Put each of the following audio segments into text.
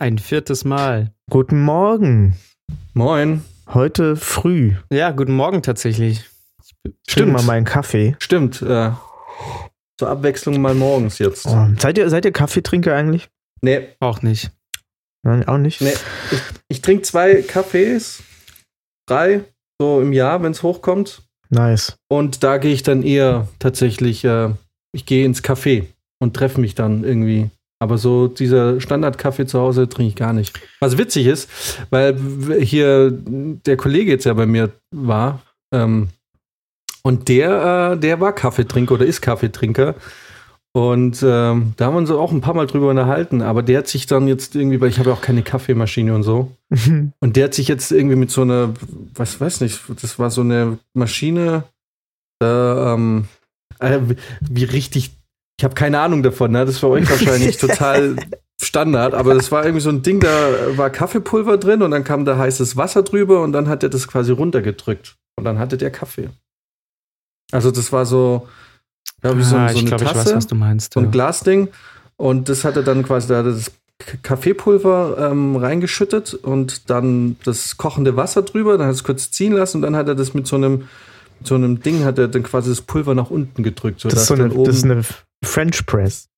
Ein viertes Mal. Guten Morgen. Moin. Heute früh. Ja, guten Morgen tatsächlich. Trink mal meinen Kaffee. Stimmt. Äh, zur Abwechslung mal morgens jetzt. Oh, seid, ihr, seid ihr Kaffeetrinker eigentlich? Nee, Auch nicht. Nein, auch nicht. nee. Ich, ich trinke zwei Kaffees, drei, so im Jahr, wenn es hochkommt. Nice. Und da gehe ich dann eher tatsächlich, äh, ich gehe ins Café und treffe mich dann irgendwie. Aber so dieser Standardkaffee zu Hause trinke ich gar nicht. Was witzig ist, weil hier der Kollege jetzt ja bei mir war, ähm, und der, äh, der war Kaffeetrinker oder ist Kaffeetrinker. Und ähm, da haben wir uns auch ein paar Mal drüber unterhalten, aber der hat sich dann jetzt irgendwie, weil ich habe ja auch keine Kaffeemaschine und so, und der hat sich jetzt irgendwie mit so einer, was weiß nicht, das war so eine Maschine, da, ähm, äh, wie richtig, ich habe keine Ahnung davon, ne? Das für euch wahrscheinlich total Standard, aber das war irgendwie so ein Ding, da war Kaffeepulver drin und dann kam da heißes Wasser drüber und dann hat er das quasi runtergedrückt und dann hatte der Kaffee. Also das war so, ja, wie so, Ah, so ich eine glaube, ich Tasse weiß, was du meinst. so ein ja. Glasding. Und das hat er dann quasi da das K- Kaffeepulver ähm, reingeschüttet und dann das kochende Wasser drüber, dann hat es kurz ziehen lassen und dann hat er das mit so einem, mit so einem Ding, hat er dann quasi das Pulver nach unten gedrückt. Das ist, so eine, dann das ist eine French Press.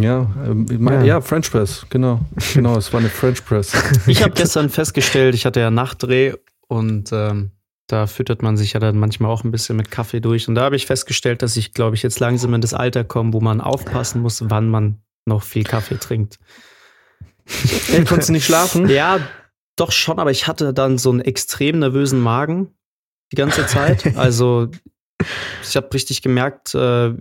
ja, mein, Ja. ja. French Press, genau. Genau, es war eine French Press. Ich habe gestern festgestellt, ich hatte ja Nachtdreh und ähm, da füttert man sich ja dann manchmal auch ein bisschen mit Kaffee durch. Und da habe ich festgestellt, dass ich, glaube ich, jetzt langsam in das Alter komme, wo man aufpassen muss, wann man noch viel Kaffee trinkt. Ey, konntest du nicht schlafen? Ja, doch schon, aber ich hatte dann so einen extrem nervösen Magen die ganze Zeit. Also ich habe richtig gemerkt, äh,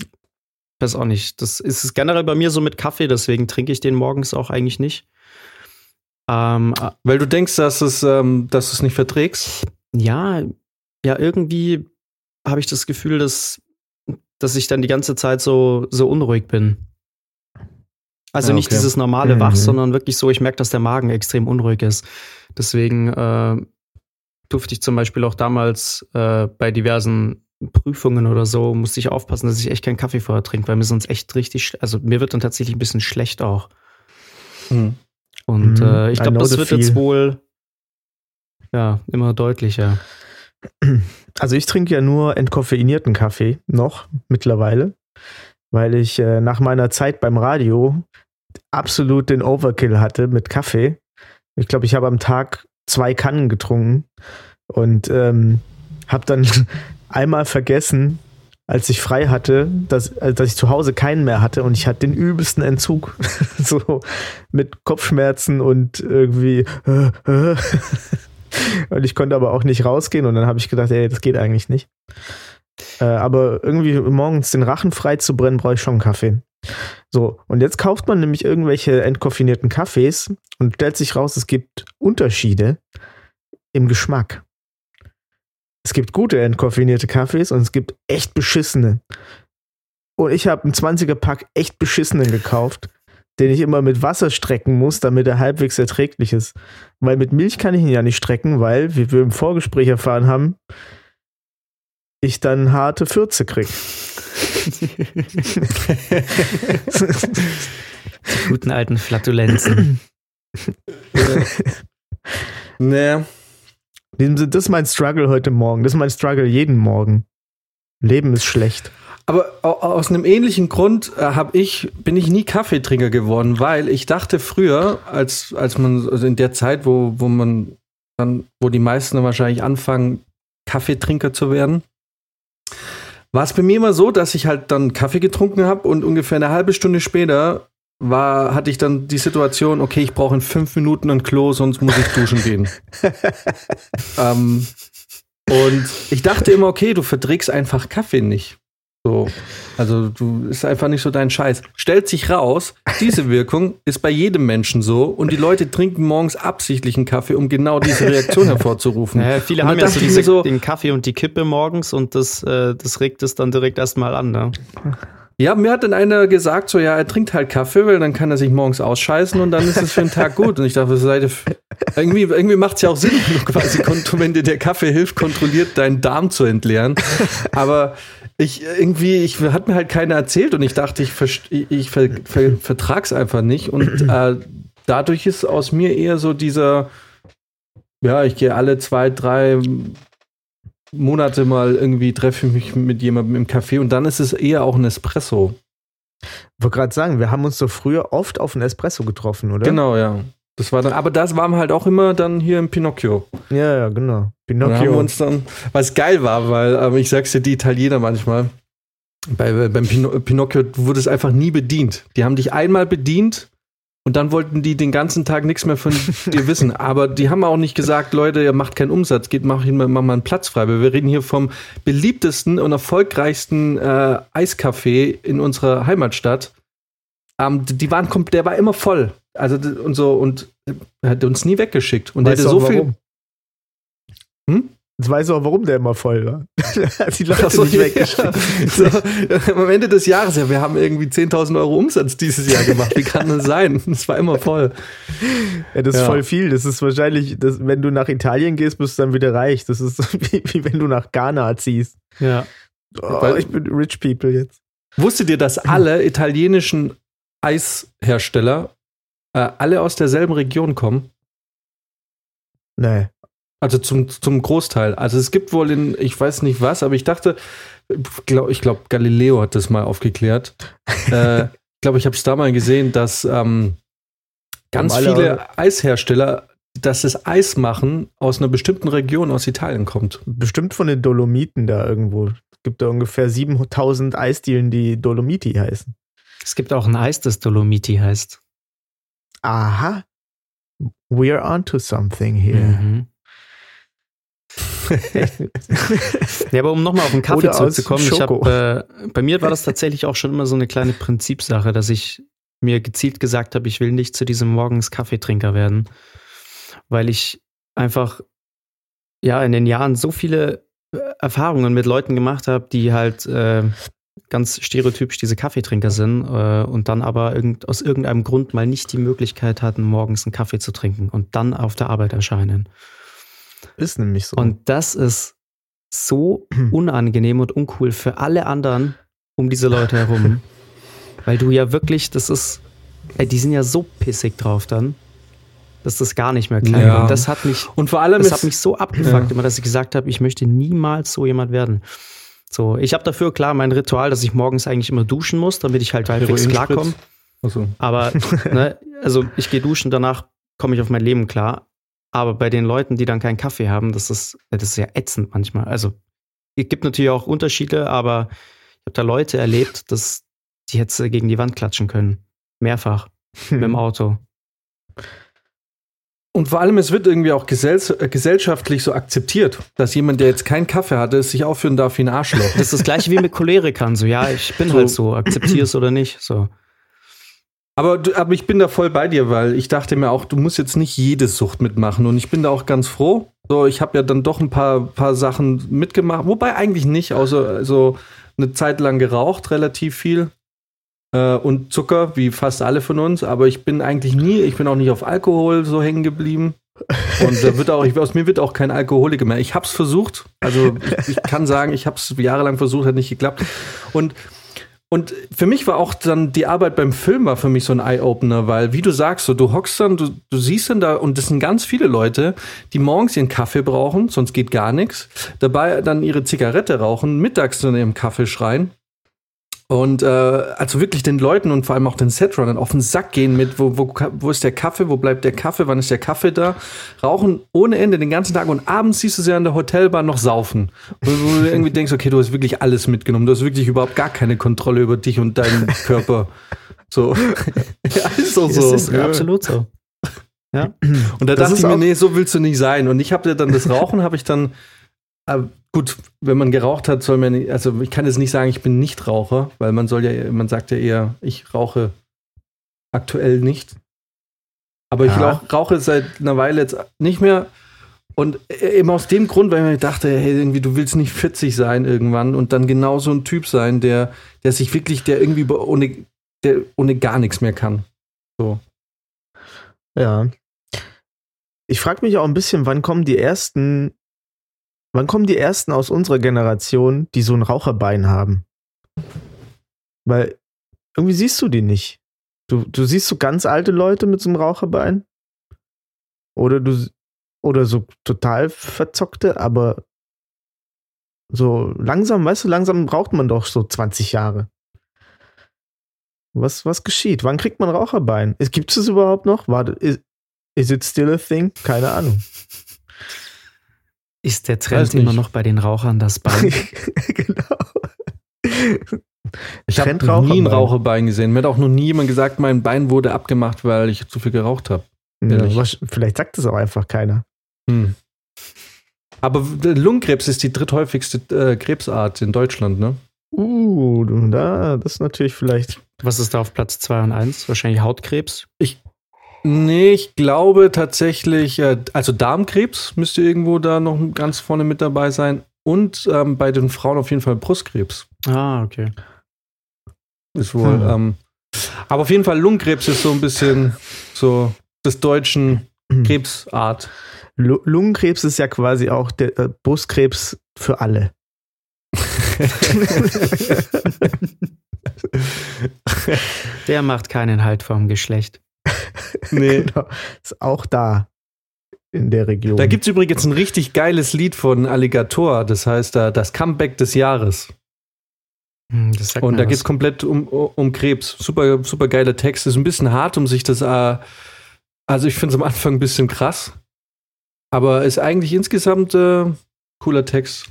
weiß auch nicht, das ist es generell bei mir so mit Kaffee, deswegen trinke ich den morgens auch eigentlich nicht. Ähm, äh, Weil du denkst, dass es, ähm, dass du es nicht verträgst. ja, ja, irgendwie habe ich das Gefühl, dass, dass ich dann die ganze Zeit so, so unruhig bin. Also Ja, nicht okay. dieses normale Mhm. Wach, sondern wirklich so, ich merke, dass der Magen extrem unruhig ist. Deswegen äh, durfte ich zum Beispiel auch damals äh, bei diversen Prüfungen oder so, musste ich aufpassen, dass ich echt keinen Kaffee vorher trinke, weil mir sonst echt richtig, also mir wird dann tatsächlich ein bisschen schlecht auch. Hm. Und Mhm, äh, ich glaube, das wird jetzt feel. wohl ja immer deutlicher. Also ich trinke ja nur entkoffeinierten Kaffee noch mittlerweile, weil ich äh, nach meiner Zeit beim Radio absolut den Overkill hatte mit Kaffee. Ich glaube, ich habe am Tag zwei Kannen getrunken und ähm, habe dann einmal vergessen, als ich frei hatte, dass, äh, dass ich zu Hause keinen mehr hatte und ich hatte den übelsten Entzug. so mit Kopfschmerzen und irgendwie. Äh, äh. und ich konnte aber auch nicht rausgehen und dann habe ich gedacht, ey, das geht eigentlich nicht. Äh, aber irgendwie morgens den Rachen frei zu brennen, brauche ich schon einen Kaffee. So, und jetzt kauft man nämlich irgendwelche entkoffinierten Kaffees und stellt sich raus, es gibt Unterschiede im Geschmack. Es gibt gute entkoffinierte Kaffees und es gibt echt beschissene. Und ich habe einen 20er-Pack echt beschissenen gekauft, den ich immer mit Wasser strecken muss, damit er halbwegs erträglich ist. Weil mit Milch kann ich ihn ja nicht strecken, weil, wie wir im Vorgespräch erfahren haben, ich dann harte Fürze krieg. Die guten alten Flatulenzen. Sinne, Das ist mein Struggle heute Morgen. Das ist mein Struggle jeden Morgen. Leben ist schlecht. Aber au- aus einem ähnlichen Grund äh, hab ich, bin ich nie Kaffeetrinker geworden, weil ich dachte früher, als, als man, also in der Zeit, wo, wo man dann, wo die meisten wahrscheinlich anfangen, Kaffeetrinker zu werden, war es bei mir immer so, dass ich halt dann Kaffee getrunken habe und ungefähr eine halbe Stunde später war, hatte ich dann die Situation, okay, ich brauche in fünf Minuten ein Klo, sonst muss ich duschen gehen. ähm, und ich dachte immer, okay, du verträgst einfach Kaffee nicht. So. Also du ist einfach nicht so dein Scheiß. Stellt sich raus, diese Wirkung ist bei jedem Menschen so und die Leute trinken morgens absichtlich einen Kaffee, um genau diese Reaktion hervorzurufen. Naja, viele haben ja so, diese, so- den Kaffee und die Kippe morgens und das, äh, das regt es dann direkt erstmal an. Ne? Ja, mir hat dann einer gesagt, so ja, er trinkt halt Kaffee, weil dann kann er sich morgens ausscheißen und dann ist es für den Tag gut. Und ich dachte, seid irgendwie, irgendwie macht es ja auch Sinn, quasi wenn dir der Kaffee hilft, kontrolliert deinen Darm zu entleeren. Aber ich irgendwie, ich hat mir halt keiner erzählt und ich dachte, ich, ich ver, ver, vertrag's einfach nicht. Und äh, dadurch ist aus mir eher so dieser, ja, ich gehe alle zwei, drei Monate mal irgendwie treffe ich mich mit jemandem im Café und dann ist es eher auch ein Espresso. wollte gerade sagen, wir haben uns doch früher oft auf einen Espresso getroffen, oder? Genau, ja. Das war dann, aber das waren halt auch immer dann hier im Pinocchio. Ja, ja, genau. Und da haben wir Pinocchio. uns dann, was geil war, weil, ähm, ich sag's dir, die Italiener manchmal, bei, bei- beim Pino, Pinocchio wurde es einfach nie bedient. Die haben dich einmal bedient und dann wollten die den ganzen Tag nichts mehr von dir wissen. Aber die haben auch nicht gesagt, Leute, ihr macht keinen Umsatz, geht, mach, mach mal einen Platz frei. Wir reden hier vom beliebtesten und erfolgreichsten äh, Eiscafé in unserer Heimatstadt. Ähm, die waren, der war immer voll. Also und so und er hat uns nie weggeschickt. Und der Weißt hatte du so viel. warum? Hm? Jetzt weißt du auch, warum der immer voll war. Die Leute so, nicht ja. weggeschickt. So, am Ende des Jahres, ja, wir haben irgendwie 10.000 Euro Umsatz dieses Jahr gemacht. Wie kann das sein? Es war immer voll. Ja, das ist Ja. voll viel. Das ist wahrscheinlich, das, wenn du nach Italien gehst, bist du dann wieder reich. Das ist wie, wie wenn du nach Ghana ziehst. Ja. Oh, Weil- ich bin rich people jetzt. Wusstet ihr, dass alle italienischen Eishersteller äh, alle aus derselben Region kommen? Nee. Also zum, zum Großteil. Also es gibt wohl in, ich weiß nicht was, aber ich dachte, glaub, ich glaube, Galileo hat das mal aufgeklärt. äh, ich glaube, ich habe es da mal gesehen, dass ähm, ganz alle- viele Eishersteller, dass das Eis machen aus einer bestimmten Region aus Italien kommt. Bestimmt von den Dolomiten da irgendwo. Es gibt da ungefähr 7000 Eisdielen, die Dolomiti heißen. Es gibt auch ein Eis, das Dolomiti heißt. Aha. We're onto something here. Mhm. Ja, aber um nochmal auf den Kaffee Oder zurückzukommen, ich hab, äh, bei mir war das tatsächlich auch schon immer so eine kleine Prinzipsache, dass ich mir gezielt gesagt habe, ich will nicht zu diesem morgens Kaffeetrinker werden, weil ich einfach ja in den Jahren so viele äh, Erfahrungen mit Leuten gemacht habe, die halt äh, ganz stereotypisch diese Kaffeetrinker sind äh, und dann aber irgend, aus irgendeinem Grund mal nicht die Möglichkeit hatten, morgens einen Kaffee zu trinken und dann auf der Arbeit erscheinen. Ist nämlich so. Und das ist so unangenehm und uncool für alle anderen um diese Leute herum. Weil du ja wirklich, das ist, ey, die sind ja so pissig drauf dann, dass das gar nicht mehr klar Ja. Und das hat mich, Und vor allem das ist, hat mich so abgefuckt, Ja. immer, dass ich gesagt habe, ich möchte niemals so jemand werden. So, ich habe dafür klar mein Ritual, dass ich morgens eigentlich immer duschen muss, damit ich halt halbwegs klarkomme. Achso. Aber, ne, also ich gehe duschen, danach komme ich auf mein Leben klar. Aber bei den Leuten, die dann keinen Kaffee haben, das ist, das ist ja ätzend manchmal. Also es gibt natürlich auch Unterschiede, aber ich habe da Leute erlebt, dass die jetzt äh, gegen die Wand klatschen können. Mehrfach Hm. mit dem Auto. Und vor allem, es wird irgendwie auch gesell äh, gesellschaftlich so akzeptiert, dass jemand, der jetzt keinen Kaffee hatte, sich aufführen darf wie ein Arschloch. Das ist das gleiche wie mit Cholerikern. So, ja, ich bin So. halt so, akzeptiere es oder nicht. So. Aber, aber ich bin da voll bei dir, weil ich dachte mir auch, du musst jetzt nicht jede Sucht mitmachen. Und ich bin da auch ganz froh. So, ich habe ja dann doch ein paar, paar Sachen mitgemacht. Wobei eigentlich nicht, außer so eine Zeit lang geraucht, relativ viel. Äh, und Zucker, wie fast alle von uns. Aber ich bin eigentlich nie, ich bin auch nicht auf Alkohol so hängen geblieben. Und da wird auch, ich, aus mir wird auch kein Alkoholiker mehr. Ich hab's versucht. Also ich, ich kann sagen, ich hab's jahrelang versucht, hat nicht geklappt. Und und für mich war auch dann die Arbeit beim Film war für mich so ein Eye-Opener, weil, wie du sagst, so, du hockst dann, du, du siehst dann da, und das sind ganz viele Leute, die morgens ihren Kaffee brauchen, sonst geht gar nichts, dabei dann ihre Zigarette rauchen, mittags dann ihrem Kaffee schreien. Und äh, also wirklich den Leuten und vor allem auch den Setrunnern auf den Sack gehen mit, wo, wo, wo ist der Kaffee, wo bleibt der Kaffee, wann ist der Kaffee da? Rauchen ohne Ende den ganzen Tag und abends siehst du sie an der Hotelbar noch saufen. Wo, wo du irgendwie denkst, okay, du hast wirklich alles mitgenommen, du hast wirklich überhaupt gar keine Kontrolle über dich und deinen Körper. So. ja, ist doch so. Es ist absolut so. Ja. Und da Das dachte ich mir, nee, so willst du nicht sein. Und ich habe dann das Rauchen, habe ich dann, äh, gut, wenn man geraucht hat, soll man, nicht- also ich kann jetzt nicht sagen, ich bin nicht Raucher, weil man soll ja, man sagt ja eher, ich rauche aktuell nicht. Aber ich Ja. rauch, rauche seit einer Weile jetzt nicht mehr. Und eben aus dem Grund, weil ich mir dachte, hey, irgendwie, du willst nicht 40 sein irgendwann und dann genau so ein Typ sein, der, der sich wirklich, der irgendwie ohne, der ohne gar nichts mehr kann. So. Ja. Ich frage mich auch ein bisschen, wann kommen die ersten, wann kommen die ersten aus unserer Generation, die so ein Raucherbein haben? Weil irgendwie siehst du die nicht. Du, du siehst so ganz alte Leute mit so einem Raucherbein. Oder du, oder so total verzockte, aber so langsam, weißt du, langsam braucht man doch so 20 Jahre. Was, was geschieht? Wann kriegt man Raucherbein? Gibt es überhaupt noch? Warte, is, is it still a thing? Keine Ahnung. Ist der Weiß Trend nicht. immer noch bei den Rauchern das Bein? genau. Ich habe noch nie ein Raucherbein. Gesehen. Mir hat auch noch nie jemand gesagt, mein Bein wurde abgemacht, weil ich zu viel geraucht habe. Ja, vielleicht sagt es auch einfach keiner. Hm. Aber Lungenkrebs ist die dritthäufigste äh, Krebsart in Deutschland, ne? Uh, da, das ist natürlich vielleicht. Was ist da auf Platz 2 und 1? Wahrscheinlich Hautkrebs. Nee, ich glaube tatsächlich, äh, also Darmkrebs müsste irgendwo da noch ganz vorne mit dabei sein. Und ähm, bei den Frauen auf jeden Fall Brustkrebs. Ah, okay. Ist wohl. Hm. Ähm, aber auf jeden Fall Lungenkrebs ist so ein bisschen so des deutschen Krebsart. Lu- Lungenkrebs ist ja quasi auch der äh, Brustkrebs für alle. Der macht keinen Halt vom Geschlecht. nee. genau. Ist auch da in der Region. Da gibt es übrigens ein richtig geiles Lied von Alligator, das heißt das Comeback des Jahres. Hm, Das sagt Und da geht es komplett um, um Krebs. Super, super geiler Text. Ist ein bisschen hart, um sich das. Äh, also, ich finde es am Anfang ein bisschen krass. Aber ist eigentlich insgesamt äh, cooler Text.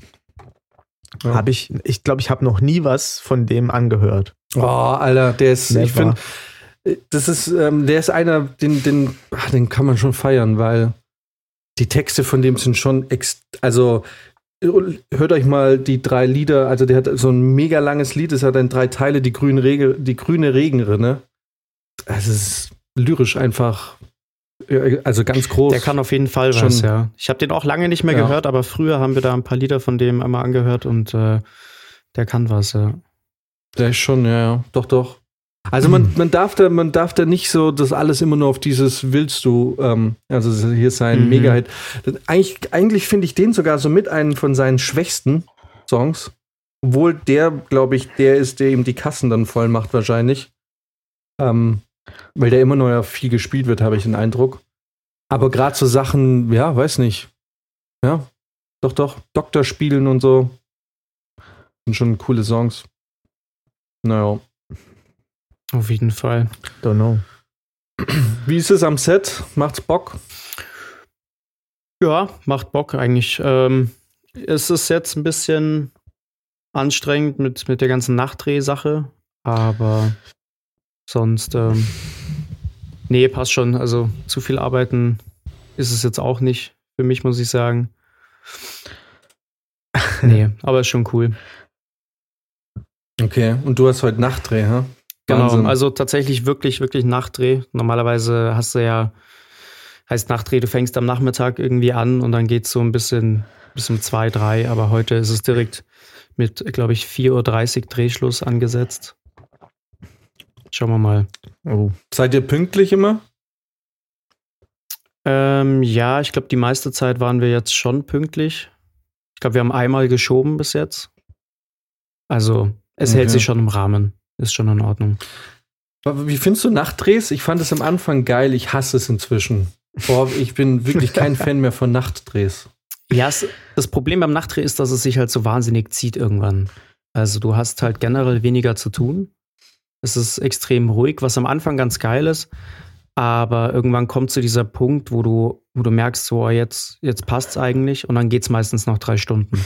Ja. Hab ich, ich glaube, ich habe noch nie was von dem angehört. Oh, Alter, der ist. Ich Never. finde, das ist, ähm, der ist einer, den, den, ach, den kann man schon feiern, weil die Texte von dem sind schon ex also hört euch mal die drei Lieder, also der hat so ein mega langes Lied, es hat dann drei Teile, die grüne Rege, die grüne Regenrinne. Also es ist lyrisch einfach, also ganz groß. Der kann auf jeden Fall Schon- was, ja. Ich habe den auch lange nicht mehr Ja. gehört, aber früher haben wir da ein paar Lieder von dem einmal angehört und äh, der kann was, ja. Der ist schon, ja, ja, doch, doch. Also man, man darf da, man darf da nicht so das alles immer nur auf dieses willst du, ähm, also hier ist sein Mhm. Mega-Hit. Eigentlich, eigentlich finde ich den sogar so mit einen von seinen schwächsten Songs. Obwohl der, glaube ich, der ist, der ihm die Kassen dann voll macht wahrscheinlich. Ähm, weil der immer noch ja viel gespielt wird, habe ich den Eindruck. Aber gerade so Sachen, ja, weiß nicht. Ja, doch, doch. Doktor spielen und so. Sind schon coole Songs. Naja. Auf jeden Fall. Don't know. Wie ist es am Set? Macht's Bock? Ja, macht Bock eigentlich. Ähm, es ist jetzt ein bisschen anstrengend mit, mit der ganzen Nachtdrehsache, aber sonst, ähm, nee, passt schon. Also zu viel arbeiten ist es jetzt auch nicht, für mich muss ich sagen. Nee, aber ist schon cool. Okay, und du hast heute Nachtdreh, hä? Genau, Wahnsinn. also tatsächlich wirklich, wirklich Nachtdreh. Normalerweise hast du ja, heißt Nachtdreh, du fängst am Nachmittag irgendwie an und dann geht es so ein bisschen bis um zwei, drei, aber heute ist es direkt mit, glaube ich, 4.30 Uhr Drehschluss angesetzt. Schauen wir mal. Oh. Seid ihr pünktlich immer? Ähm, ja, ich glaube, die meiste Zeit waren wir jetzt schon pünktlich. Ich glaube, wir haben einmal geschoben bis jetzt. Also, es Okay. hält sich schon im Rahmen. Ist schon in Ordnung. Aber Wie findest du Nachtdrehs? Ich fand es am Anfang geil, ich hasse es inzwischen. Boah, ich bin wirklich kein Fan mehr von Nachtdrehs. Ja, es, das Problem beim Nachtdreh ist, dass es sich halt so wahnsinnig zieht irgendwann. Also du hast halt generell weniger zu tun. Es ist extrem ruhig, was am Anfang ganz geil ist. Aber irgendwann kommt zu dieser Punkt, wo du, wo du merkst, so jetzt, jetzt passt's eigentlich und dann geht's meistens noch drei Stunden.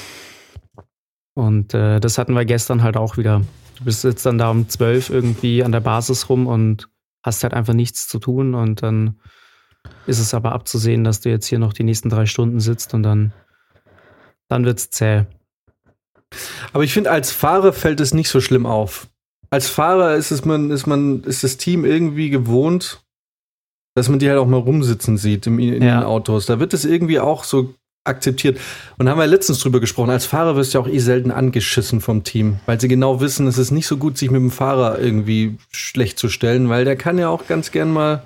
Und äh, das hatten wir gestern halt auch wieder. Du bist jetzt dann da um 12 irgendwie an der Basis rum und hast halt einfach nichts zu tun und dann ist es aber abzusehen, dass du jetzt hier noch die nächsten drei Stunden sitzt und dann, dann wird's zäh. Aber ich finde, als Fahrer fällt es nicht so schlimm auf. Als Fahrer ist es man, ist man, ist das Team irgendwie gewohnt, dass man die halt auch mal rumsitzen sieht im, in Ja. den Autos. Da wird es irgendwie auch so akzeptiert. Und haben wir letztens drüber gesprochen. Als Fahrer wirst du ja auch eh selten angeschissen vom Team, weil sie genau wissen, es ist nicht so gut, sich mit dem Fahrer irgendwie schlecht zu stellen, weil der kann ja auch ganz gern mal ein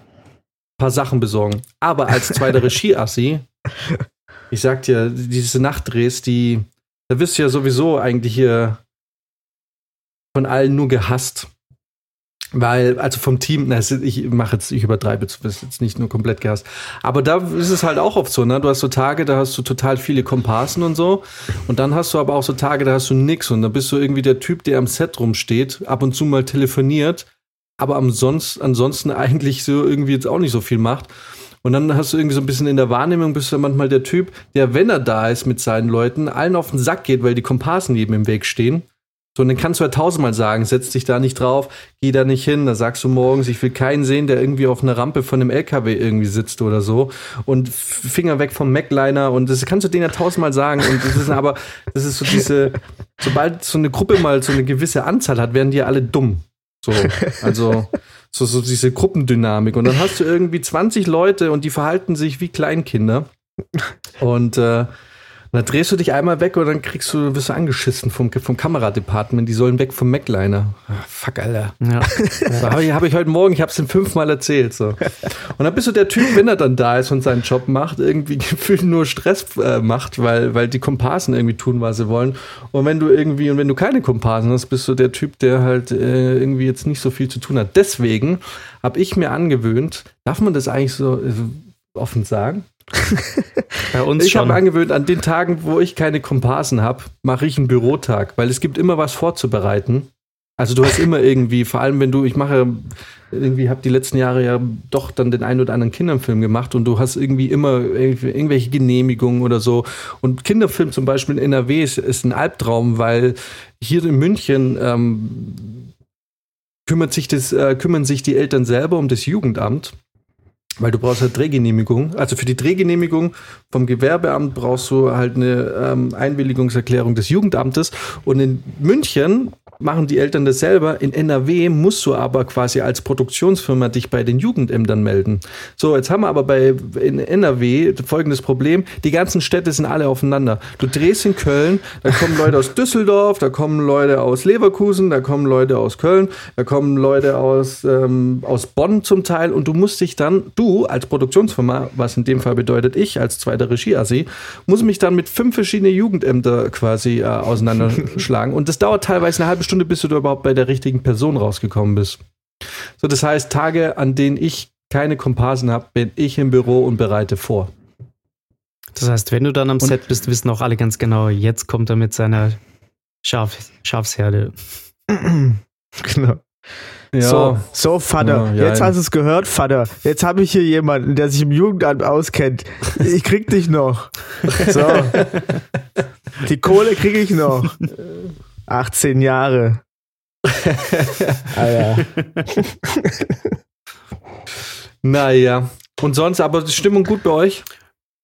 paar Sachen besorgen. Aber als zweiter Regieassi, ich sag dir, diese Nachtdrehs, die, da wirst du ja sowieso eigentlich hier von allen nur gehasst. Weil, also vom Team, na, ich mache jetzt, ich übertreibe jetzt, das jetzt nicht nur komplett gehasst. Aber da ist es halt auch oft so, ne? Du hast so Tage, da hast du total viele Komparsen und so. Und dann hast du aber auch so Tage, da hast du nix. Und dann bist du irgendwie der Typ, der am Set rumsteht, ab und zu mal telefoniert, aber ansonsten, ansonsten eigentlich so irgendwie jetzt auch nicht so viel macht. Und dann hast du irgendwie so ein bisschen in der Wahrnehmung, bist du manchmal der Typ, der, wenn er da ist mit seinen Leuten, allen auf den Sack geht, weil die Komparsen neben im Weg stehen. So, und dann kannst du ja tausendmal sagen, setz dich da nicht drauf, geh da nicht hin. Da sagst du morgens, ich will keinen sehen, der irgendwie auf einer Rampe von einem LKW irgendwie sitzt oder so. Und Finger weg vom Macliner. Und das kannst du denen ja tausendmal sagen. Und das ist aber, das ist so diese, sobald so eine Gruppe mal so eine gewisse Anzahl hat, werden die ja alle dumm. So, also, so, so diese Gruppendynamik. Und dann hast du irgendwie 20 Leute und die verhalten sich wie Kleinkinder. Und äh, dann drehst du dich einmal weg und dann kriegst du, wirst du angeschissen vom, vom Kameradepartment. Die sollen weg vom Macliner. Ah, fuck, Alter. Ja. Das habe ich, hab ich heute Morgen, ich habe es ihm fünfmal erzählt. So. Und dann bist du der Typ, wenn er dann da ist und seinen Job macht, irgendwie gefühlt nur Stress äh, macht, weil, weil die Komparsen irgendwie tun, was sie wollen. Und wenn du irgendwie, und wenn du keine Komparsen hast, bist du der Typ, der halt äh, irgendwie jetzt nicht so viel zu tun hat. Deswegen habe ich mir angewöhnt, darf man das eigentlich so äh, offen sagen? Bei uns Ich habe angewöhnt, an den Tagen, wo ich keine Komparsen habe, mache ich einen Bürotag, weil es gibt immer was vorzubereiten. Also du hast immer irgendwie, vor allem wenn du, ich mache irgendwie, habe die letzten Jahre ja doch dann den einen oder anderen Kinderfilm gemacht und du hast irgendwie immer irgendwelche Genehmigungen oder so. Und Kinderfilm zum Beispiel in NRW ist, ist ein Albtraum, weil hier in München ähm, kümmert sich das, äh, kümmern sich die Eltern selber um das Jugendamt. Weil du brauchst halt Drehgenehmigung. Also für die Drehgenehmigung vom Gewerbeamt brauchst du halt eine ähm, Einwilligungserklärung des Jugendamtes. Und in München machen die Eltern das selber. In NRW musst du aber quasi als Produktionsfirma dich bei den Jugendämtern melden. So, jetzt haben wir aber bei in NRW folgendes Problem. Die ganzen Städte sind alle aufeinander. Du drehst in Köln, da kommen Leute aus Düsseldorf, da kommen Leute aus Leverkusen, da kommen Leute aus Köln, da kommen Leute aus, ähm, aus Bonn zum Teil und du musst dich dann, du als Produktionsfirma, was in dem Fall bedeutet ich als zweiter Regieassi, muss mich dann mit fünf verschiedenen Jugendämter quasi äh, auseinanderschlagen und das dauert teilweise eine halbe Stunde, bis du da überhaupt bei der richtigen Person rausgekommen bist. So, das heißt, Tage, an denen ich keine Komparsen habe, bin ich im Büro und bereite vor. Das heißt, wenn du dann am Set bist, wissen auch alle ganz genau, jetzt kommt er mit seiner Schaf Schafsherde. Genau. Ja. So, so, Vater, Ja, ja, jetzt hast du es gehört, Vater. Jetzt habe ich hier jemanden, der sich im Jugendamt auskennt. Ich krieg dich noch. So. Die Kohle kriege ich noch. 18 Jahre. Alter. Naja. Und sonst, aber die Stimmung gut bei euch?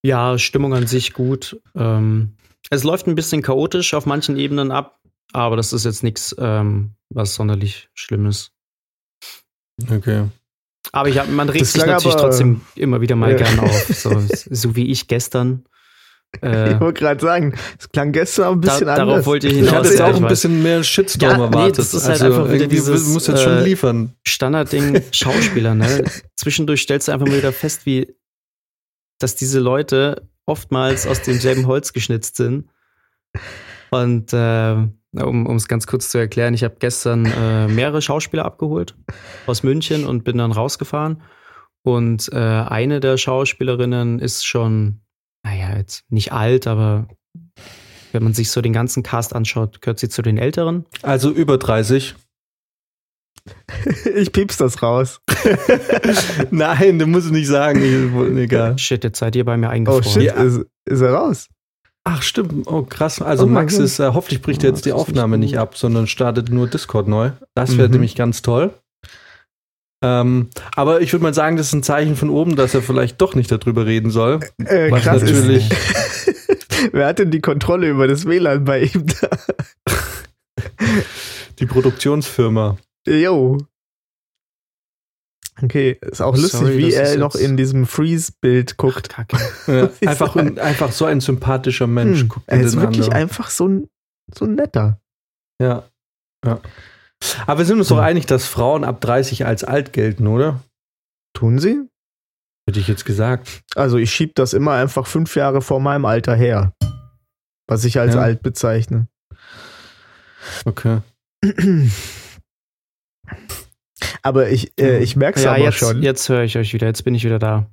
Ja, Stimmung an sich gut. Ähm, es läuft ein bisschen chaotisch auf manchen Ebenen ab, aber das ist jetzt nichts, ähm, was sonderlich Schlimmes. Okay. Aber ich hab, man regt Das sich natürlich aber- trotzdem immer wieder mal Ja. gern auf. So, so wie ich gestern. Äh, Ich wollte gerade sagen, es klang gestern ein da, bisschen darauf anders. wollte ich Ich hinaus. hatte jetzt auch ich ein weiß. bisschen mehr Shitstorm Ja, nee, erwartet. das ist halt also einfach wieder dieses, du musst jetzt schon äh, liefern. Standardding Schauspieler, ne? Zwischendurch stellst du einfach mal wieder fest, wie dass diese Leute oftmals aus demselben Holz geschnitzt sind. Und äh, um es ganz kurz zu erklären, ich habe gestern äh, mehrere Schauspieler abgeholt aus München und bin dann rausgefahren. Und äh, eine der Schauspielerinnen ist schon, naja, jetzt nicht alt, aber wenn man sich so den ganzen Cast anschaut, gehört sie zu den Älteren. Also über 30. Ich piepst das raus. Nein, du musst es nicht sagen. Ich, egal. Shit, jetzt seid ihr bei mir Oh eingefroren. shit, Ja. ist, ist er raus? Ach, stimmt. Oh, krass. Also Oh Max ist, äh, hoffentlich bricht er Ja, jetzt die nicht Aufnahme nicht gut. ab, sondern startet nur Discord neu. Das wäre Mhm. nämlich ganz toll. Ähm, aber ich würde mal sagen, das ist ein Zeichen von oben, dass er vielleicht doch nicht darüber reden soll. Äh, Was krass natürlich- ist. Wer hat denn die Kontrolle über das WLAN bei ihm da? Die Produktionsfirma. Jo. Okay, ist auch lustig, Sorry, wie er noch in diesem Freeze-Bild guckt. Kacke. Ja, einfach, ein, einfach so ein sympathischer Mensch. Hm, Guckt er ist wirklich anderen. einfach so ein, so ein netter. Ja. ja. Aber wir sind uns doch Hm. einig, dass Frauen ab 30 als alt gelten, oder? Tun sie? Hätte ich jetzt gesagt. Also ich schieb das immer einfach fünf Jahre vor meinem Alter her. Was ich als Ja. alt bezeichne. Okay. Aber ich, äh, ich merke es Ja, aber jetzt, schon. jetzt höre ich euch wieder. Jetzt bin ich wieder da.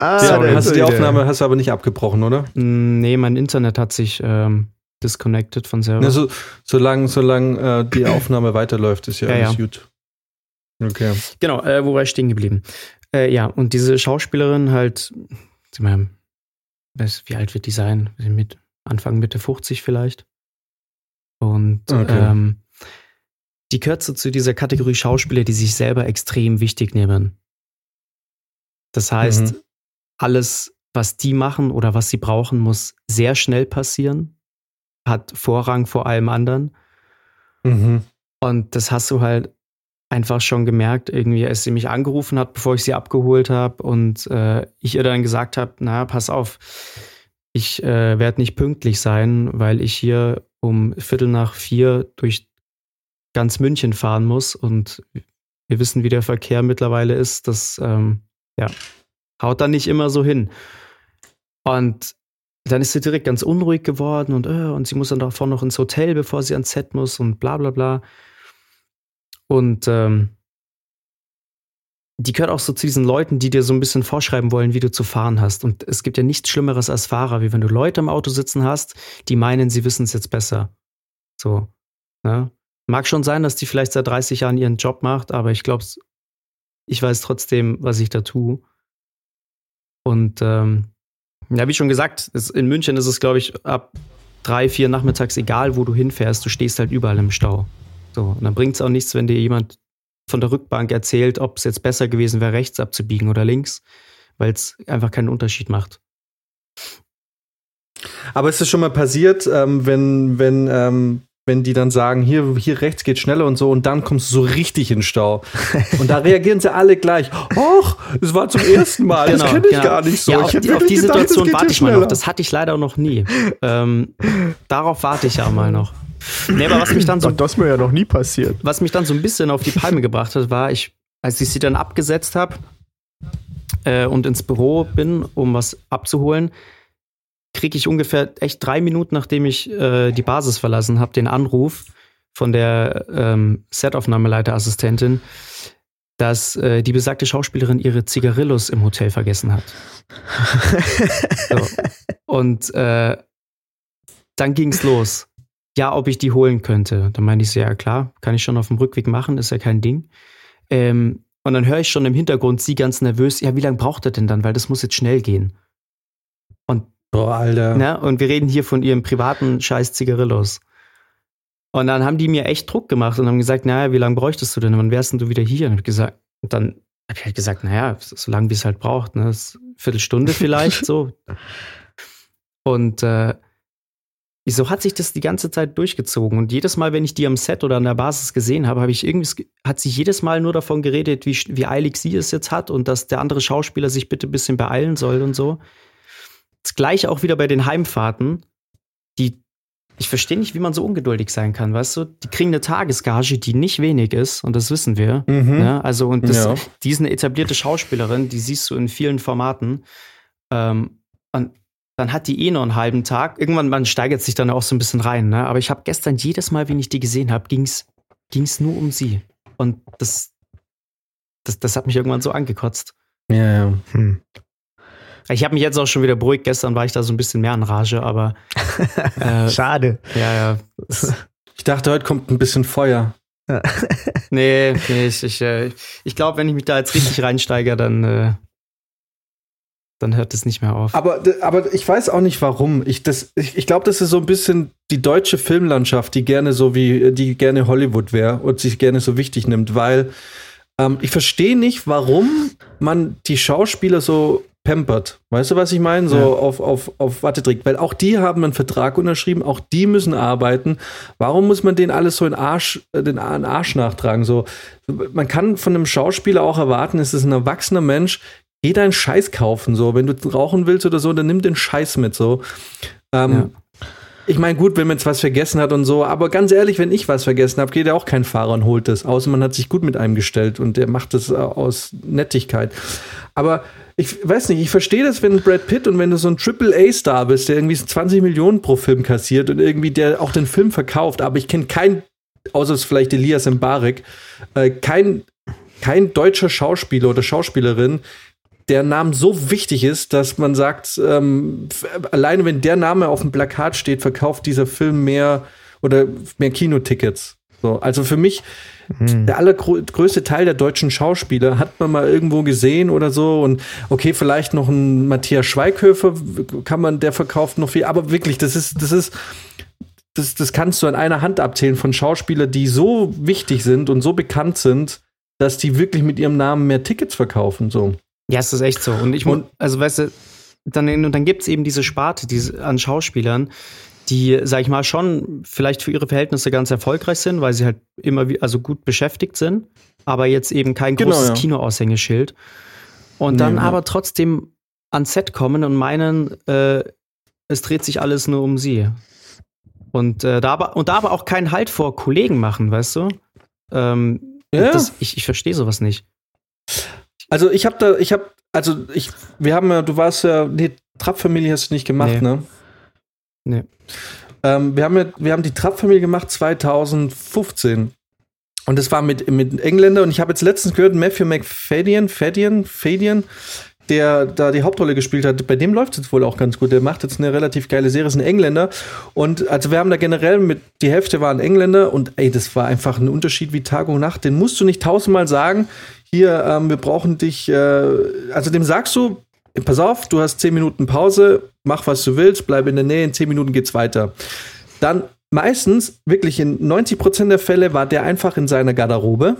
Ah, Ja, da hast du die. Aufnahme hast du aber nicht abgebrochen, oder? Mm, Nee, mein Internet hat sich ähm, disconnected von selber. Na, so, solange solang, äh, die Aufnahme weiterläuft, ist ja, Ja, alles ja. gut. Okay. Genau, äh, wo war ich stehen geblieben? Äh, ja, und diese Schauspielerin halt, meine, wie alt wird die sein? Mit Anfang, Mitte 50 vielleicht. Und Okay. ähm, die gehört so zu dieser Kategorie Schauspieler, die sich selber extrem wichtig nehmen. Das heißt, Mhm. alles, was die machen oder was sie brauchen, muss sehr schnell passieren, hat Vorrang vor allem anderen. Mhm. Und das hast du halt einfach schon gemerkt, irgendwie, als sie mich angerufen hat, bevor ich sie abgeholt habe und äh, ich ihr dann gesagt habe, na, pass auf, ich äh, werde nicht pünktlich sein, weil ich hier um Viertel nach vier durch ganz München fahren muss und wir wissen, wie der Verkehr mittlerweile ist, das ähm, ja, haut dann nicht immer so hin. Und dann ist sie direkt ganz unruhig geworden und, äh, und sie muss dann davor noch ins Hotel, bevor sie ans Set muss und bla bla bla. Und ähm, die gehört auch so zu diesen Leuten, die dir so ein bisschen vorschreiben wollen, wie du zu fahren hast. Und es gibt ja nichts Schlimmeres als Fahrer, wie wenn du Leute im Auto sitzen hast, die meinen, sie wissen es jetzt besser. So. Ne? Mag schon sein, dass die vielleicht seit 30 Jahren ihren Job macht, aber ich glaube, ich weiß trotzdem, was ich da tue. Und ähm, ja, wie schon gesagt, es, in München ist es, glaube ich, ab drei, vier nachmittags egal, wo du hinfährst, du stehst halt überall im Stau. So, und dann bringt es auch nichts, wenn dir jemand von der Rückbank erzählt, ob es jetzt besser gewesen wäre, rechts abzubiegen oder links, weil es einfach keinen Unterschied macht. Aber ist es schon mal passiert, ähm, wenn, wenn, ähm, wenn die dann sagen, hier, hier rechts geht schneller und so, und dann kommst du so richtig in Stau. Und da reagieren sie alle gleich. Och, es war zum ersten Mal, das kenne ich gar nicht so. Genau, Ja, auf, die, auf die gedacht, Situation warte ich mal noch. Das hatte ich leider noch nie. ähm, darauf warte ich ja mal noch. Nee, aber was mich dann so das ist mir ja noch nie passiert. was mich dann so ein bisschen auf die Palme gebracht hat, war, ich, als ich sie dann abgesetzt habe äh, und ins Büro bin, um was abzuholen, kriege ich ungefähr echt drei Minuten, nachdem ich äh, die Basis verlassen habe, den Anruf von der ähm, Setaufnahmeleiterassistentin, dass äh, die besagte Schauspielerin ihre Zigarillos im Hotel vergessen hat. So. Und äh, dann ging's los. Ja, ob ich die holen könnte. Dann meinte ich so, ja klar, kann ich schon auf dem Rückweg machen, ist ja kein Ding. Ähm, und dann höre ich schon im Hintergrund sie ganz nervös, ja, wie lange braucht er denn dann? Weil das muss jetzt schnell gehen. Und, Boah, Alter. ne, und wir reden hier von ihrem privaten Scheiß Zigarillos. Und dann haben die mir echt Druck gemacht und haben gesagt, naja, wie lange bräuchtest du denn? Wann wärst denn du wieder hier? Und, hab gesagt, und dann habe ich halt gesagt, naja, so lange wie es halt braucht, ne? Viertelstunde vielleicht so. Und äh, so hat sich das die ganze Zeit durchgezogen. Und jedes Mal, wenn ich die am Set oder an der Basis gesehen habe, habe ich irgendwie, hat sie jedes Mal nur davon geredet, wie, wie eilig sie es jetzt hat und dass der andere Schauspieler sich bitte ein bisschen beeilen soll und so. Das gleiche auch wieder bei den Heimfahrten. Die, ich verstehe nicht, wie man so ungeduldig sein kann, weißt du? Die kriegen eine Tagesgage, die nicht wenig ist, und das wissen wir. Mhm. Ne? Also, und das, Ja. die ist eine etablierte Schauspielerin, die siehst du in vielen Formaten. Ähm, und dann hat die eh noch einen halben Tag. Irgendwann, man steigert sich dann auch so ein bisschen rein. Ne? Aber ich habe gestern jedes Mal, wenn ich die gesehen habe, ging es nur um sie. Und das, das, das hat mich irgendwann so angekotzt. Ja, ja. Hm. Ich habe mich jetzt auch schon wieder beruhigt. Gestern war ich da so ein bisschen mehr in Rage, aber äh, Schade. ja, ja. Ich dachte, heute kommt ein bisschen Feuer. Nee, nee, ich, ich, äh, ich glaube, wenn ich mich da jetzt richtig reinsteige, dann, äh, dann hört es nicht mehr auf. Aber, aber ich weiß auch nicht warum. Ich, das, ich, ich glaube, das ist so ein bisschen die deutsche Filmlandschaft, die gerne so wie, die gerne Hollywood wäre und sich gerne so wichtig nimmt, weil ähm, ich verstehe nicht, warum man die Schauspieler so pampert. Weißt du, was ich meine? So Ja. auf, auf, auf Watte trägt. Weil auch die haben einen Vertrag unterschrieben, auch die müssen arbeiten. Warum muss man denen alles so in Arsch, äh, den Arsch nachtragen? So, man kann von einem Schauspieler auch erwarten, es ist ein erwachsener Mensch, geh deinen Scheiß kaufen. So, wenn du rauchen willst oder so, dann nimm den Scheiß mit. So. Ähm, Ja. Ich meine, gut, wenn man jetzt was vergessen hat und so, aber ganz ehrlich, wenn ich was vergessen habe, geht ja auch kein Fahrer und holt es. Außer man hat sich gut mit einem gestellt und der macht das äh, aus Nettigkeit. Aber ich weiß nicht, ich verstehe das, wenn Brad Pitt und wenn du so ein Triple-A-Star bist, der irgendwie 20 Millionen pro Film kassiert und irgendwie der auch den Film verkauft, aber ich kenne keinen, außer es vielleicht Elias Mbarek, äh, kein, kein deutscher Schauspieler oder Schauspielerin, der Name so wichtig ist, dass man sagt, ähm, alleine wenn der Name auf dem Plakat steht, verkauft dieser Film mehr oder mehr Kinotickets. So, also für mich, der allergrößte Teil der deutschen Schauspieler hat man mal irgendwo gesehen oder so. Und okay, vielleicht noch ein Matthias Schweighöfer kann man, der verkauft noch viel, aber wirklich, das ist, das ist, das, das kannst du an einer Hand abzählen von Schauspielern, die so wichtig sind und so bekannt sind, dass die wirklich mit ihrem Namen mehr Tickets verkaufen. So. Ja, es ist echt so. Und ich muss, Und- also weißt du, dann, dann gibt es eben diese Sparte diese, an Schauspielern, die, sag ich mal, schon vielleicht für ihre Verhältnisse ganz erfolgreich sind, weil sie halt immer wie, also gut beschäftigt sind, aber jetzt eben kein Genau, großes ja. Kinoaushängeschild. Und Nee, dann ja. aber trotzdem ans Set kommen und meinen, äh, es dreht sich alles nur um sie. Und, äh, da aber, und da aber auch keinen Halt vor Kollegen machen, weißt du? Ähm, Ja. das, ich ich verstehe sowas nicht. Also ich habe da, ich habe, also ich, wir haben ja, du warst ja, nee, Trapp-Familie hast du nicht gemacht, Nee. ne? Nee. Ähm, wir haben ja, wir haben die Trapp-Familie gemacht 2015. Und das war mit, mit Engländer und ich habe jetzt letztens gehört, Matthew McFadden, Fadden, Fadden, der da die Hauptrolle gespielt hat, bei dem läuft es jetzt wohl auch ganz gut. Der macht jetzt eine relativ geile Serie, ist ein Engländer. Und also wir haben da generell mit, die Hälfte waren Engländer und ey, das war einfach ein Unterschied wie Tag und Nacht. Den musst du nicht tausendmal sagen, hier, ähm, wir brauchen dich, äh, also dem sagst du, pass auf, du hast zehn Minuten Pause, mach was du willst, bleib in der Nähe, in zehn Minuten geht's weiter. Dann meistens, wirklich in 90 Prozent der Fälle, war der einfach in seiner Garderobe.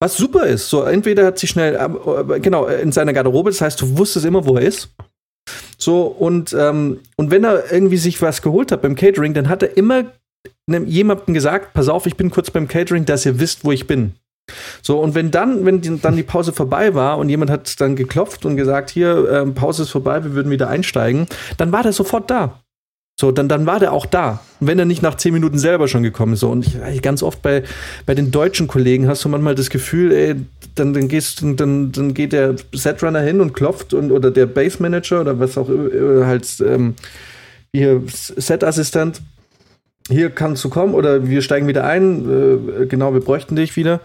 Was super ist. So, entweder hat sich schnell, äh, genau, in seiner Garderobe, das heißt, du wusstest immer, wo er ist. So, und, ähm, und wenn er irgendwie sich was geholt hat beim Catering, dann hat er immer nem- jemandem gesagt, pass auf, ich bin kurz beim Catering, dass ihr wisst, wo ich bin. So, und wenn dann, wenn die, dann die Pause vorbei war und jemand hat dann geklopft und gesagt, hier, ähm, Pause ist vorbei, wir würden wieder einsteigen, dann war der sofort da. So, dann, dann war der auch da. Wenn er nicht nach zehn Minuten selber schon gekommen ist. So, und ich, ganz oft bei, bei den deutschen Kollegen hast du manchmal das Gefühl, ey, dann, dann gehst dann, dann geht der Setrunner hin und klopft und oder der Base Manager oder was auch immer, halt ähm, hier Set-Assistent, hier kannst du kommen oder wir steigen wieder ein, äh, genau, wir bräuchten dich wieder.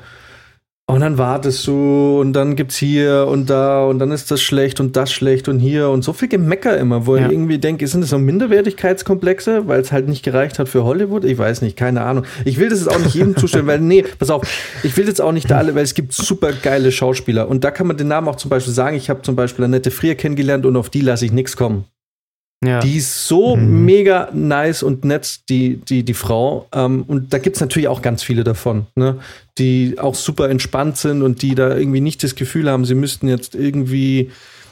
Und dann wartest du und dann gibt's hier und da und dann ist das schlecht und das schlecht und hier und so viel Gemecker immer, wo Ja. ich irgendwie denke, sind das so Minderwertigkeitskomplexe, weil es halt nicht gereicht hat für Hollywood? Ich weiß nicht, keine Ahnung. Ich will das jetzt auch nicht jedem zustellen, weil, nee, pass auf, ich will jetzt auch nicht da alle, weil es gibt super geile Schauspieler und da kann man den Namen auch zum Beispiel sagen. Ich habe zum Beispiel Annette Frier kennengelernt und auf die lasse ich nichts kommen. Ja. Die ist so Mhm. mega nice und nett, die, die, die Frau. Ähm, und da gibt es natürlich auch ganz viele davon, ne? die auch super entspannt sind und die da irgendwie nicht das Gefühl haben, sie müssten jetzt irgendwie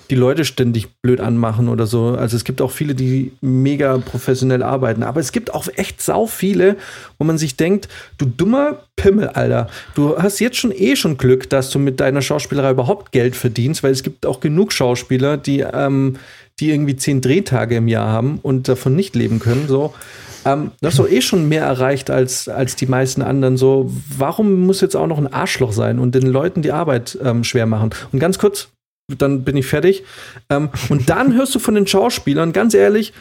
die Leute ständig blöd anmachen oder so. Also es gibt auch viele, die mega professionell arbeiten. Aber es gibt auch echt sau viele, wo man sich denkt, du dummer Pimmel, Alter. Du hast jetzt schon eh schon Glück, dass du mit deiner Schauspielerei überhaupt Geld verdienst, weil es gibt auch genug Schauspieler, die, ähm, die irgendwie zehn Drehtage im Jahr haben und davon nicht leben können. So. Ähm, du hast doch eh schon mehr erreicht als, als die meisten anderen. So, warum muss jetzt auch noch ein Arschloch sein und den Leuten die Arbeit ähm, schwer machen? Und ganz kurz, dann bin ich fertig. Ähm, und dann hörst du von den Schauspielern, ganz ehrlich,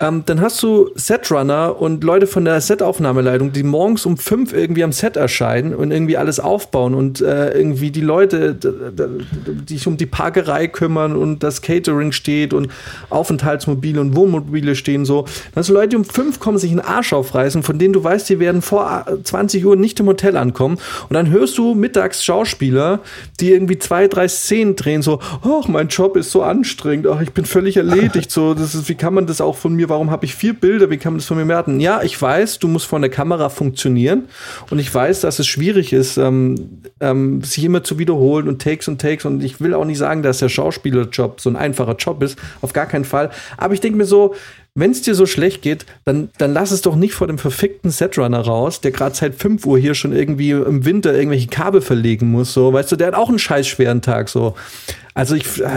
ähm, dann hast du Setrunner und Leute von der Setaufnahmeleitung, die morgens um fünf irgendwie am Set erscheinen und irgendwie alles aufbauen und äh, irgendwie die Leute, die sich um die Parkerei kümmern und das Catering steht und Aufenthaltsmobile und Wohnmobile stehen so. Dann hast du Leute, die um fünf kommen, sich einen Arsch aufreißen, von denen du weißt, die werden vor 20 Uhr nicht im Hotel ankommen. Und dann hörst du mittags Schauspieler, die irgendwie zwei, drei Szenen drehen, so, ach, mein Job ist so anstrengend, ach, ich bin völlig erledigt, so, das ist, wie kann man das auch von mir, warum habe ich vier Bilder, wie kann man das von mir merken? Ja, ich weiß, du musst vor der Kamera funktionieren und ich weiß, dass es schwierig ist, ähm, ähm, sich immer zu wiederholen und Takes und Takes und ich will auch nicht sagen, dass der Schauspielerjob so ein einfacher Job ist, auf gar keinen Fall, aber ich denke mir so, wenn es dir so schlecht geht, dann, dann lass es doch nicht vor dem verfickten Setrunner raus, der gerade seit 5 Uhr hier schon irgendwie im Winter irgendwelche Kabel verlegen muss. So, weißt du, der hat auch einen scheiß schweren Tag. So. Also ich. Äh,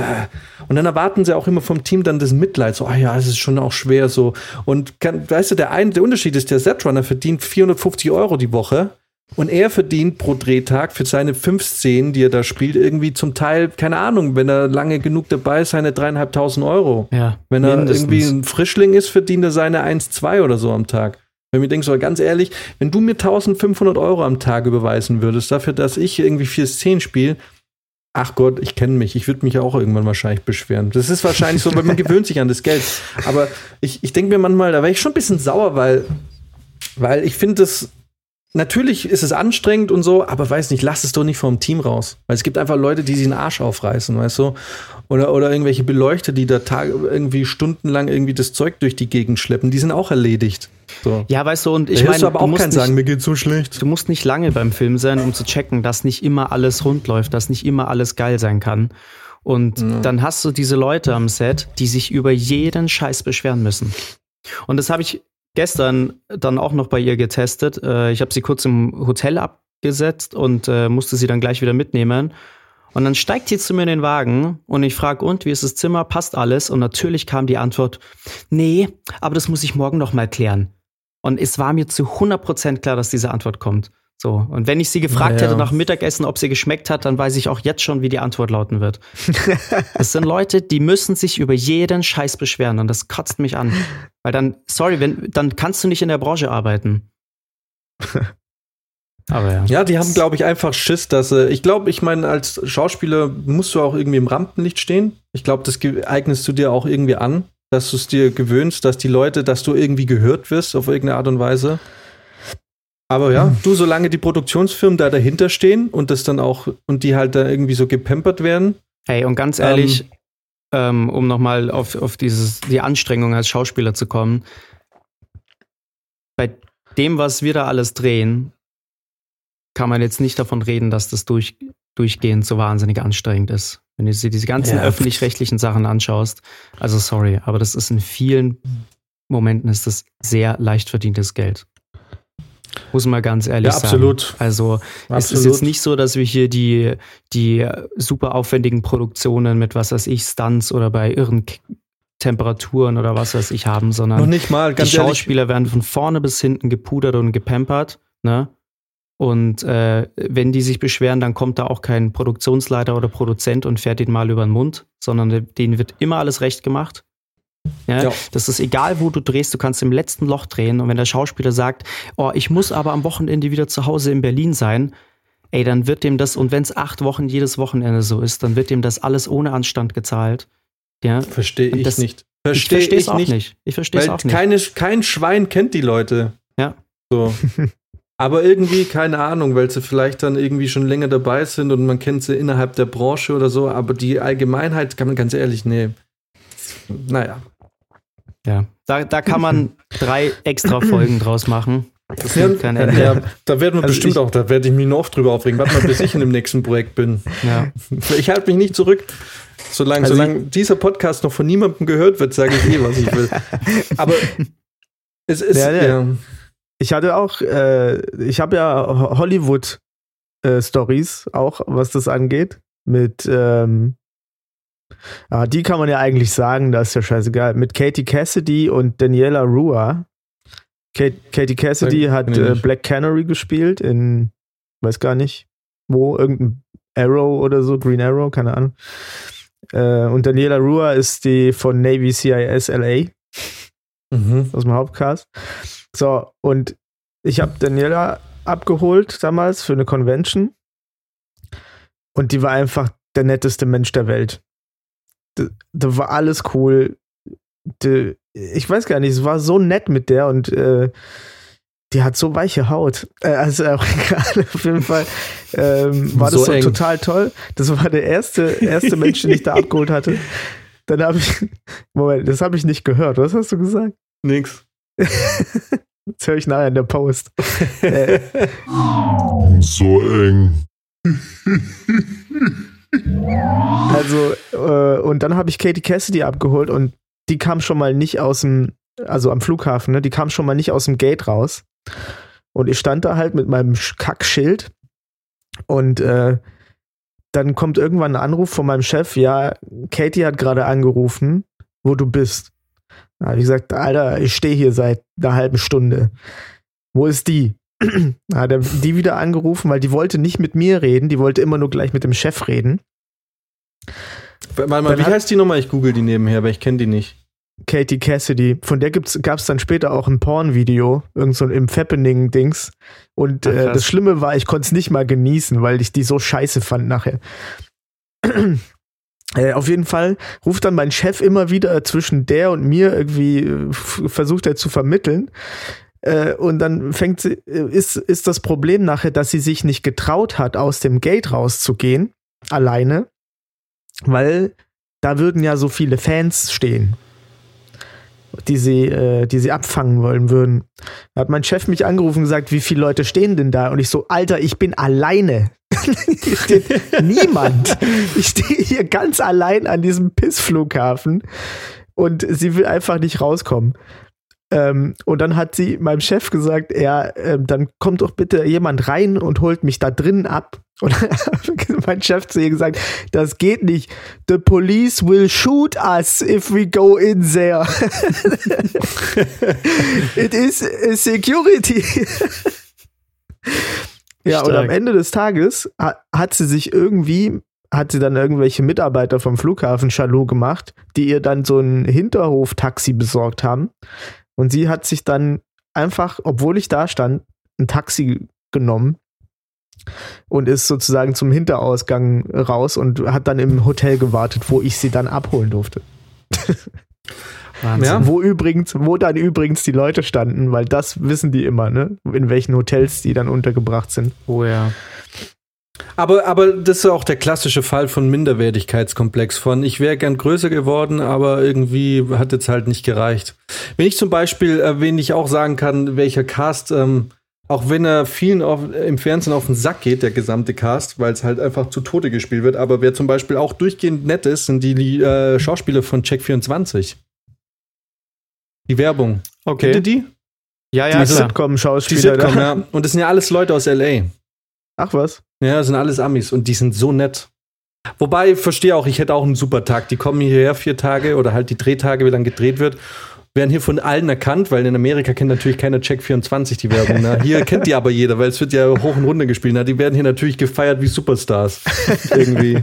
und dann erwarten sie auch immer vom Team dann das Mitleid. So, ah ja, es ist schon auch schwer so. Und kann, weißt du, der, ein, der Unterschied ist, der Setrunner verdient 450 Euro die Woche und er verdient pro Drehtag für seine fünf Szenen, die er da spielt, irgendwie zum Teil, keine Ahnung, wenn er lange genug dabei ist, seine dreieinhalbtausend Euro. Ja, wenn er mindestens. irgendwie ein Frischling ist, verdient er seine 1, 2 oder so am Tag. Wenn mir denkst, so ganz ehrlich, wenn du mir 1500 Euro am Tag überweisen würdest, dafür, dass ich irgendwie vier Szenen spiele, ach Gott, ich kenne mich, ich würde mich auch irgendwann wahrscheinlich beschweren. Das ist wahrscheinlich so, weil man gewöhnt sich an das Geld. Aber ich, ich denke mir manchmal, da wäre ich schon ein bisschen sauer, weil, weil ich finde das natürlich ist es anstrengend und so, aber weiß nicht, lass es doch nicht vom Team raus. Weil es gibt einfach Leute, die sich den Arsch aufreißen, weißt du? Oder, oder irgendwelche Beleuchter, die da Tag, irgendwie stundenlang irgendwie das Zeug durch die Gegend schleppen, die sind auch erledigt. So. Ja, weißt du, und ich meine, meine, aber du auch nicht- sagen, mir geht's so schlecht. Du musst nicht lange beim Film sein, um zu checken, dass nicht immer alles rund läuft, dass nicht immer alles geil sein kann. Und dann hast du diese Leute am Set, die sich über jeden Scheiß beschweren müssen. Und das habe ich gestern dann auch noch bei ihr getestet. Äh, Ich habe sie kurz im Hotel abgesetzt und äh, musste sie dann gleich wieder mitnehmen. Und dann steigt sie zu mir in den Wagen und ich frage, und wie ist das Zimmer? Passt alles? Und natürlich kam die Antwort, nee, aber das muss ich morgen noch mal klären. Und es war mir zu 100% klar, dass diese Antwort kommt. So. Und wenn ich sie gefragt Ja. hätte nach Mittagessen, ob sie geschmeckt hat, dann weiß ich auch jetzt schon, wie die Antwort lauten wird. es sind Leute, die müssen sich über jeden Scheiß beschweren und das kotzt mich an. Weil dann, sorry, wenn, dann kannst du nicht in der Branche arbeiten. Aber ja. Ja, die haben, glaube ich, einfach Schiss, dass äh, ich glaube, ich meine, als Schauspieler musst du auch irgendwie im Rampenlicht stehen. Ich glaube, das eignest du dir auch irgendwie an, dass du es dir gewöhnst, dass die Leute, dass du irgendwie gehört wirst auf irgendeine Art und Weise. Aber ja, du, solange die Produktionsfirmen da dahinter stehen und das dann auch, und die halt da irgendwie so gepampert werden, Hey, und ganz ehrlich, ähm, um nochmal auf, auf dieses, die Anstrengung als Schauspieler zu kommen, bei dem, was wir da alles drehen, kann man jetzt nicht davon reden, dass das durch, durchgehend so wahnsinnig anstrengend ist. Wenn du dir diese ganzen Ja. öffentlich-rechtlichen Sachen anschaust, also sorry, aber das ist in vielen Momenten ist das sehr leicht verdientes Geld. Muss man ganz ehrlich Ja, sagen. absolut. Also es ist jetzt nicht so, dass wir hier die, die super aufwendigen Produktionen mit was weiß ich, Stunts oder bei irren Temperaturen oder was weiß ich haben, sondern noch nicht mal, die ganz ehrlich. Schauspieler werden von vorne bis hinten gepudert und gepampert, ne? Und äh, wenn die sich beschweren, dann kommt da auch kein Produktionsleiter oder Produzent und fährt den mal über den Mund, sondern denen wird immer alles recht gemacht. Ja, Ja. Das ist egal, wo du drehst, du kannst im letzten Loch drehen. Und wenn der Schauspieler sagt, oh, ich muss aber am Wochenende wieder zu Hause in Berlin sein, ey, dann wird dem das, und wenn es acht Wochen jedes Wochenende so ist, dann wird dem das alles ohne Anstand gezahlt. Ja, Verstehe ich das- nicht. ich Verstehe ich, es auch nicht. nicht. Ich verstehe es auch nicht. keine, kein Schwein kennt die Leute. Ja. So. Aber irgendwie, keine Ahnung, weil sie vielleicht dann irgendwie schon länger dabei sind und man kennt sie innerhalb der Branche oder so, aber die Allgemeinheit kann man ganz ehrlich, nee. Naja. Ja, da, da kann man drei extra Folgen draus machen. Das Ja, kein Ende. ja, da werden wir Also bestimmt ich- auch, da werde ich mich noch oft drüber aufregen. Warte mal, bis ich in dem nächsten Projekt bin. Ja. Ich halte mich nicht zurück. Solange, Also solange dieser Podcast noch von niemandem gehört wird, sage ich eh, was ich will. Aber es ist, Ja, ja. Ich hatte auch, äh, ich habe ja Ho- Hollywood äh, Stories auch, was das angeht. Mit, ähm, ah, die kann man ja eigentlich sagen, das ist ja scheißegal. Mit Katie Cassidy und Daniela Rua. Kate, Katie Cassidy Kenn hat ich äh. Black Canary gespielt in, weiß gar nicht, wo, irgendein Arrow oder so, Green Arrow, keine Ahnung. Äh, und Daniela Rua ist die von Navy CIS LA. Mhm. aus dem Hauptcast. So, und ich habe Daniela abgeholt damals für eine Convention. Und die war einfach der netteste Mensch der Welt. Da, war alles cool. Die, ich weiß gar nicht, es war so nett mit der und äh, die hat so weiche Haut. Äh, also auch egal, auf jeden Fall ähm, war das So so eng. total toll. Das war der erste, erste Mensch, den ich da abgeholt hatte. Dann habe ich, Moment, das habe ich nicht gehört. Was hast du gesagt? Nix. Das höre ich nachher in der Post. äh, So eng. also, äh, und dann habe ich Katie Cassidy abgeholt und die kam schon mal nicht aus dem, also am Flughafen, ne? Die kam schon mal nicht aus dem Gate raus. Und ich stand da halt mit meinem Sch- Kackschild und äh, dann kommt irgendwann ein Anruf von meinem Chef, ja, Katie hat gerade angerufen, wo du bist. Da habe ich gesagt, Alter, ich stehe hier seit einer halben Stunde. Wo ist die? Da hat er die wieder angerufen, weil die wollte nicht mit mir reden, die wollte immer nur gleich mit dem Chef reden. Warte mal, wie hat- heißt die nochmal? Ich google die nebenher, weil ich kenne die nicht. Katie Cassidy. Von der gab es dann später auch ein Porn-Video, irgend so im Fappening-Dings. Und Ach, äh, das Schlimme war, ich konnte es nicht mal genießen, weil ich die so scheiße fand nachher. äh, auf jeden Fall ruft dann mein Chef immer wieder zwischen der und mir irgendwie, äh, versucht er zu vermitteln. Äh, und dann fängt sie, äh, ist, ist das Problem nachher, dass sie sich nicht getraut hat, aus dem Gate rauszugehen, alleine, weil da würden ja so viele Fans stehen die sie, äh, die sie abfangen wollen würden. Da hat mein Chef mich angerufen und gesagt, wie viele Leute stehen denn da? Und ich so, Alter, ich bin alleine. Hier steht niemand. Ich stehe hier ganz allein an diesem Pissflughafen und sie will einfach nicht rauskommen. Ähm, und dann hat sie meinem Chef gesagt, ja, ähm, dann kommt doch bitte jemand rein und holt mich da drinnen ab. Und dann hat mein Chef zu ihr gesagt, das geht nicht. The police will shoot us if we go in there. It is a security. ja, und Stark. am Ende des Tages ha- hat sie sich irgendwie, hat sie dann irgendwelche Mitarbeiter vom Flughafen Chalou gemacht, die ihr dann so ein Hinterhof-Taxi besorgt haben. Und sie hat sich dann einfach, obwohl ich da stand, ein Taxi genommen und ist sozusagen zum Hinterausgang raus und hat dann im Hotel gewartet, wo ich sie dann abholen durfte. Wahnsinn. Ja. Wo übrigens, wo dann übrigens die Leute standen, weil das wissen die immer, ne? In welchen Hotels die dann untergebracht sind. Oh ja. Aber, aber das ist auch der klassische Fall von Minderwertigkeitskomplex von ich wäre gern größer geworden, aber irgendwie hat jetzt halt nicht gereicht. Wenn ich zum Beispiel, äh, wen ich auch sagen kann, welcher Cast, ähm, auch wenn er vielen auf, im Fernsehen auf den Sack geht, der gesamte Cast, weil es halt einfach zu Tode gespielt wird, aber wer zum Beispiel auch durchgehend nett ist, sind die äh, Schauspieler von Check 24. Die Werbung. Okay. Kennt ihr die? Ja, Die ja. Die Sitcom-Schauspieler. Sitcom, ja. Und das sind ja alles Leute aus L.A. Ach was? Ja, das sind alles Amis und die sind so nett. Wobei, ich verstehe auch, ich hätte auch einen super Tag. Die kommen hierher vier Tage oder halt die Drehtage, wie lang gedreht wird, werden hier von allen erkannt, weil in Amerika kennt natürlich keiner Check 24 die Werbung. Ne? Hier kennt die aber jeder, weil es wird ja hoch und runter gespielt. Ne? Die werden hier natürlich gefeiert wie Superstars. Irgendwie.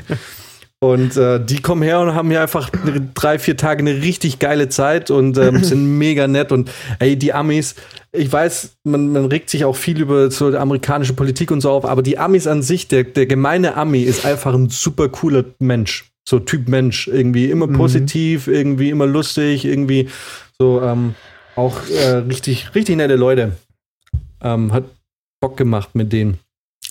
Und äh, die kommen her und haben hier einfach drei, vier Tage eine richtig geile Zeit und ähm, sind mega nett. Und ey, die Amis, ich weiß, man, man regt sich auch viel über so die amerikanische Politik und so auf, aber die Amis an sich, der, der gemeine Ami ist einfach ein super cooler Mensch. So Typ Mensch. Irgendwie immer Mhm. positiv, irgendwie immer lustig, irgendwie so ähm, auch äh, richtig, richtig nette Leute. Ähm, hat Bock gemacht mit denen.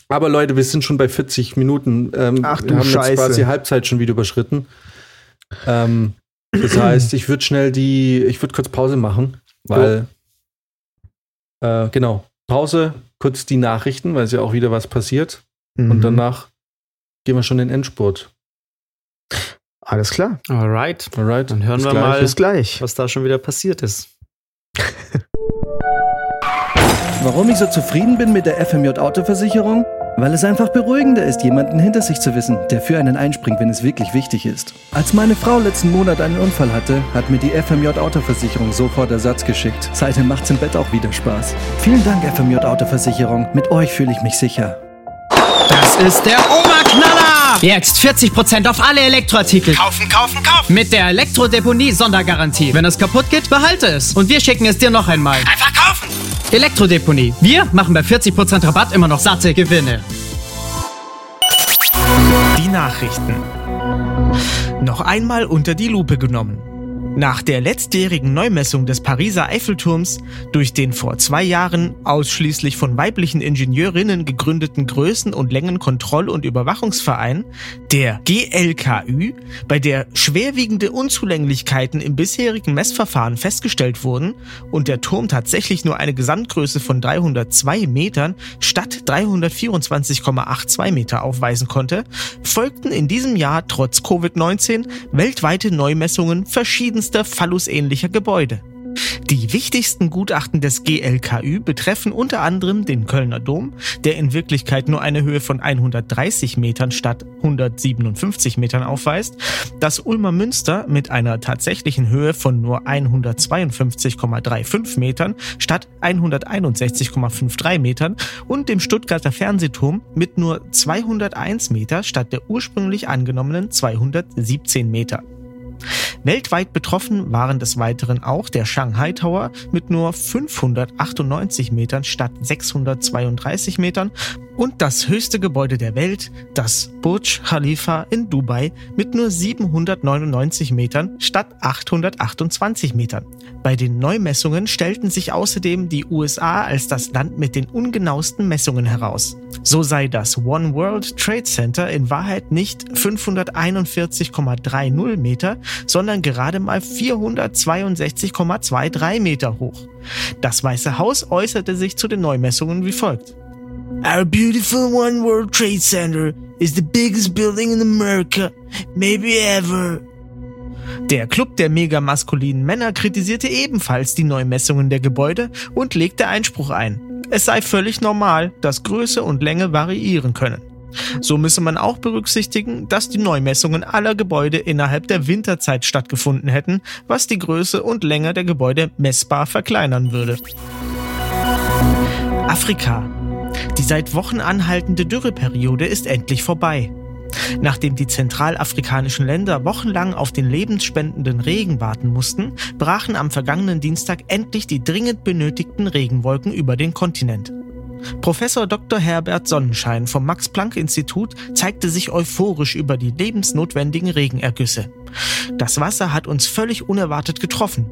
Aber Leute, wir sind schon bei 40 Minuten. Ähm, Ach du wir haben Scheiße. jetzt quasi Halbzeit schon wieder überschritten. Ähm, das heißt, ich würde schnell die, ich würde kurz Pause machen, weil äh, genau Pause, kurz die Nachrichten, weil es ja auch wieder was passiert Mhm. und danach gehen wir schon in den Endspurt. Alles klar. Alright. Alright, Dann hören bis wir gleich. mal, Bis gleich. was da schon wieder passiert ist. Warum ich so zufrieden bin mit der FMJ Autoversicherung? Weil es einfach beruhigender ist, jemanden hinter sich zu wissen, der für einen einspringt, wenn es wirklich wichtig ist. Als meine Frau letzten Monat einen Unfall hatte, hat mir die FMJ Autoversicherung sofort Ersatz geschickt. Seitdem macht's im Bett auch wieder Spaß. Vielen Dank, FMJ Autoversicherung. Mit euch fühle ich mich sicher. Das ist der Oberknaller! Jetzt 40% auf alle Elektroartikel. Kaufen, kaufen, kaufen. Mit der Elektrodeponie Sondergarantie. Wenn es kaputt geht, behalte es. Und wir schicken es dir noch einmal. Einfach kaufen. Elektrodeponie. Wir machen bei 40% Rabatt immer noch satte Gewinne. Die Nachrichten. Noch einmal unter die Lupe genommen. Nach der letztjährigen Neumessung des Pariser Eiffelturms durch den vor zwei Jahren ausschließlich von weiblichen Ingenieurinnen gegründeten Größen- und Längenkontroll- und Überwachungsverein, der GLKÜ, bei der schwerwiegende Unzulänglichkeiten im bisherigen Messverfahren festgestellt wurden und der Turm tatsächlich nur eine Gesamtgröße von 302 Metern statt 324,82 Meter aufweisen konnte, folgten in diesem Jahr trotz Covid-19 weltweite Neumessungen verschiedenster phallusähnlicher Gebäude. Die wichtigsten Gutachten des GLKÜ betreffen unter anderem den Kölner Dom, der in Wirklichkeit nur eine Höhe von 130 Metern statt 157 Metern aufweist, das Ulmer Münster mit einer tatsächlichen Höhe von nur 152,35 Metern statt 161,53 Metern und dem Stuttgarter Fernsehturm mit nur 201 Meter statt der ursprünglich angenommenen 217 Meter. Weltweit betroffen waren des Weiteren auch der Shanghai Tower mit nur 598 Metern statt 632 Metern und das höchste Gebäude der Welt, das Burj Khalifa in Dubai mit nur 799 Metern statt 828 Metern. Bei den Neumessungen stellten sich außerdem die USA als das Land mit den ungenauesten Messungen heraus. So sei das One World Trade Center in Wahrheit nicht 541,30 Meter, sondern gerade mal 462,23 Meter hoch. Das Weiße Haus äußerte sich zu den Neumessungen wie folgt. Our beautiful One World Trade Center is the biggest building in America, maybe ever. Der Club der megamaskulinen Männer kritisierte ebenfalls die Neumessungen der Gebäude und legte Einspruch ein. Es sei völlig normal, dass Größe und Länge variieren können. So müsse man auch berücksichtigen, dass die Neumessungen aller Gebäude innerhalb der Winterzeit stattgefunden hätten, was die Größe und Länge der Gebäude messbar verkleinern würde. Afrika. Die seit Wochen anhaltende Dürreperiode ist endlich vorbei. Nachdem die zentralafrikanischen Länder wochenlang auf den lebensspendenden Regen warten mussten, brachen am vergangenen Dienstag endlich die dringend benötigten Regenwolken über den Kontinent. Professor Dr. Herbert Sonnenschein vom Max-Planck-Institut zeigte sich euphorisch über die lebensnotwendigen Regenergüsse. Das Wasser hat uns völlig unerwartet getroffen.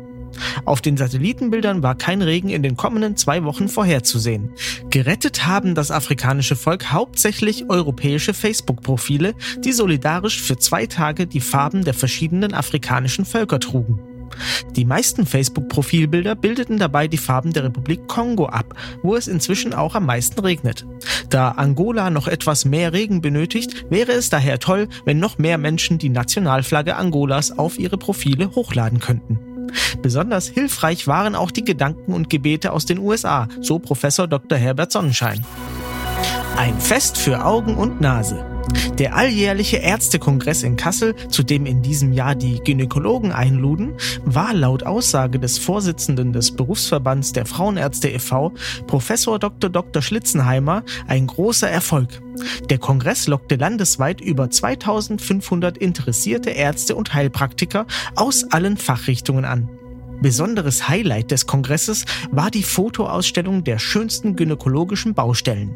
Auf den Satellitenbildern war kein Regen in den kommenden zwei Wochen vorherzusehen. Gerettet haben das afrikanische Volk hauptsächlich europäische Facebook-Profile, die solidarisch für zwei Tage die Farben der verschiedenen afrikanischen Völker trugen. Die meisten Facebook-Profilbilder bildeten dabei die Farben der Republik Kongo ab, wo es inzwischen auch am meisten regnet. Da Angola noch etwas mehr Regen benötigt, wäre es daher toll, wenn noch mehr Menschen die Nationalflagge Angolas auf ihre Profile hochladen könnten. Besonders hilfreich waren auch die Gedanken und Gebete aus den USA, so Professor Dr. Herbert Sonnenschein. Ein Fest für Augen und Nase. Der alljährliche Ärztekongress in Kassel, zu dem in diesem Jahr die Gynäkologen einluden, war laut Aussage des Vorsitzenden des Berufsverbands der Frauenärzte e.V., Professor Dr. Dr. Schlitzenheimer, ein großer Erfolg. Der Kongress lockte landesweit über 2500 interessierte Ärzte und Heilpraktiker aus allen Fachrichtungen an. Besonderes Highlight des Kongresses war die Fotoausstellung der schönsten gynäkologischen Baustellen.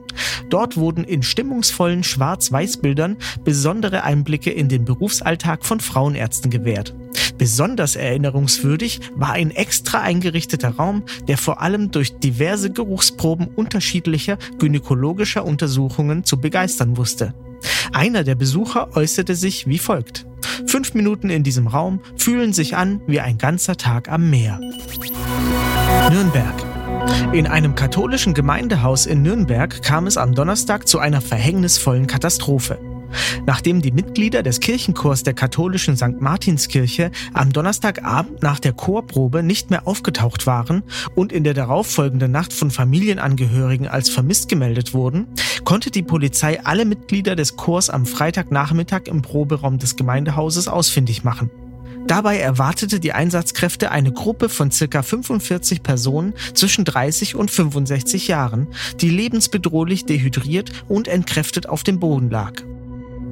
Dort wurden in stimmungsvollen Schwarz-Weiß-Bildern besondere Einblicke in den Berufsalltag von Frauenärzten gewährt. Besonders erinnerungswürdig war ein extra eingerichteter Raum, der vor allem durch diverse Geruchsproben unterschiedlicher gynäkologischer Untersuchungen zu begeistern wusste. Einer der Besucher äußerte sich wie folgt. Fünf Minuten in diesem Raum fühlen sich an wie ein ganzer Tag am Meer. Nürnberg. In einem katholischen Gemeindehaus in Nürnberg kam es am Donnerstag zu einer verhängnisvollen Katastrophe. Nachdem die Mitglieder des Kirchenchors der katholischen St. Martinskirche am Donnerstagabend nach der Chorprobe nicht mehr aufgetaucht waren und in der darauffolgenden Nacht von Familienangehörigen als vermisst gemeldet wurden, konnte die Polizei alle Mitglieder des Chors am Freitagnachmittag im Proberaum des Gemeindehauses ausfindig machen. Dabei erwartete die Einsatzkräfte eine Gruppe von circa 45 Personen zwischen 30 und 65 Jahren, die lebensbedrohlich dehydriert und entkräftet auf dem Boden lag.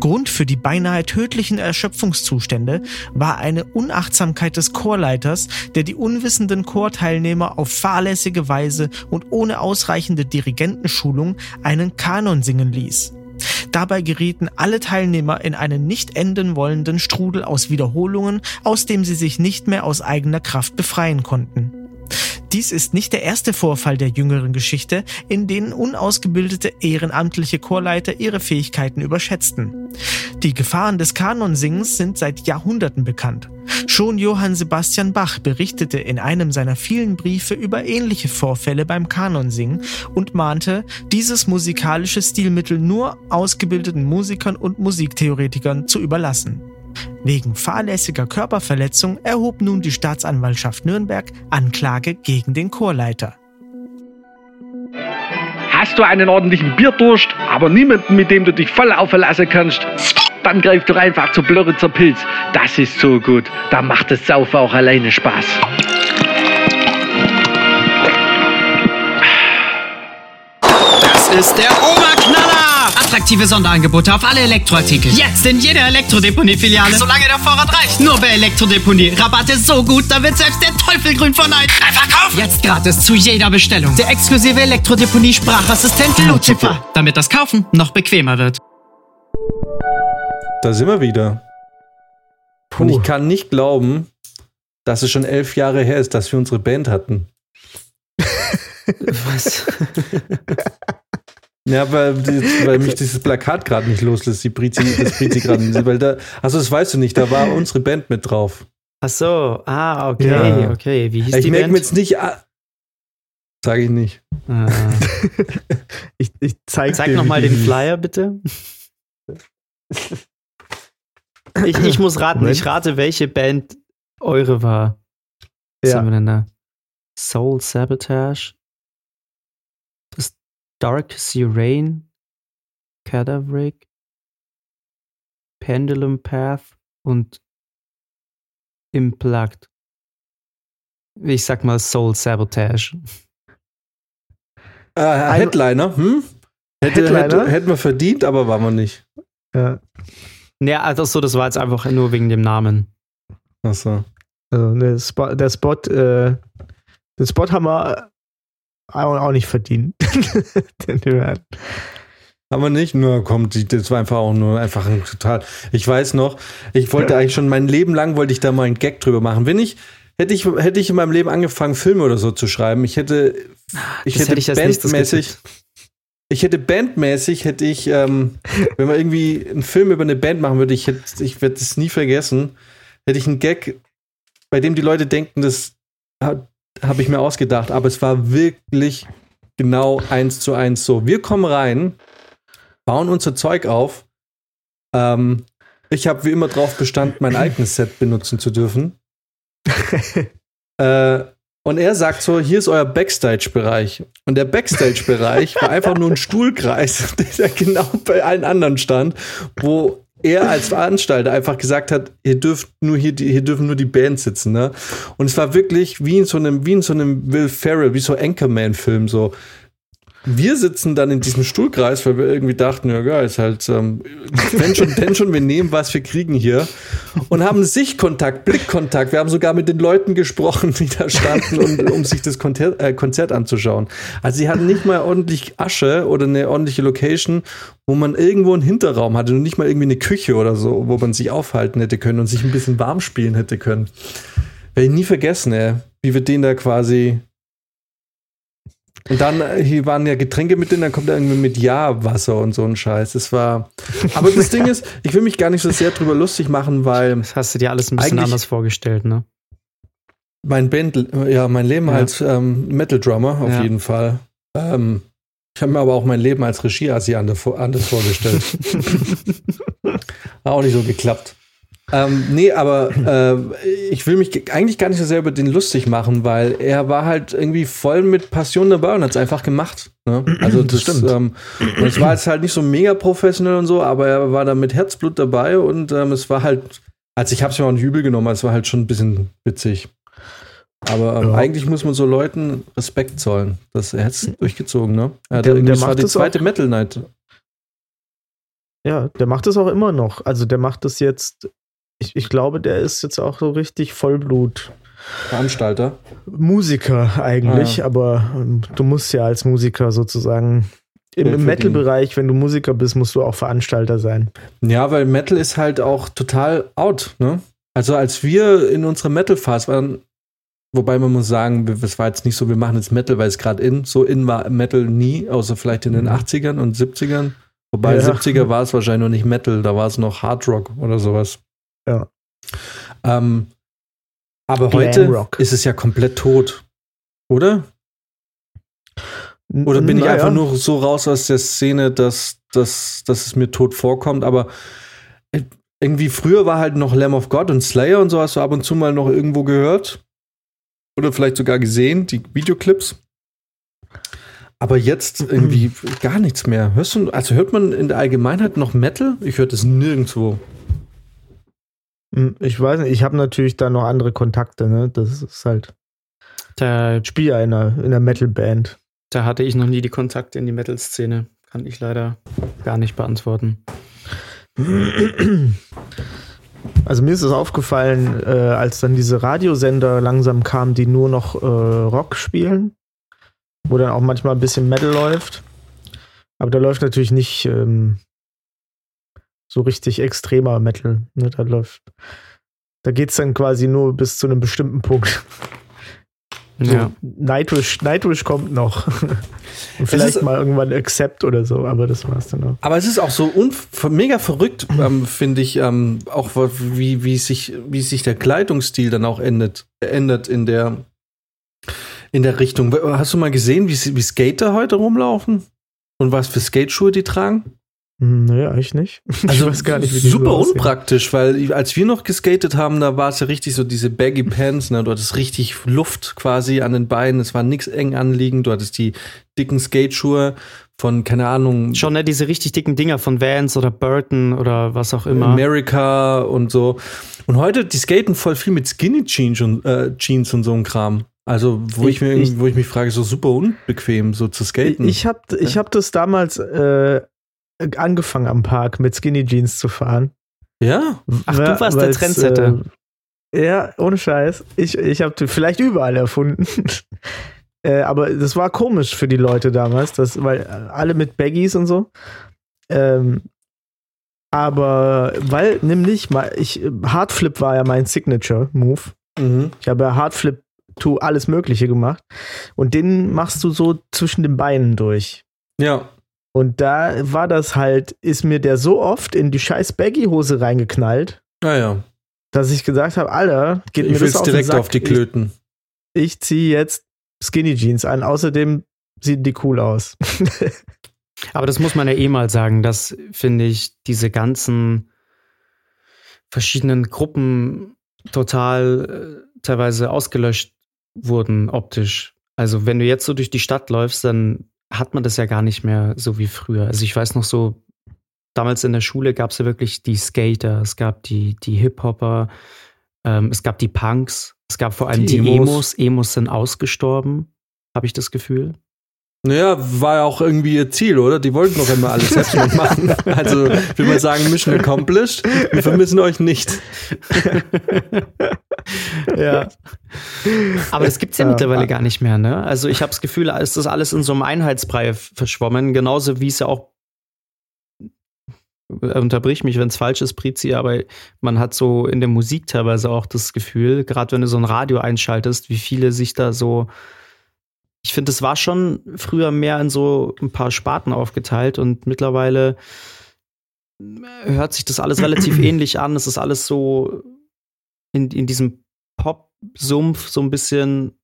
Grund für die beinahe tödlichen Erschöpfungszustände war eine Unachtsamkeit des Chorleiters, der die unwissenden Chorteilnehmer auf fahrlässige Weise und ohne ausreichende Dirigentenschulung einen Kanon singen ließ. Dabei gerieten alle Teilnehmer in einen nicht enden wollenden Strudel aus Wiederholungen, aus dem sie sich nicht mehr aus eigener Kraft befreien konnten. Dies ist nicht der erste Vorfall der jüngeren Geschichte, in denen unausgebildete ehrenamtliche Chorleiter ihre Fähigkeiten überschätzten. Die Gefahren des Kanonsingens sind seit Jahrhunderten bekannt. Schon Johann Sebastian Bach berichtete in einem seiner vielen Briefe über ähnliche Vorfälle beim Kanonsingen und mahnte, dieses musikalische Stilmittel nur ausgebildeten Musikern und Musiktheoretikern zu überlassen. Wegen fahrlässiger Körperverletzung erhob nun die Staatsanwaltschaft Nürnberg Anklage gegen den Chorleiter. Hast du einen ordentlichen Bierdurst, aber niemanden, mit dem du dich voll aufverlassen kannst? Dann greif doch einfach zu Blöritzer Pilz. Das ist so gut. Da macht das Saufen auch alleine Spaß. Das ist der Oberknaller! Attraktive Sonderangebote auf alle Elektroartikel. Jetzt in jeder Elektrodeponie-Filiale. Solange der Vorrat reicht. Nur bei Elektrodeponie. Rabatte so gut, da wird selbst der Teufel grün von Neid. Einfach kaufen! Jetzt gratis zu jeder Bestellung. Der exklusive Elektrodeponie-Sprachassistent Lucifer. Damit das Kaufen noch bequemer wird. Da sind wir wieder. Und ich kann nicht glauben, dass es schon elf Jahre her ist, dass wir unsere Band hatten. Was? Ja, weil, weil mich dieses Plakat gerade nicht loslässt, die Brizi, das Brizi gerade. Weil da, also das weißt du nicht, da war unsere Band mit drauf. Ach so, ah, okay, Ja. okay. Wie hieß Ich die merke Band? mir jetzt nicht. ah, Sag ich nicht. Ah. Ich, ich zeig Sag dir, noch wie mal die den. Flyer, bitte. Ich, ich muss raten, Moment. ich rate, welche Band eure war. Was Ja. haben wir denn da? Soul Sabotage, Dark Rain, Cadaveric, Pendulum Path und Implugged. Ich sag mal Soul Sabotage. Äh, Headliner, hm? Hätte, Headliner? Hätte, hätten wir verdient, aber waren wir nicht. Ja, Ja, also so, das war jetzt einfach nur wegen dem Namen. Achso. also der Spot, der Spot, äh, den Spot haben wir auch auch nicht verdient. Wir nicht, nur kommt, die- das war einfach auch nur einfach ein total. Ich weiß noch, ich wollte eigentlich schon mein Leben lang wollte ich da mal einen Gag drüber machen. Wenn ich, hätte ich, hätte ich in meinem Leben angefangen, Filme oder so zu schreiben, ich hätte, ich Das hätte, hätte ich bandmäßig, ich hätte bandmäßig, hätte ich, ähm, wenn man irgendwie einen Film über eine Band machen würde, ich hätte, ich werde es nie vergessen, hätte ich einen Gag, bei dem die Leute denken, das habe ich mir ausgedacht, aber es war wirklich genau eins zu eins so. Wir kommen rein, bauen unser Zeug auf. Ähm, ich habe wie immer drauf bestanden, mein eigenes Set benutzen zu dürfen. äh, und er sagt so: Hier ist euer Backstage-Bereich. Und der Backstage-Bereich war einfach nur ein Stuhlkreis, der genau bei allen anderen stand, wo er als Veranstalter einfach gesagt hat, ihr dürft nur hier, die, hier dürfen nur die Bands sitzen, ne? Und es war wirklich wie in so einem, wie in so einem Will Ferrell, wie so Anchorman-Film, so. Wir sitzen dann in diesem Stuhlkreis, weil wir irgendwie dachten, ja, geil, ist halt, ähm, wenn schon, denn schon, wir nehmen, was wir kriegen hier. Und haben Sichtkontakt, Blickkontakt. Wir haben sogar mit den Leuten gesprochen, die da standen, und, um sich das Konzert, äh, Konzert anzuschauen. Also sie hatten nicht mal ordentlich Asche oder eine ordentliche Location, wo man irgendwo einen Hinterraum hatte und nicht mal irgendwie eine Küche oder so, wo man sich aufhalten hätte können und sich ein bisschen warm spielen hätte können. Werde ich nie vergessen, ey, wie wir den da quasi und dann äh, hier waren ja Getränke mit drin, dann kommt er irgendwie mit Ja-Wasser und so ein Scheiß. Das war. Aber das Ding ist, ich will mich gar nicht so sehr drüber lustig machen, weil Das hast du dir alles ein bisschen anders vorgestellt, ne? mein Band, ja, mein Leben Ja. als ähm, Metal-Drummer auf Ja. jeden Fall. Ähm, ich habe mir aber auch mein Leben als Regie-Assi anders anders vorgestellt. Hat auch nicht so geklappt. Ähm, nee, aber äh, ich will mich ge- eigentlich gar nicht so sehr über den lustig machen, weil er war halt irgendwie voll mit Passion dabei und hat es einfach gemacht. Ne? Also das, stimmt. Ähm, und es war jetzt halt nicht so mega professionell und so, aber er war da mit Herzblut dabei und ähm, es war halt, also ich habe es mir auch nicht übel genommen, es war halt schon ein bisschen witzig. Aber ähm, Ja. eigentlich muss man so Leuten Respekt zollen. Das, er hat es durchgezogen, ne? Hat Der- der das war macht die das zweite auch. Metal Night. Ja, der macht es auch immer noch. Also der macht das jetzt, ich, ich glaube, der ist jetzt auch so richtig Vollblut. Veranstalter. Musiker eigentlich, Ah, ja. aber ähm, du musst ja als Musiker sozusagen im, im. Metal-Bereich, wenn du Musiker bist, musst du auch Veranstalter sein. Ja, weil Metal ist halt auch total out, ne? Also als wir in unserer Metal-Phase waren, wobei man muss sagen, es war jetzt nicht so, wir machen jetzt Metal, weil es gerade in, so in war Metal nie, außer vielleicht in den 80ern und 70ern. Wobei Ja. 70er war es wahrscheinlich noch nicht Metal, da war es noch Hard Rock oder sowas. Ja. Ähm, aber Glam heute Rock. ist es ja komplett tot, oder? Oder bin ich Naja. einfach nur so raus aus der Szene, dass, dass, dass es mir tot vorkommt? Aber äh, irgendwie früher war halt noch Lamb of God und Slayer und so hast du ab und zu mal noch irgendwo gehört. Oder vielleicht sogar gesehen, die Videoclips. Aber jetzt irgendwie gar nichts mehr. Hörst du, also hört man in der Allgemeinheit noch Metal? Ich höre das nirgendwo. Hm, Ich weiß nicht, ich habe natürlich da noch andere Kontakte, ne? Das ist halt. Da, spiele in einer, in einer Metal-Band. da hatte ich noch nie die Kontakte in die Metal-Szene. Kann ich leider gar nicht beantworten. Also mir ist es aufgefallen, äh, als dann diese Radiosender langsam kamen, die nur noch äh, Rock spielen, wo dann auch manchmal ein bisschen Metal läuft. Aber da läuft natürlich nicht ähm, so richtig extremer Metal. Ne? Da läuft, da geht es dann quasi nur bis zu einem bestimmten Punkt. So, Ja. Nightwish, Nightwish kommt noch. Und vielleicht ist- mal irgendwann Accept oder so, aber das war's dann auch. Aber es ist auch so mega verrückt, ähm, finde ich, ähm, auch wie, wie, sich, wie sich der Kleidungsstil dann auch endet, ändert in der, in der Richtung. Hast du mal gesehen, wie, wie Skater heute rumlaufen? Und was für Skateschuhe die tragen? Nee, eigentlich nicht. Also ich weiß gar nicht, wie die super so unpraktisch, weil als wir noch geskatet haben, da war es ja richtig so diese Baggy Pants, ne? Du hattest richtig Luft quasi an den Beinen, es war nichts eng anliegend, du hattest die dicken Skateschuhe von, keine Ahnung, Schon ne, diese richtig dicken Dinger von Vans oder Burton oder was auch immer. America und so. Und heute, die skaten voll viel mit Skinny Jeans und, äh, Jeans und so ein Kram. Also, wo ich, Ich- mir, ich- wo ich mich frage, so super unbequem, so zu skaten. Ich habe ich hab das damals äh, angefangen am Park mit Skinny Jeans zu fahren. ja? Ach, du Wa- warst der Trendsetter. Äh, ja, ohne Scheiß. Ich, ich habe vielleicht überall erfunden. äh, aber das war komisch für die Leute damals, das, weil äh, alle mit Baggies und so. Ähm, aber weil nämlich ich, Hardflip war ja mein Signature-Move. Mhm. Ich habe ja Hardflip to alles Mögliche gemacht. Und den machst du so zwischen den Beinen durch. Ja. Und da war das halt, ist mir der so oft in die scheiß Baggy-Hose reingeknallt, Naja. dass ich gesagt habe, Alter, geht mir Ich das will's auf den direkt Sack. auf die Klöten. Ich, ich ziehe jetzt Skinny Jeans an. Außerdem sehen die cool aus. Aber das muss man ja eh mal sagen, dass, finde ich, diese ganzen verschiedenen Gruppen total äh, teilweise ausgelöscht wurden optisch. Also wenn du jetzt so durch die Stadt läufst, dann hat man das ja gar nicht mehr so wie früher. Also ich weiß noch so, damals in der Schule gab es ja wirklich die Skater, es gab die, die Hip-Hopper, ähm, es gab die Punks, es gab vor allem Die die, Emos. Emos. Sind ausgestorben, habe ich das Gefühl. Naja, war ja auch irgendwie ihr Ziel, oder? Die wollten doch immer alles selbst machen. Also, will mal sagen, Mission accomplished. Wir vermissen euch nicht. ja. Aber das gibt's ja Ja. mittlerweile gar nicht mehr, ne? Also ich habe das Gefühl, es ist alles in so einem Einheitsbrei verschwommen, genauso wie es ja auch äh, unterbrich mich, wenn es falsch ist, Prizi, aber man hat so in der Musik teilweise auch das Gefühl, gerade wenn du so ein Radio einschaltest, wie viele sich da so ich finde, es war schon früher mehr in so ein paar Sparten aufgeteilt und mittlerweile hört sich das alles relativ ähnlich an. Es ist alles so in, in diesem Pop-Sumpf so ein bisschen.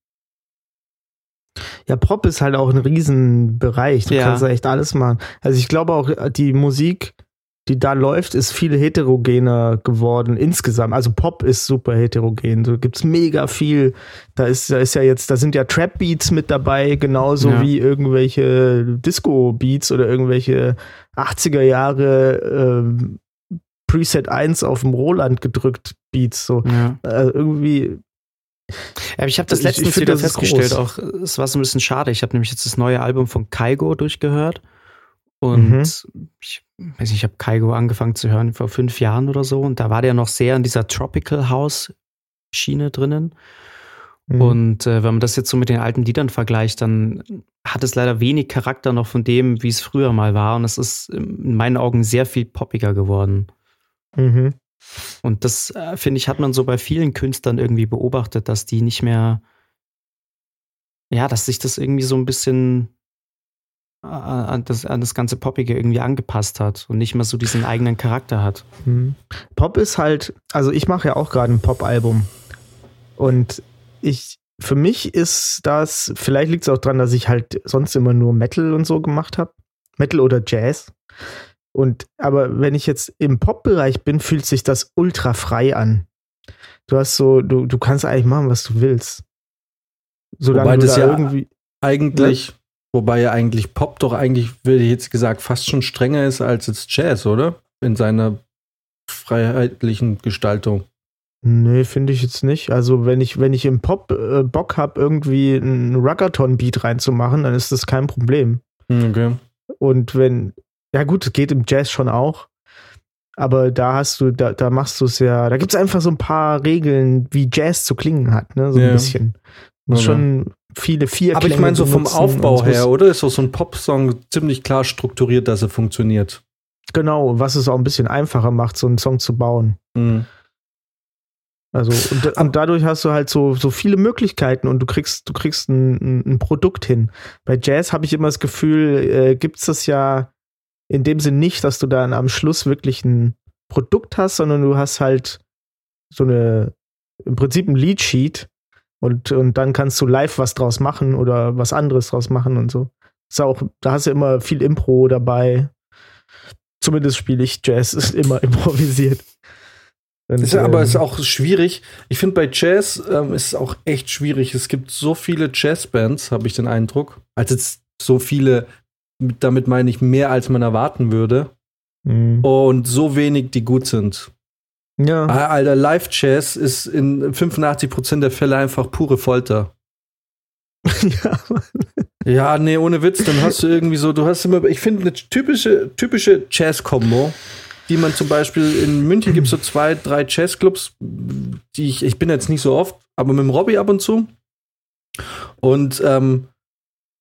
Ja, Pop ist halt auch ein Riesenbereich. Du Ja. kannst da echt alles machen. Also ich glaube auch, die Musik, die da läuft, ist viel heterogener geworden insgesamt. Also Pop ist super heterogen. Da gibt's mega viel. Da ist, da ist ja jetzt, da sind ja Trap-Beats mit dabei, genauso Ja. wie irgendwelche Disco-Beats oder irgendwelche 80er Jahre ähm, Preset 1 auf dem Roland gedrückt Beats. So. Ja. Also irgendwie Aber ich habe das Ich- letztens ich find, wieder festgestellt, auch es war so ein bisschen schade. Ich habe nämlich jetzt das neue Album von Kaigo durchgehört Und Mhm. ich weiß nicht, ich habe Kaigo angefangen zu hören vor fünf Jahren oder so. Und da war der noch sehr in dieser Tropical House Schiene drinnen. Mhm. Und äh, wenn man das jetzt so mit den alten Liedern vergleicht, dann hat es leider wenig Charakter noch von dem, wie es früher mal war. Und es ist in meinen Augen sehr viel poppiger geworden. Mhm. Und das, äh, finde ich, hat man so bei vielen Künstlern irgendwie beobachtet, dass die nicht mehr, ja, dass sich das irgendwie so ein bisschen äh, an das, an das ganze Poppige irgendwie angepasst hat und nicht mehr so diesen eigenen Charakter hat. Mhm. Pop ist halt, also ich mache ja auch gerade ein Pop-Album. Und ich, für mich ist das, vielleicht liegt es auch dran, dass ich halt sonst immer nur Metal und so gemacht habe. Metal oder Jazz. Und aber wenn ich jetzt im Pop-Bereich bin, fühlt sich das ultra frei an. Du hast so, du, du kannst eigentlich machen, was du willst. Solange Wobei du das da ja irgendwie. Eigentlich, wobei ja eigentlich Pop doch eigentlich, würde ich jetzt gesagt, fast schon strenger ist als jetzt Jazz, oder? In seiner freiheitlichen Gestaltung. Nee, finde ich jetzt nicht. Also, wenn ich, wenn ich im Pop äh, Bock habe, irgendwie einen Ruggathon-Beat reinzumachen, dann ist das kein Problem. Hm, Okay. Und wenn, ja gut, es geht im Jazz schon auch. Aber da hast du, da, da machst du es ja, da gibt es einfach so ein paar Regeln, wie Jazz zu klingen hat, ne? So Ja. ein bisschen. Muss Okay. schon viele vier Aber ich meine, so vom Aufbau her, oder? Ist auch so ein Popsong ziemlich klar strukturiert, dass er funktioniert. Genau, was es auch ein bisschen einfacher macht, so einen Song zu bauen. Hm. Also, und, und dadurch hast du halt so, so viele Möglichkeiten und du kriegst, du kriegst ein, ein, ein Produkt hin. Bei Jazz habe ich immer das Gefühl, äh, gibt es das ja in dem Sinn nicht, dass du dann am Schluss wirklich ein Produkt hast, sondern du hast halt so eine, im Prinzip ein Leadsheet und, und dann kannst du live was draus machen oder was anderes draus machen und so. Ist auch, da hast du immer viel Impro dabei. Zumindest spiele ich Jazz, ist immer improvisiert. Und, Ist ja, aber ähm, es ist auch schwierig. Ich finde, bei Jazz ähm, ist es auch echt schwierig. Es gibt so viele Jazzbands, habe ich den Eindruck. Also jetzt so viele, damit meine ich mehr, als man erwarten würde. mh. Und so wenig, die gut sind. Ja. Ah, Alter, Live-Jazz ist in 85% der Fälle einfach pure Folter. ja. Ja, nee, ohne Witz, dann hast du irgendwie so, du hast immer, ich finde eine typische, typische Jazz-Kombo, die man zum Beispiel in München gibt so zwei, drei Jazzclubs, die ich, ich bin jetzt nicht so oft, aber mit dem Robby ab und zu. Und, ähm,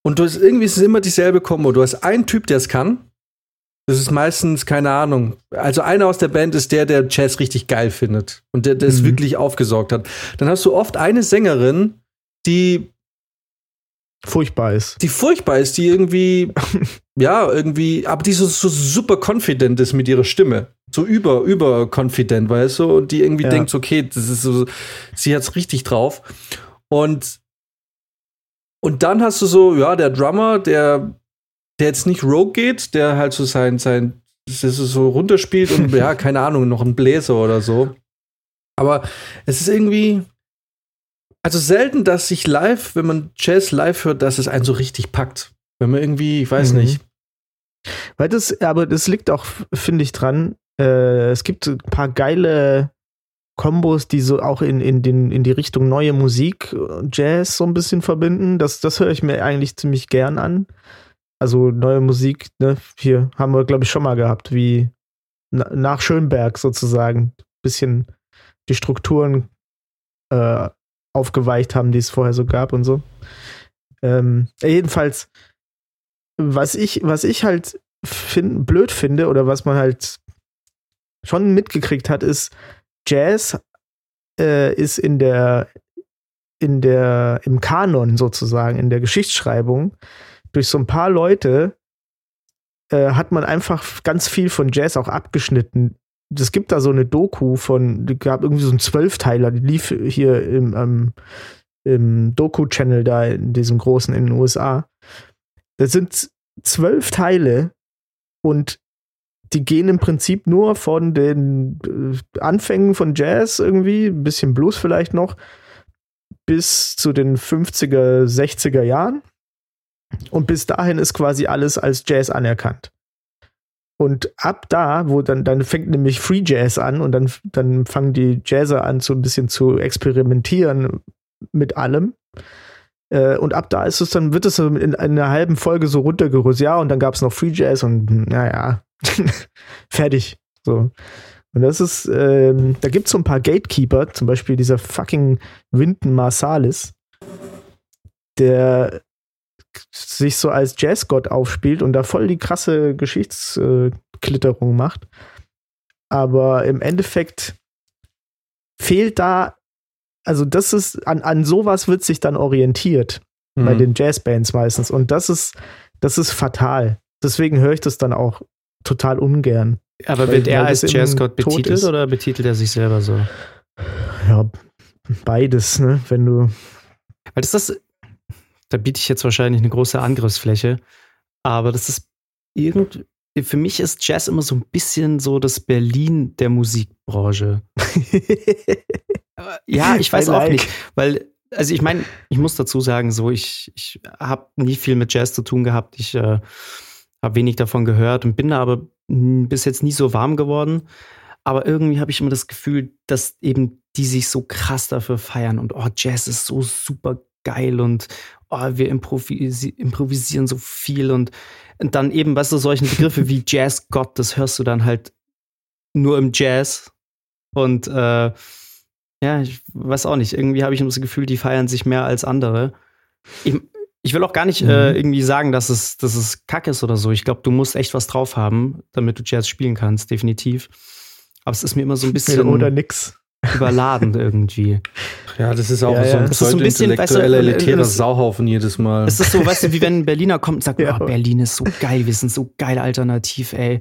und du hast irgendwie ist es immer dieselbe Kombo. Du hast einen Typ, der es kann. Das ist meistens, keine Ahnung. Also einer aus der Band ist der, der Jazz richtig geil findet und der, der es Mhm. wirklich aufgesaugt hat. Dann hast du oft eine Sängerin, die furchtbar ist. die furchtbar ist, die irgendwie, ja, irgendwie, aber die so, so super confident ist mit ihrer Stimme. So über, überconfident, weißt du? Und die irgendwie Ja. denkt, okay, das ist so, sie hat's richtig drauf. Und, und dann hast du so, ja, der Drummer, der, der jetzt nicht Rogue geht, der halt so sein, sein, das ist so runterspielt und ja, keine Ahnung, noch ein Bläser oder so. Aber es ist irgendwie, also selten, dass sich live, wenn man Jazz live hört, dass es einen so richtig packt. Wenn man irgendwie, ich weiß Mhm. nicht. Weil das, aber das liegt auch, finde ich, dran. Äh, es gibt ein paar geile Kombos, die so auch in, in, den, in die Richtung neue Musik, äh, Jazz so ein bisschen verbinden. Das, das höre ich mir eigentlich ziemlich gern an. Also neue Musik, ne, hier haben wir, glaube ich, schon mal gehabt, wie na, nach Schönberg sozusagen. Bisschen die Strukturen äh, aufgeweicht haben, die es vorher so gab und so. Ähm, jedenfalls, was ich, was ich halt fin blöd finde oder was man halt schon mitgekriegt hat, ist, Jazz äh, ist in der, in der, im Kanon sozusagen, in der Geschichtsschreibung, durch so ein paar Leute äh, hat man einfach ganz viel von Jazz auch abgeschnitten. Es gibt da so eine Doku von, die gab irgendwie so einen Zwölfteiler, die lief hier im, ähm, im Doku-Channel da in diesem großen in den USA. Das sind zwölf Teile und die gehen im Prinzip nur von den äh, Anfängen von Jazz irgendwie, ein bisschen Blues vielleicht noch, bis zu den 50er, 60er Jahren. Und bis dahin ist quasi alles als Jazz anerkannt. Und ab da, wo dann, dann fängt nämlich Free Jazz an und dann, dann fangen die Jazzer an, so ein bisschen zu experimentieren mit allem. Äh, und ab da ist es dann, wird es in, in einer halben Folge so runtergerüstet. Ja, und dann gab es noch Free Jazz und hm, naja, fertig. So. Und das ist, ähm, da gibt es so ein paar Gatekeeper, zum Beispiel dieser fucking Winton Marsalis, der sich so als Jazzgott aufspielt und da voll die krasse Geschichtsklitterung macht. Aber im Endeffekt fehlt da, also das ist, an, an sowas wird sich dann orientiert Mhm. bei den Jazzbands meistens. Und das ist, das ist fatal. Deswegen höre ich das dann auch total ungern. Aber wird er als Jazzgott tot betitelt oder betitelt er sich selber so? Ja, beides, ne? Wenn du. Weil das ist, da biete ich jetzt wahrscheinlich eine große Angriffsfläche, aber das ist irgend, für mich ist Jazz immer so ein bisschen so das Berlin der Musikbranche. Ja, ich weiß I auch like. nicht, weil, also ich meine, ich muss dazu sagen, so, ich, ich habe nie viel mit Jazz zu tun gehabt. Ich äh, habe wenig davon gehört und bin da aber bis jetzt nie so warm geworden. Aber irgendwie habe ich immer das Gefühl, dass eben die sich so krass dafür feiern und oh, Jazz ist so super geil und oh, wir improvisi improvisieren so viel und, und dann eben, weißt du, solchen Begriffe wie Jazzgott, das hörst du dann halt nur im Jazz und äh, ja, ich weiß auch nicht. Irgendwie habe ich immer das Gefühl, die feiern sich mehr als andere. Ich, ich will auch gar nicht äh, Mhm. irgendwie sagen, dass es, dass es kack ist oder so. Ich glaube, du musst echt was drauf haben, damit du Jazz spielen kannst, definitiv. Aber es ist mir immer so ein bisschen Oder nix. überladen irgendwie. Ja, das ist auch Ja, so ja. ein Das ist so ein bisschen, weißt du, pseudo-intellektueller, äh, elitärer Sauhaufen jedes Mal. Es ist so, weißt du, wie wenn ein Berliner kommt und sagt, Ja. oh, Berlin ist so geil, wir sind so geil alternativ, ey.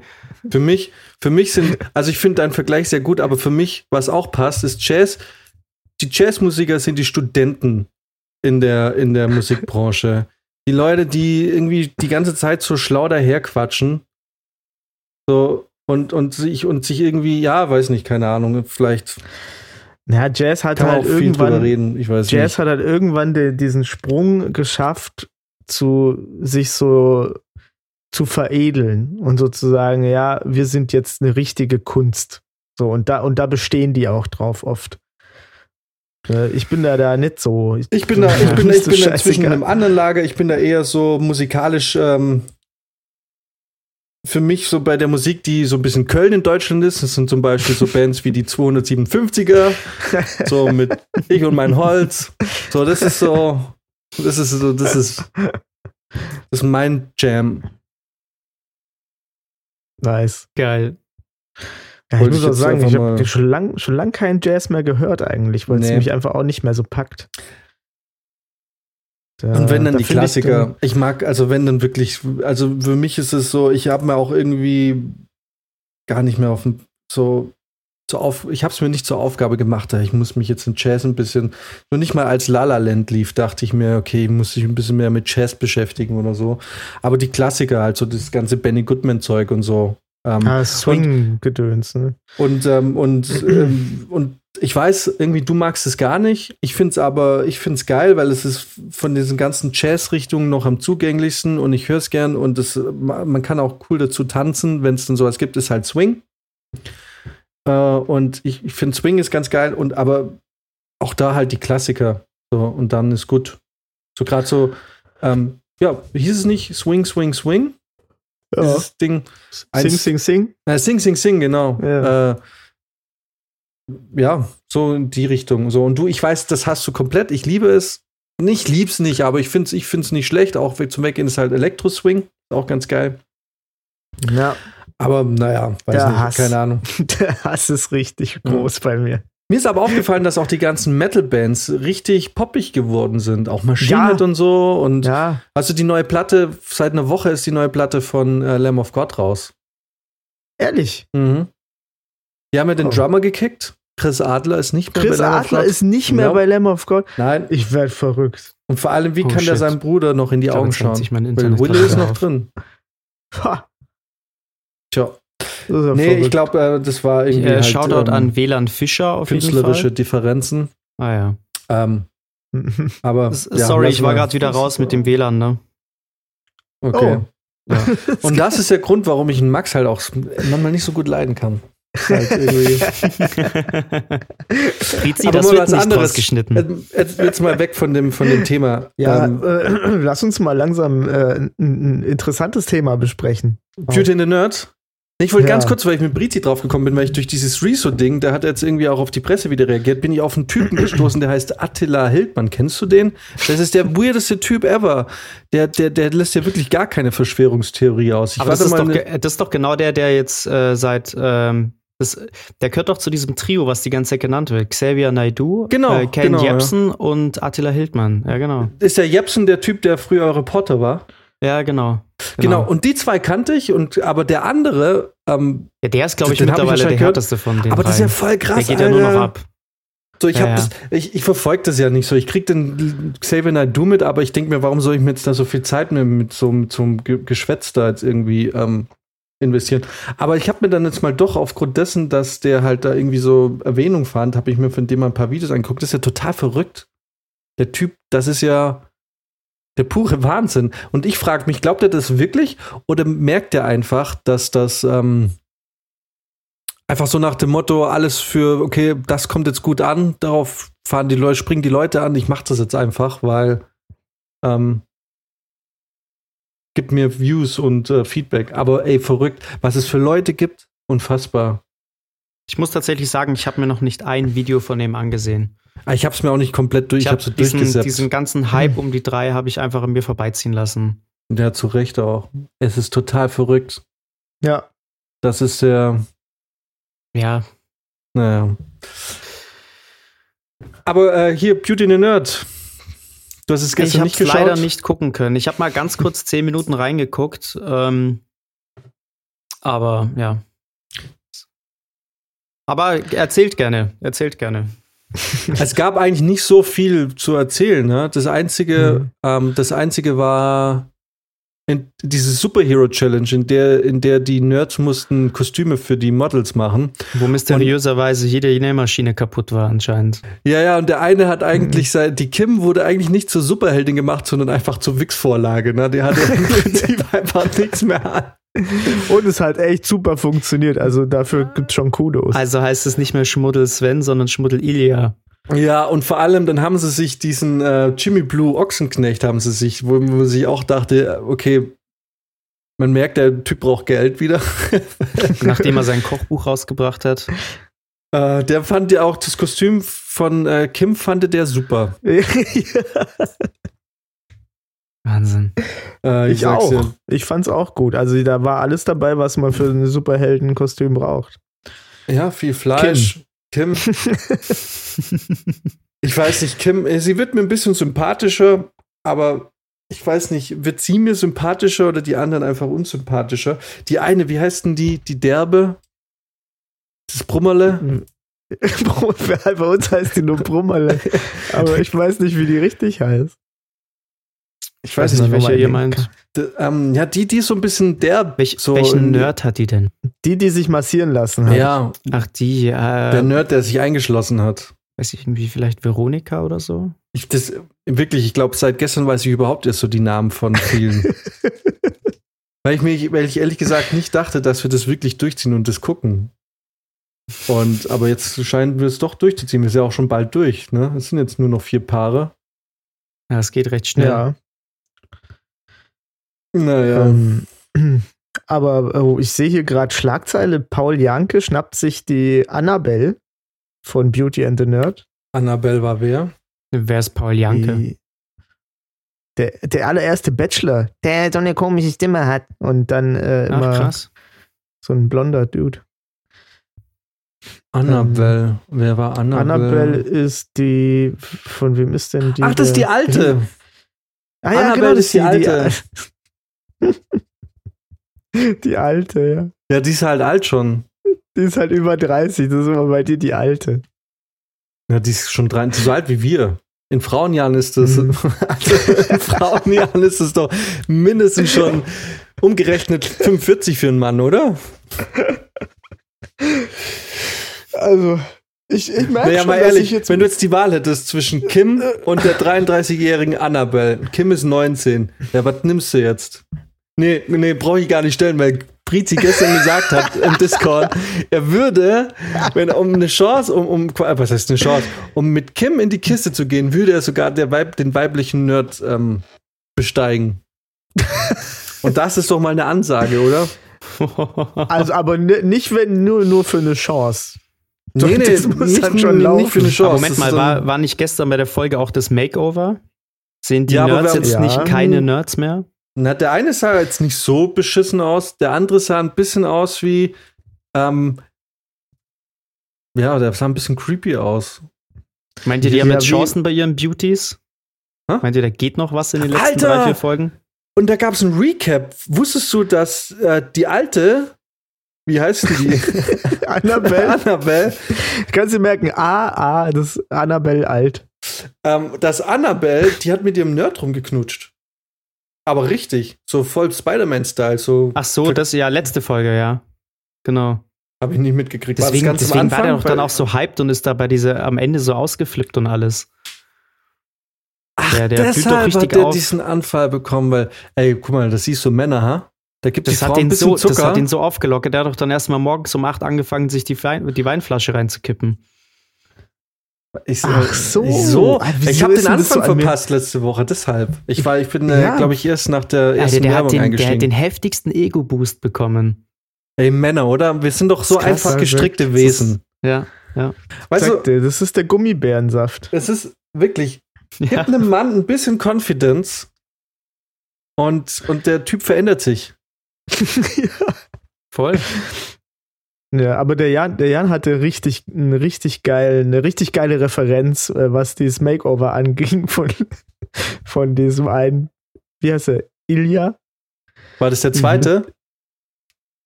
Für mich, für mich sind, also ich finde deinen Vergleich sehr gut, aber für mich, was auch passt, ist Jazz. Die Jazzmusiker sind die Studenten in der, in der Musikbranche. Die Leute, die irgendwie die ganze Zeit so schlau daherquatschen. So, und, und sich, und sich irgendwie, ja, weiß nicht, keine Ahnung, vielleicht Ja, Jazz hat halt irgendwann. reden, ich weiß Jazz nicht. hat halt irgendwann de, diesen Sprung geschafft, zu sich so zu veredeln und sozusagen, ja, wir sind jetzt eine richtige Kunst. So, und da, und da bestehen die auch drauf oft. Äh, Ich bin da da nicht so. Ich bin da, ich bin, ich bin da zwischen einem anderen Lager. Ich bin da eher so musikalisch ähm, für mich so bei der Musik, die so ein bisschen Köln in Deutschland ist. Das sind zum Beispiel so Bands wie die 257er, so mit Ich und mein Holz. So, das ist so, das ist so, das ist, das ist mein Jam. Nice. Geil. Ja, ich muss auch sagen, ich habe schon lange schon lang keinen Jazz mehr gehört eigentlich, weil es Nee. mich einfach auch nicht mehr so packt. Da- Und wenn dann da die find ich Klassiker. Ich, mag, also wenn dann wirklich, also für mich ist es so, ich habe mir auch irgendwie gar nicht mehr auf dem, so, so auf, ich habe es mir nicht zur Aufgabe gemacht, ich muss mich jetzt in Jazz ein bisschen, nur nicht mal als La La Land lief, dachte ich mir, okay, ich muss mich ein bisschen mehr mit Jazz beschäftigen oder so. Aber die Klassiker, also das ganze Benny Goodman Zeug und so. Ähm, Ah, Swing-Gedöns, ne? und, ähm, und, ähm, und ich weiß, irgendwie, du magst es gar nicht. Ich finde es aber, ich finde es geil, weil es ist von diesen ganzen Jazz-Richtungen noch am zugänglichsten und ich höre es gern und es, man kann auch cool dazu tanzen, wenn es denn sowas gibt, ist halt Swing. Äh, und ich, ich finde Swing ist ganz geil und aber auch da halt die Klassiker. So, und dann ist gut. So gerade so, ähm, ja, hieß es nicht Swing, Swing, Swing? Ja. Dieses Ding. Sing, Eins- sing, sing. äh, sing, sing, sing, genau. Ja. Äh, ja, so in die Richtung. So, und du, ich weiß, das hast du komplett. Ich liebe es. Nicht lieb's nicht, aber ich finde es ich find's nicht schlecht. Auch zum Weggehen ist halt Elektro-Swing. Auch ganz geil. Ja, Aber naja, weiß Der nicht, Hass. keine Ahnung. der Hass ist richtig groß bei mir. Mir ist aber aufgefallen, dass auch die ganzen Metal-Bands richtig poppig geworden sind. Auch Machine Ja. Und so. Und Ja, also die neue Platte, seit einer Woche ist die neue Platte von äh, Lamb of God raus. ehrlich. Mhm. Die haben ja den Oh. Drummer gekickt. Chris Adler ist nicht mehr Chris bei Lamb of Adler God. ist nicht mehr Ja. bei Lamb of God. Nein, Ich werde verrückt. Und vor allem, wie Oh, kann der shit. seinem Bruder noch in die Augen schauen? Weil Willow ist noch drin. Ha, Tja. Das ist ja Nee, verrückt. ich glaube, äh, das war irgendwie Äh, halt, Shoutout ähm, an WLAN Fischer auf jeden künstlerische Fall. Differenzen. Ah ja. Ähm, aber S- ja, Sorry, ich war gerade wieder raus mit dem WLAN, ne? Okay. Oh. Und das ist der Grund, warum ich einen Max halt auch manchmal nicht so gut leiden kann. Halt. Frizi, Aber das wird was nicht anderes. rausgeschnitten. Jetzt, jetzt, mal weg von dem, von dem Thema. Ja, Ähm, äh, lass uns mal langsam äh, ein, ein interessantes Thema besprechen. Beauty and the Nerd. Ich wollte Ja. ganz kurz, weil ich mit Brizi draufgekommen bin, weil ich durch dieses Rezo-Ding, da hat er jetzt irgendwie auch auf die Presse wieder reagiert, bin ich auf einen Typen gestoßen, der heißt Attila Hildmann. Kennst du den? Das ist der weirdeste Typ ever. Der, der, der lässt ja wirklich gar keine Verschwörungstheorie aus. Ich Aber das ist, mal doch, das ist doch genau der, der jetzt äh, seit ähm, das, der gehört doch zu diesem Trio, was die ganze Zeit genannt wird. Xavier Naidoo, Genau, äh, Ken genau, ja. Jebsen und Attila Hildmann. Ja, genau. ist der Jepsen der Typ, der früher Reporter war. Ja, genau. Genau. und die zwei kannte ich, und aber der andere, ähm, ja, der ist, glaube ich, hab ich mittlerweile der gehört. härteste von den aber das ist ja voll krass. Der geht ja nur noch Alter. ab. So, ich Ja, ja. das, ich, ich verfolge das ja nicht so. Ich krieg den Xavier Naidoo mit, aber ich denke mir, warum soll ich mir jetzt da so viel Zeit mit, mit so, einem- so Geschwätz da jetzt irgendwie ähm, investieren? Aber ich habe mir dann jetzt mal doch aufgrund dessen, dass der halt da irgendwie so Erwähnung fand, habe ich mir von dem mal ein paar Videos angeguckt. Das ist ja total verrückt. Der Typ, das ist ja der pure Wahnsinn. Und ich frage mich, glaubt er das wirklich oder merkt er einfach, dass das ähm, einfach so nach dem Motto, alles für, okay, das kommt jetzt gut an, darauf fahren die Leute, springen die Leute an, ich mach das jetzt einfach, weil ähm, gibt mir Views und äh, Feedback. Aber ey, verrückt, was es für Leute gibt, unfassbar. Ich muss tatsächlich sagen, ich habe mir noch nicht ein Video von dem angesehen. Ah, Ich hab's mir auch nicht komplett durch, ich, Ich habe so diesen, diesen ganzen Hype um die drei habe ich einfach an mir vorbeiziehen lassen. Der hat zu Recht auch. Es ist total verrückt. Ja, Das ist der, Ja, naja. Aber äh, hier, Beauty and the Nerd. Du hast es ich gestern habe nicht geschaut. leider nicht gucken können. Ich habe mal ganz kurz zehn Minuten reingeguckt. Ähm, aber ja. Aber erzählt gerne, erzählt gerne. Es gab eigentlich nicht so viel zu erzählen. Ne? Das einzige, Mhm. ähm, das einzige war in, diese Superhero Challenge, in der, in der die Nerds mussten Kostüme für die Models machen. Wo mysteriöserweise jede Nähmaschine kaputt war anscheinend. Ja, ja, und der eine hat eigentlich sein, die Kim wurde eigentlich nicht zur Superheldin gemacht, sondern einfach zur Wix-Vorlage. Ne? Die hatte im Prinzip einfach nichts mehr an. und es hat echt super funktioniert. Also dafür gibt's schon Kudos. Also heißt es nicht mehr Schmuddel Sven, sondern Schmuddel Ilya. Ja, und vor allem, dann haben sie sich diesen äh, Jimmy Blue Ochsenknecht, haben sie sich, wo man sich auch dachte, okay, man merkt, der Typ braucht Geld wieder. Nachdem er sein Kochbuch rausgebracht hat. äh, der fand ja auch das Kostüm von äh, Kim, fand der super. Wahnsinn. Äh, ich sag's auch. dir. Ich fand's auch gut. Also da war alles dabei, was man für ein Superheldenkostüm braucht. Ja, viel Fleisch. Kim. ich weiß nicht, Kim, äh, sie wird mir ein bisschen sympathischer, aber ich weiß nicht, wird sie mir sympathischer oder die anderen einfach unsympathischer? Die eine, wie heißt denn die, die Derbe? Das Brummerle? Bei uns heißt die nur Brummerle. Aber ich weiß nicht, wie die richtig heißt. Ich weiß nicht, welche welche ihr meint. Ähm, ja, die, die ist so ein bisschen derb. Welch, so welchen Nerd hat die denn? Die, die sich massieren lassen hat. Ja, Ach, die, äh, der Nerd, der sich eingeschlossen hat. weiß ich irgendwie, vielleicht Veronika oder so? Ich, das, wirklich, ich glaube, seit gestern weiß ich überhaupt erst so die Namen von vielen. weil, ich mich, weil ich ehrlich gesagt nicht dachte, dass wir das wirklich durchziehen und das gucken. Und, aber jetzt scheinen wir es doch durchzuziehen. Wir sind ja auch schon bald durch, ne? Es sind jetzt nur noch vier Paare. Ja, es geht recht schnell. Ja. Naja. Ähm, aber oh, ich sehe hier gerade Schlagzeile: Paul Janke schnappt sich die Annabelle von Beauty and the Nerd. Annabelle war wer? Wer ist Paul Janke? Die, der, der allererste Bachelor, der so eine komische Stimme hat. Und dann äh, Ach, immer krass. so ein blonder Dude. Annabelle. wer war Annabelle? Annabelle ist die. Von wem ist denn die? Ach, das ist die alte. Ah, ja, Annabelle genau, das ist die alte. Die, alte, ja. Ja, die ist halt alt schon. Die ist halt über 30, das ist immer bei dir die alte. Ja, die ist schon drei, so alt wie wir. In Frauenjahren ist das, Mhm. also in Frauenjahren ist es doch mindestens schon umgerechnet 45 für einen Mann, oder? Also, ich, ich merke Naja, schon, mal ehrlich, ich jetzt. wenn du jetzt die Wahl hättest zwischen Kim und der 33-jährigen Annabelle. Kim ist 19. Ja, was nimmst du jetzt? Nee, nee, brauche ich gar nicht stellen, weil Brizi gestern gesagt hat im Discord, er würde, wenn um eine Chance, um, um was heißt eine Chance, um mit Kim in die Kiste zu gehen, würde er sogar der Weib, den weiblichen Nerd ähm, besteigen. Und das ist doch mal eine Ansage, oder? Also, aber ni- nicht wenn nur, nur für eine Chance. Nee, nee, das muss nicht, dann schon nicht für eine laufen. Chance. Aber Moment mal, war, war nicht gestern bei der Folge auch das Makeover? Sind die Ja, Nerds jetzt ja. nicht keine Nerds mehr? Na, der eine sah jetzt nicht so beschissen aus, der andere sah ein bisschen aus wie, ähm, ja, der sah ein bisschen creepy aus. Meint ihr, die haben Ja, jetzt Chancen bei ihren Beauties? Hä? Meint ihr, da geht noch was in den letzten Alter! drei, vier Folgen? Und da gab es ein Recap. Wusstest du, dass äh, die alte, wie heißt die? Annabelle, Annabelle, kannst du merken, A, A, das ist Annabelle alt. ähm, dass Annabelle, die hat mit ihrem Nerd rumgeknutscht. Aber richtig, so voll Spider-Man-Style, so Ach so, das ja letzte Folge, ja. Genau. habe ich nicht mitgekriegt. War das Deswegen, am deswegen war der doch dann auch so hyped und ist da bei dieser am Ende so ausgeflippt und alles. Ach, Der- der deshalb hat der auf. diesen Anfall bekommen, weil, ey, guck mal, das siehst du Männer, ha? Da gibt Das bisschen so, das Zucker. hat ihn so aufgelockert. Der hat doch dann erstmal morgens um 8 angefangen, sich die, Wein, die Weinflasche reinzukippen. Ich, Ach so. Ich, so. Ah, ich habe den Anfang verpasst letzte Woche, deshalb. Ich war, ich bin, äh, Ja. glaube ich, erst nach der Alter, ersten der, hat Werbung den, der hat eingestiegen. den heftigsten Ego-Boost bekommen. Ey, Männer, oder? Wir sind doch so krass, einfach also. gestrickte Das Wesen. Ja, ja. Weißt Sagt du, der, das ist der Gummibärensaft. es ist wirklich, gib ja. einem Mann ein bisschen Confidence und, und der Typ verändert sich. Voll. Ja, aber der Jan, der Jan hatte richtig, eine richtig geil, eine richtig geile Referenz, äh, was dieses Makeover anging von, von diesem einen, wie heißt er, Ilya? War das der zweite?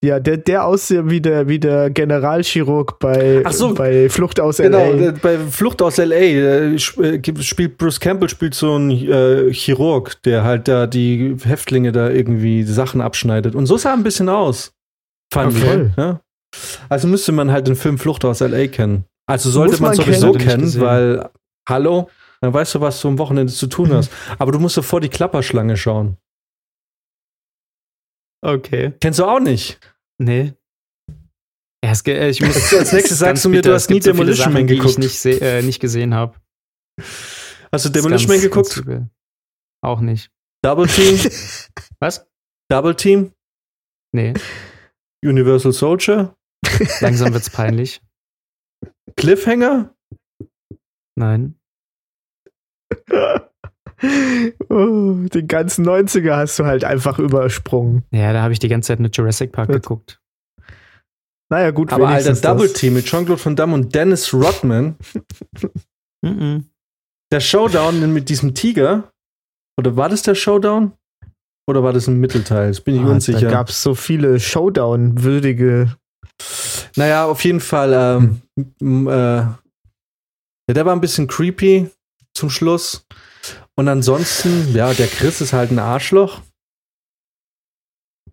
Ja, der, der aussieht wie der, wie der Generalchirurg bei, Ach so. bei Flucht aus Genau, L.A. äh, bei Flucht aus L.A. äh, äh, spielt Bruce Campbell spielt so ein äh, Chirurg, der halt da die Häftlinge da irgendwie Sachen abschneidet. Und so sah er ein bisschen aus. Fand Ah, ich. voll. Ja? Also müsste man halt den Film Flucht aus L.A. kennen. Also sollte man man sowieso kennen. Kennen, weil, hallo, dann weißt du, was du am Wochenende zu tun hast. Aber du musst sofort die Klapperschlange schauen. Okay. Kennst du auch nicht? Nee. Ja, es, ich muss, Als nächstes sagst du mir, bitter. du hast nie so Demolition Sachen, Man die geguckt. ich nicht, äh, nicht gesehen habe. Hast du Demolition Man geguckt? Auch nicht. Double Team? Was? Double Team? Nee. Universal Soldier? Langsam wird's peinlich. Cliffhanger? Nein. oh, den ganzen 90er hast du halt einfach übersprungen. Ja, da habe ich die ganze Zeit nur Jurassic Park Gut. geguckt. Naja, gut, Aber alter, Double das. Team mit Jean-Claude Van Damme und Dennis Rodman. Der Showdown mit diesem Tiger. Oder war das der Showdown? Oder war das ein Mittelteil? Das bin ich Ah, Da unsicher. gab es so viele Showdown-würdige. Naja, auf jeden Fall. Ähm, äh, ja, der war ein bisschen creepy zum Schluss. Und ansonsten, ja, der Chris ist halt ein Arschloch.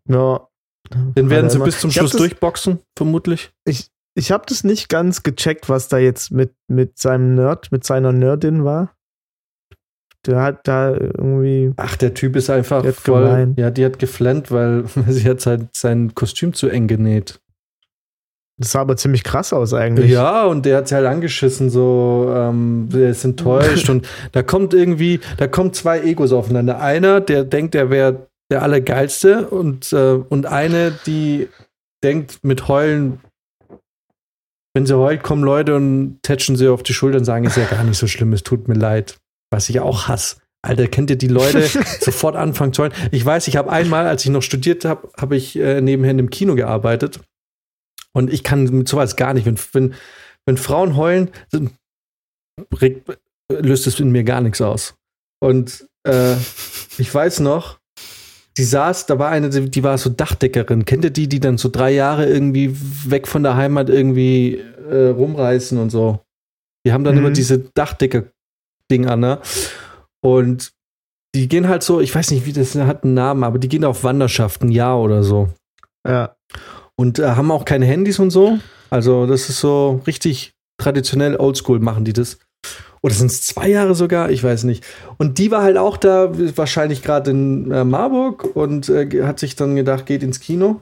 Ja. Den werden er sie bis zum Ich Schluss das- durchboxen, vermutlich. Ich habe das nicht ganz gecheckt, was da jetzt mit, mit seinem Nerd, mit seiner Nerdin war. Der hat da irgendwie. Ach, der Typ ist einfach voll. gemein. Ja, die hat geflennt, weil sie hat sein, sein Kostüm zu eng genäht. Das sah aber ziemlich krass aus eigentlich. Ja, und der hat sie halt angeschissen, so, ähm, der ist enttäuscht und da kommt irgendwie, da kommen zwei Egos aufeinander. Einer, der denkt, er wäre der Allergeilste und, äh, und eine, die denkt, mit Heulen, wenn sie heult, kommen Leute und tätschen sie auf die Schulter und sagen, ist ja gar nicht so schlimm, es tut mir leid. Was ich auch hasse. Alter, kennt ihr die Leute sofort anfangen zu heulen? Ich weiß, ich habe einmal, als ich noch studiert habe, habe ich äh, nebenher in einem Kino gearbeitet. Und ich kann mit sowas gar nicht. Wenn, wenn, wenn Frauen heulen, regt, löst es in mir gar nichts aus. Und äh, ich weiß noch, die saß, da war eine, die war so Dachdeckerin. Kennt ihr die, die dann so drei Jahre irgendwie weg von der Heimat irgendwie äh, rumreißen und so? Die haben dann Mhm. immer diese Dachdecker-Ding an, ne? Und die gehen halt so, ich weiß nicht, wie das hat einen Namen, aber die gehen auf Wanderschaft ein Jahr oder so. Ja. Und äh, haben auch keine Handys und so. Also, das ist so richtig traditionell oldschool machen die das. Oder sind es zwei Jahre sogar? Ich weiß nicht. Und die war halt auch da, wahrscheinlich gerade in äh, Marburg und äh, hat sich dann gedacht, geht ins Kino.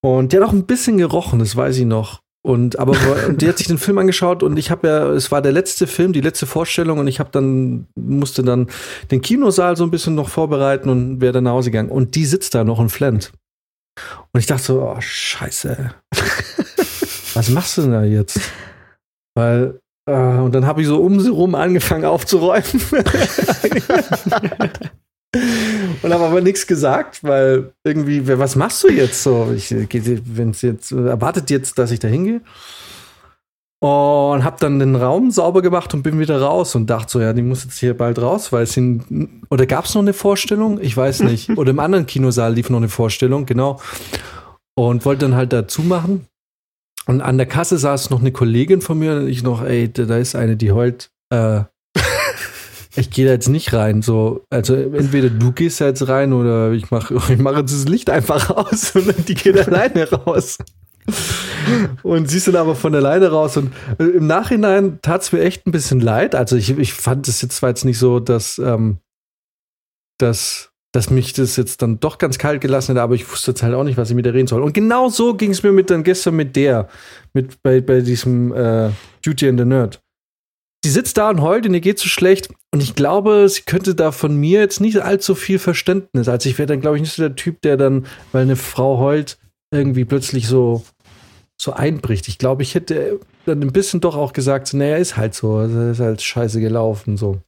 Und die hat auch ein bisschen gerochen, das weiß ich noch. Und aber und die hat sich den Film angeschaut und ich habe ja, es war der letzte Film, die letzte Vorstellung und ich habe dann musste dann den Kinosaal so ein bisschen noch vorbereiten und wäre dann nach Hause gegangen. Und die sitzt da noch und flennt. Und ich dachte so, oh Scheiße, was machst du denn da jetzt? Weil äh, und dann habe ich so um sie rum angefangen aufzuräumen. Und habe aber nichts gesagt, weil irgendwie, was machst du jetzt so? Ich, wenn es jetzt, erwartet jetzt, dass ich da hingehe. Und habe dann den Raum sauber gemacht und bin wieder raus und dachte so, ja, die muss jetzt hier bald raus, weil es sind, oder gab es noch eine Vorstellung? Ich weiß nicht. Oder im anderen Kinosaal lief noch eine Vorstellung, genau. Und wollte dann halt dazu machen. Und an der Kasse saß noch eine Kollegin von mir und ich noch, ey, da ist eine, die heult. Äh, ich gehe da jetzt nicht rein. So, also entweder du gehst da jetzt rein oder ich mache ich mach jetzt das Licht einfach aus und die geht alleine raus. Und sie ist dann aber von alleine raus. Und äh, im Nachhinein tat es mir echt ein bisschen leid. Also ich, ich fand es jetzt zwar jetzt nicht so, dass, ähm, dass, dass mich das jetzt dann doch ganz kalt gelassen hat, aber ich wusste jetzt halt auch nicht, was ich mit der reden soll. Und genau so ging es mir mit dann gestern mit der, mit bei, bei diesem äh, Duty and the Nerd die sitzt da und heult und ihr geht so schlecht. Und ich glaube, sie könnte da von mir jetzt nicht allzu viel Verständnis. Also ich wäre dann, glaube ich, nicht so der Typ, der dann, weil eine Frau heult, irgendwie plötzlich so, so einbricht. Ich glaube, ich hätte dann ein bisschen doch auch gesagt, naja, ist halt so, ist halt scheiße gelaufen, so.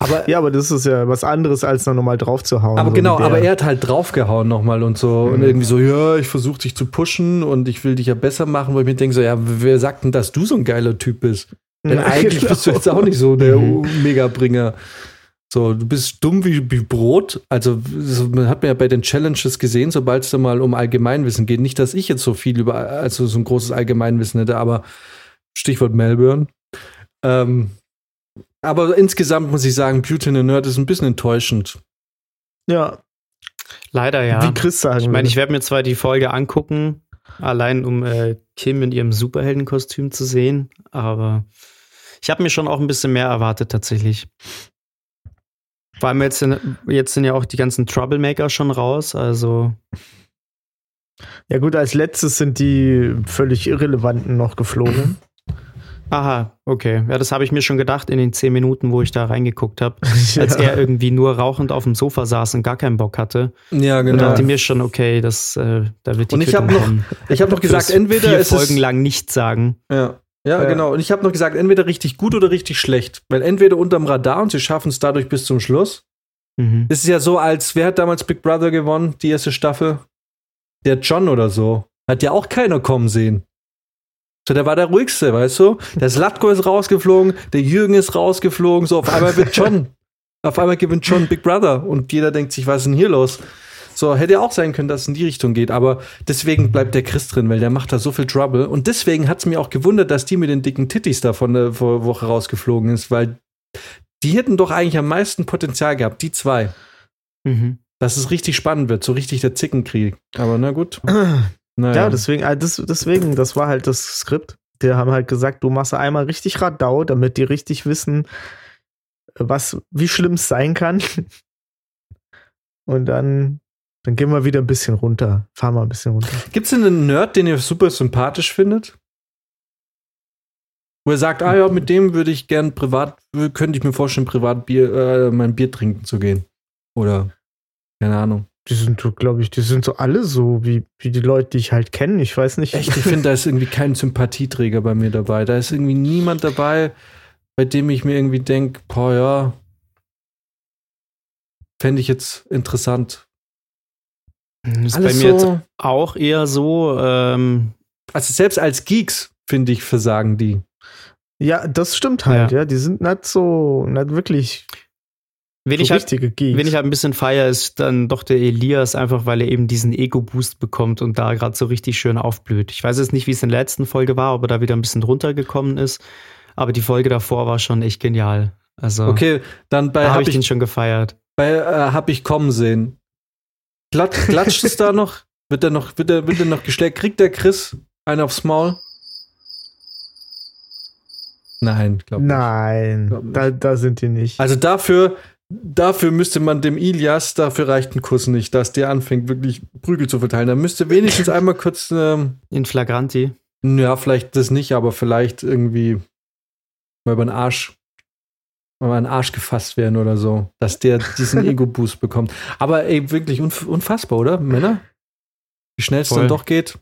Aber, ja, aber das ist ja was anderes, als dann nochmal drauf zu hauen. Aber so genau, aber er hat halt draufgehauen nochmal und so. Mhm. Und irgendwie so, ja, ich versuche dich zu pushen und ich will dich ja besser machen, wo ich mir denke, so, ja, wer sagt denn, dass du so ein geiler Typ bist? Denn Ja, eigentlich genau. bist du jetzt auch nicht so der Mhm. Megabringer. So, du bist dumm wie, wie Brot. Also, so, man hat mir ja bei den Challenges gesehen, sobald es da mal um Allgemeinwissen geht. Nicht, dass ich jetzt so viel über, also so ein großes Allgemeinwissen hätte, aber Stichwort Melbourne. Ähm, aber insgesamt muss ich sagen, Beauty and the Nerd ist ein bisschen enttäuschend. Ja, Leider ja. wie Chris sagen Ich meine, ich werde mir zwar die Folge angucken, allein um äh, Kim in ihrem Superheldenkostüm zu sehen, aber ich habe mir schon auch ein bisschen mehr erwartet tatsächlich. Vor allem jetzt sind, jetzt sind ja auch die ganzen Troublemaker schon raus, also Ja gut, als letztes sind die völlig Irrelevanten noch geflogen. aha, okay. Ja, das habe ich mir schon gedacht in den zehn Minuten, wo ich da reingeguckt habe, als er irgendwie nur rauchend auf dem Sofa saß und gar keinen Bock hatte. Ja, Und dachte mir schon, okay, das, äh, da wird die Und ich habe noch, ich habe noch gesagt, entweder vier ist es, Folgen lang nichts sagen. Ja. Ja, Ja. genau. Und ich habe noch gesagt, entweder richtig gut oder richtig schlecht. Weil entweder unterm Radar und sie schaffen es dadurch bis zum Schluss. Mhm. Das ist ja so, als wer hat damals Big Brother gewonnen, die erste Staffel? Der John oder so. Hat ja auch keiner kommen sehen. So, der war der ruhigste, weißt du? Der Slatko ist rausgeflogen, der Jürgen ist rausgeflogen, so auf einmal wird John. auf einmal gewinnt John Big Brother und jeder denkt sich, was ist denn hier los? So, hätte ja auch sein können, dass es in die Richtung geht, aber deswegen bleibt der Chris drin, weil der macht da so viel Trouble. Und deswegen hat es mir auch gewundert, dass die mit den dicken Titties da von der vor Woche rausgeflogen ist, weil die hätten doch eigentlich am meisten Potenzial gehabt, die zwei. Mhm. Dass es richtig spannend wird, so richtig der Zickenkrieg. Aber na gut. Naja. Ja, deswegen, äh, das, deswegen, das war halt das Skript. Die haben halt gesagt, du machst einmal richtig Radau, damit die richtig wissen, was, wie schlimm es sein kann. Und dann, dann gehen wir wieder ein bisschen runter. Fahren wir ein bisschen runter. Gibt's denn einen Nerd, den ihr super sympathisch findet? Wo er sagt, ah ja, mit dem würde ich gern privat, könnte ich mir vorstellen, privat Bier, äh, mein Bier trinken zu gehen. Oder, keine Ahnung. Die sind so, glaube ich, die sind so alle so, wie, wie die Leute, die ich halt kenne. Ich weiß nicht. Echt, ich finde, da ist irgendwie kein Sympathieträger bei mir dabei. Da ist irgendwie niemand dabei, bei dem ich mir irgendwie denke, boah, ja, fände ich jetzt interessant. Das ist Alles bei mir so- jetzt auch eher so, ähm, Also selbst als Geeks, finde ich, versagen die. Ja, das stimmt halt, Ja. ja. Die sind nicht so, nicht wirklich wen, so ich halt, richtige Geeks. wen ich halt ein bisschen feier, ist dann doch der Elias, einfach weil er eben diesen Ego-Boost bekommt und da gerade so richtig schön aufblüht. Ich weiß jetzt nicht, wie es in der letzten Folge war, ob er da wieder ein bisschen drunter gekommen ist, aber die Folge davor war schon echt genial. Also, Okay, dann bei da habe hab ich ich, den schon gefeiert. bei äh, hab ich kommen sehen. Glatt, klatscht es da noch? Wird er noch, wird er, wird er noch geschlägt? Kriegt der Chris einen aufs Maul? Nein, glaube nicht. Nein, Glaub nicht. da, da sind die nicht. Also dafür, dafür müsste man dem Ilias, dafür reicht ein Kuss nicht, dass der anfängt, wirklich Prügel zu verteilen. Da müsste wenigstens einmal kurz, ähm, In Flagranti. ja, vielleicht das nicht, aber vielleicht irgendwie mal über den Arsch, mal den Arsch gefasst werden oder so, dass der diesen Ego-Boost bekommt. Aber ey, wirklich unf unfassbar, oder? Männer? Wie schnell es dann doch geht.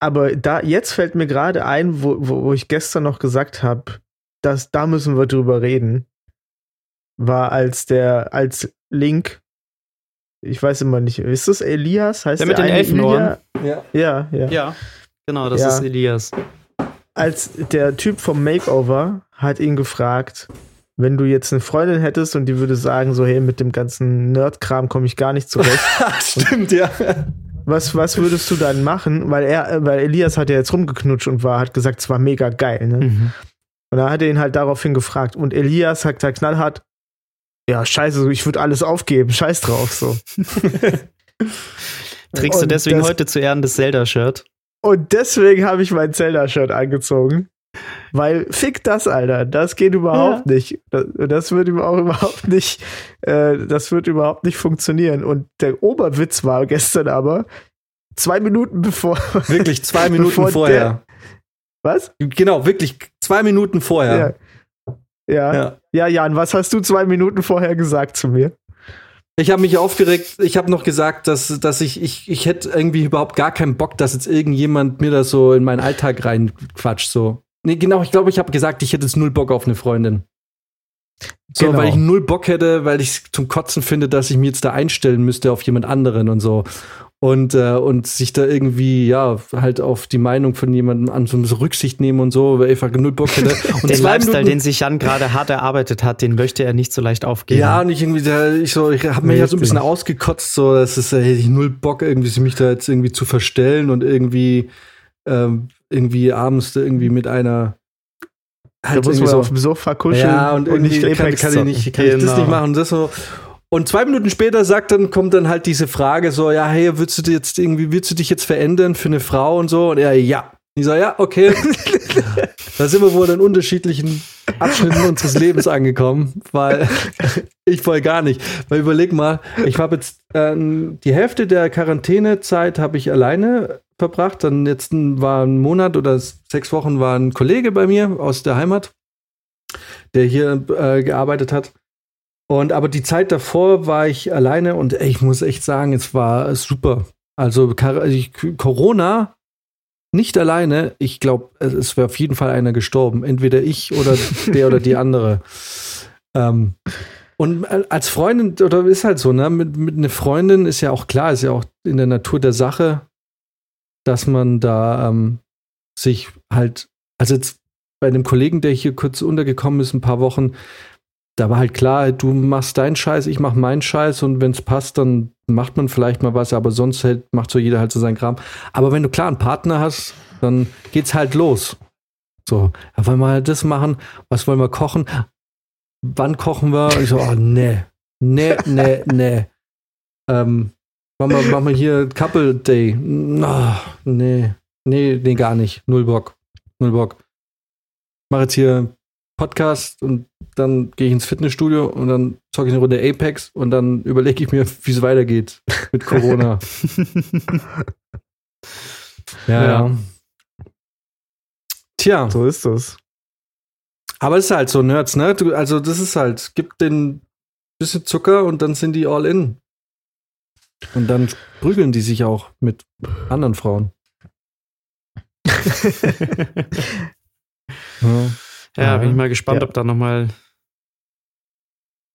Aber da, jetzt fällt mir gerade ein, wo, wo, wo ich gestern noch gesagt habe, dass da müssen wir drüber reden. War als der, als Link, ich weiß immer nicht, ist das Elias? Heißt Der mit den Elfenohren? Ilia? Ja, ja. Ja. Genau, das Ja. ist Elias. Als der Typ vom Makeover hat ihn gefragt, wenn du jetzt eine Freundin hättest und die würde sagen, so, hey, mit dem ganzen Nerd-Kram komme ich gar nicht zurecht. Stimmt, ja. Was, was würdest du dann machen? Weil er, weil Elias hat ja jetzt rumgeknutscht und war, hat gesagt, es war mega geil, ne? Mhm. Und da hat er ihn halt daraufhin gefragt. Und Elias sagt halt knallhart, ja, scheiße, ich würde alles aufgeben, scheiß drauf, so. Trägst du deswegen das- heute zu Ehren das Zelda-Shirt? Und deswegen habe ich mein Zelda-Shirt angezogen. Weil, fick das, Alter, das geht überhaupt nicht. Das, das wird auch überhaupt nicht, äh, das wird überhaupt nicht funktionieren. Und der Oberwitz war gestern aber, zwei Minuten bevor, Wirklich zwei Minuten vorher. was? Genau, wirklich zwei Minuten vorher. Ja. Ja. Ja. ja, Jan, was hast du zwei Minuten vorher gesagt zu mir? Ich habe mich aufgeregt. Ich habe noch gesagt, dass, dass ich, ich, ich hätte irgendwie überhaupt gar keinen Bock, dass jetzt irgendjemand mir das so in meinen Alltag reinquatscht. So. Nee, genau, ich glaube, ich habe gesagt, ich hätte jetzt null Bock auf eine Freundin. So, Genau. weil ich null Bock hätte, weil ich zum Kotzen finde, dass ich mich jetzt da einstellen müsste auf jemand anderen und so. Und, äh, und sich da irgendwie, ja, halt auf die Meinung von jemandem an so Rücksicht nehmen und so, weil ich einfach null Bock hätte. Und Den Lifestyle, Minuten- den sich Jan gerade hart erarbeitet hat, den möchte er nicht so leicht aufgeben. Ja, und ich irgendwie, da, ich so, ich habe mich ja so ein bisschen ausgekotzt, so, das ist, äh, hätte ich null Bock, irgendwie mich da jetzt irgendwie zu verstellen und irgendwie, ähm, irgendwie abends da irgendwie mit einer Da halt muss irgendwie man so, auf dem Sofa kuscheln ja, und, irgendwie nicht kann, kann ich nicht, kann ich das Genau. nicht machen, und das so. Und zwei Minuten später sagt dann, kommt dann halt diese Frage so, ja, hey, willst du jetzt irgendwie, willst du dich jetzt verändern für eine Frau und so? Und er, ja. Ich sage, ja, okay. da sind wir wohl in unterschiedlichen Abschnitten unseres Lebens angekommen, weil ich voll gar nicht. Weil überleg mal, ich habe jetzt ähm, die Hälfte der Quarantänezeit habe ich alleine verbracht. Dann jetzt war ein Monat oder sechs Wochen war ein Kollege bei mir aus der Heimat, der hier äh, gearbeitet hat. Und aber die Zeit davor war ich alleine und ey, ich muss echt sagen, es war super. Also Corona nicht alleine. Ich glaube, es wäre auf jeden Fall einer gestorben. Entweder ich oder der oder die andere. Ähm, und als Freundin, oder ist halt so, ne? Mit, mit einer Freundin ist ja auch klar, ist ja auch in der Natur der Sache, dass man da ähm, sich halt, also jetzt bei einem Kollegen, der hier kurz untergekommen ist, ein paar Wochen, da war halt klar, du machst deinen Scheiß, ich mach meinen Scheiß und wenn es passt, dann macht man vielleicht mal was, aber sonst halt, macht so jeder halt so seinen Kram. Aber wenn du klar einen Partner hast, dann geht's halt los. So, ja, wollen wir halt das machen? Was wollen wir kochen? Wann kochen wir? Ich so, oh, nee, nee, nee, nee. Ähm, machen wir, machen wir hier Couple Day. Oh, nee, nee, nee, gar nicht. Null Bock. Null Bock. Ich mache jetzt hier Podcast und dann gehe ich ins Fitnessstudio und dann zocke ich eine Runde Apex und dann überlege ich mir, wie es weitergeht mit Corona. ja, ja. Ja. Tja, So ist das. aber es ist halt so Nerds, ne? Du, also das ist halt, gib den bisschen Zucker und dann sind die all in. Und dann prügeln die sich auch mit anderen Frauen. Ja. Ja, bin ich mal gespannt, Ja. ob da noch mal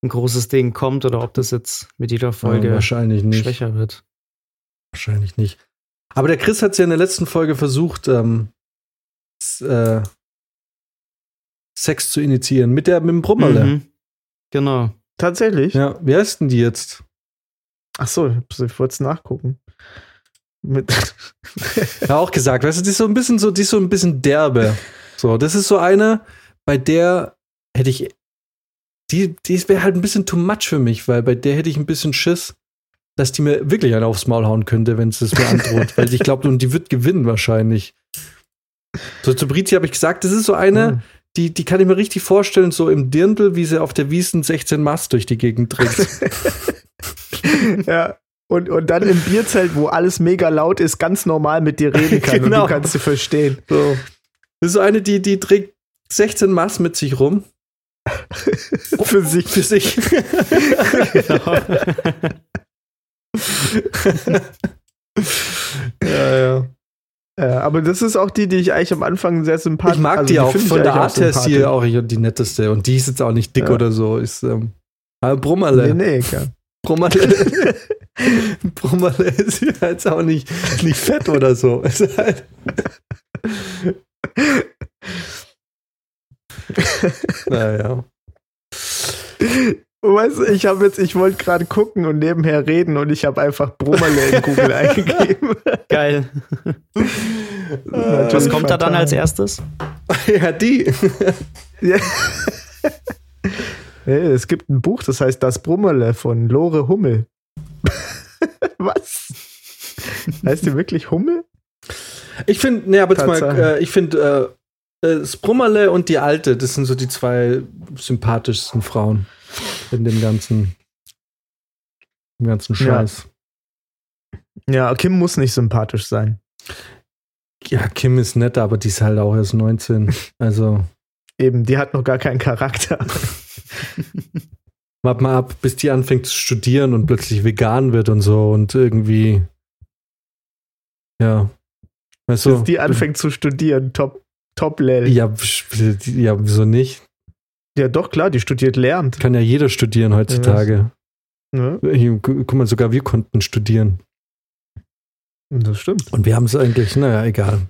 ein großes Ding kommt oder ob das jetzt mit jeder Folge Ja, wahrscheinlich nicht. schwächer wird. Wahrscheinlich nicht. Aber der Chris hat es ja in der letzten Folge versucht, ähm, äh, Sex zu initiieren. Mit, der, mit dem Brummerle. Mhm. Genau. Tatsächlich? Ja, wie heißt denn die jetzt? Ach so, ich wollte es nachgucken. Mit Ja, auch gesagt, weißt du, die ist so ein bisschen so, die ist so ein bisschen derbe. So, das ist so eine, bei der hätte ich, die, die wäre halt ein bisschen too much für mich, weil bei der hätte ich ein bisschen Schiss, dass die mir wirklich einen aufs Maul hauen könnte, wenn es das mir androht. weil ich glaube, und die wird gewinnen wahrscheinlich. So, zu Brizi habe ich gesagt, das ist so eine, Hm. die, die kann ich mir richtig vorstellen, so im Dirndl, wie sie auf der Wiesen 16 Mast durch die Gegend trägt. ja. Und, und dann im Bierzelt, wo alles mega laut ist, ganz normal mit dir reden kann Genau. und du kannst sie verstehen. so. Das ist so eine, die, die trägt 16 Mast mit sich rum. Für sich. Für sich. ja, ja. Ja, aber das ist auch die, die ich eigentlich am Anfang sehr sympathisch Ich mag also die auch finde ich von der Art her ist hier auch die netteste. Und die ist jetzt auch nicht dick Ja. oder so. Ist ähm, Brummerle. Nee, nee, klar. Brummerle. Brummerle ist jetzt auch nicht, nicht fett oder so. Ist halt naja. Weißt du, ich habe jetzt, ich wollte gerade gucken und nebenher reden und ich habe einfach Brummerle in Google eingegeben. Geil. Was kommt da dann fatal. als erstes? Ja, die. Ja. Nee, es gibt ein Buch, das heißt Das Brummerle von Lore Hummel. Was? Heißt die wirklich Hummel? Ich finde, ne, aber jetzt mal, äh, ich finde, äh, das Brummerle und die Alte, das sind so die zwei sympathischsten Frauen in dem ganzen, im ganzen Ja. Scheiß. Ja, Kim muss nicht sympathisch sein. Ja. Kim ist nett, aber die ist halt auch erst 19. Also, Eben, die hat noch gar keinen Charakter. wart mal ab, bis die anfängt zu studieren und plötzlich vegan wird und so und irgendwie, ja. Weißt du? Bis die anfängt zu studieren, top, top Lel. Ja, ja, wieso nicht? Ja, doch, klar, die studiert Lehramt. Kann ja jeder studieren heutzutage. Ne? Hier, gu- Guck mal, sogar wir konnten studieren. Das stimmt. Und wir haben es eigentlich, naja, egal.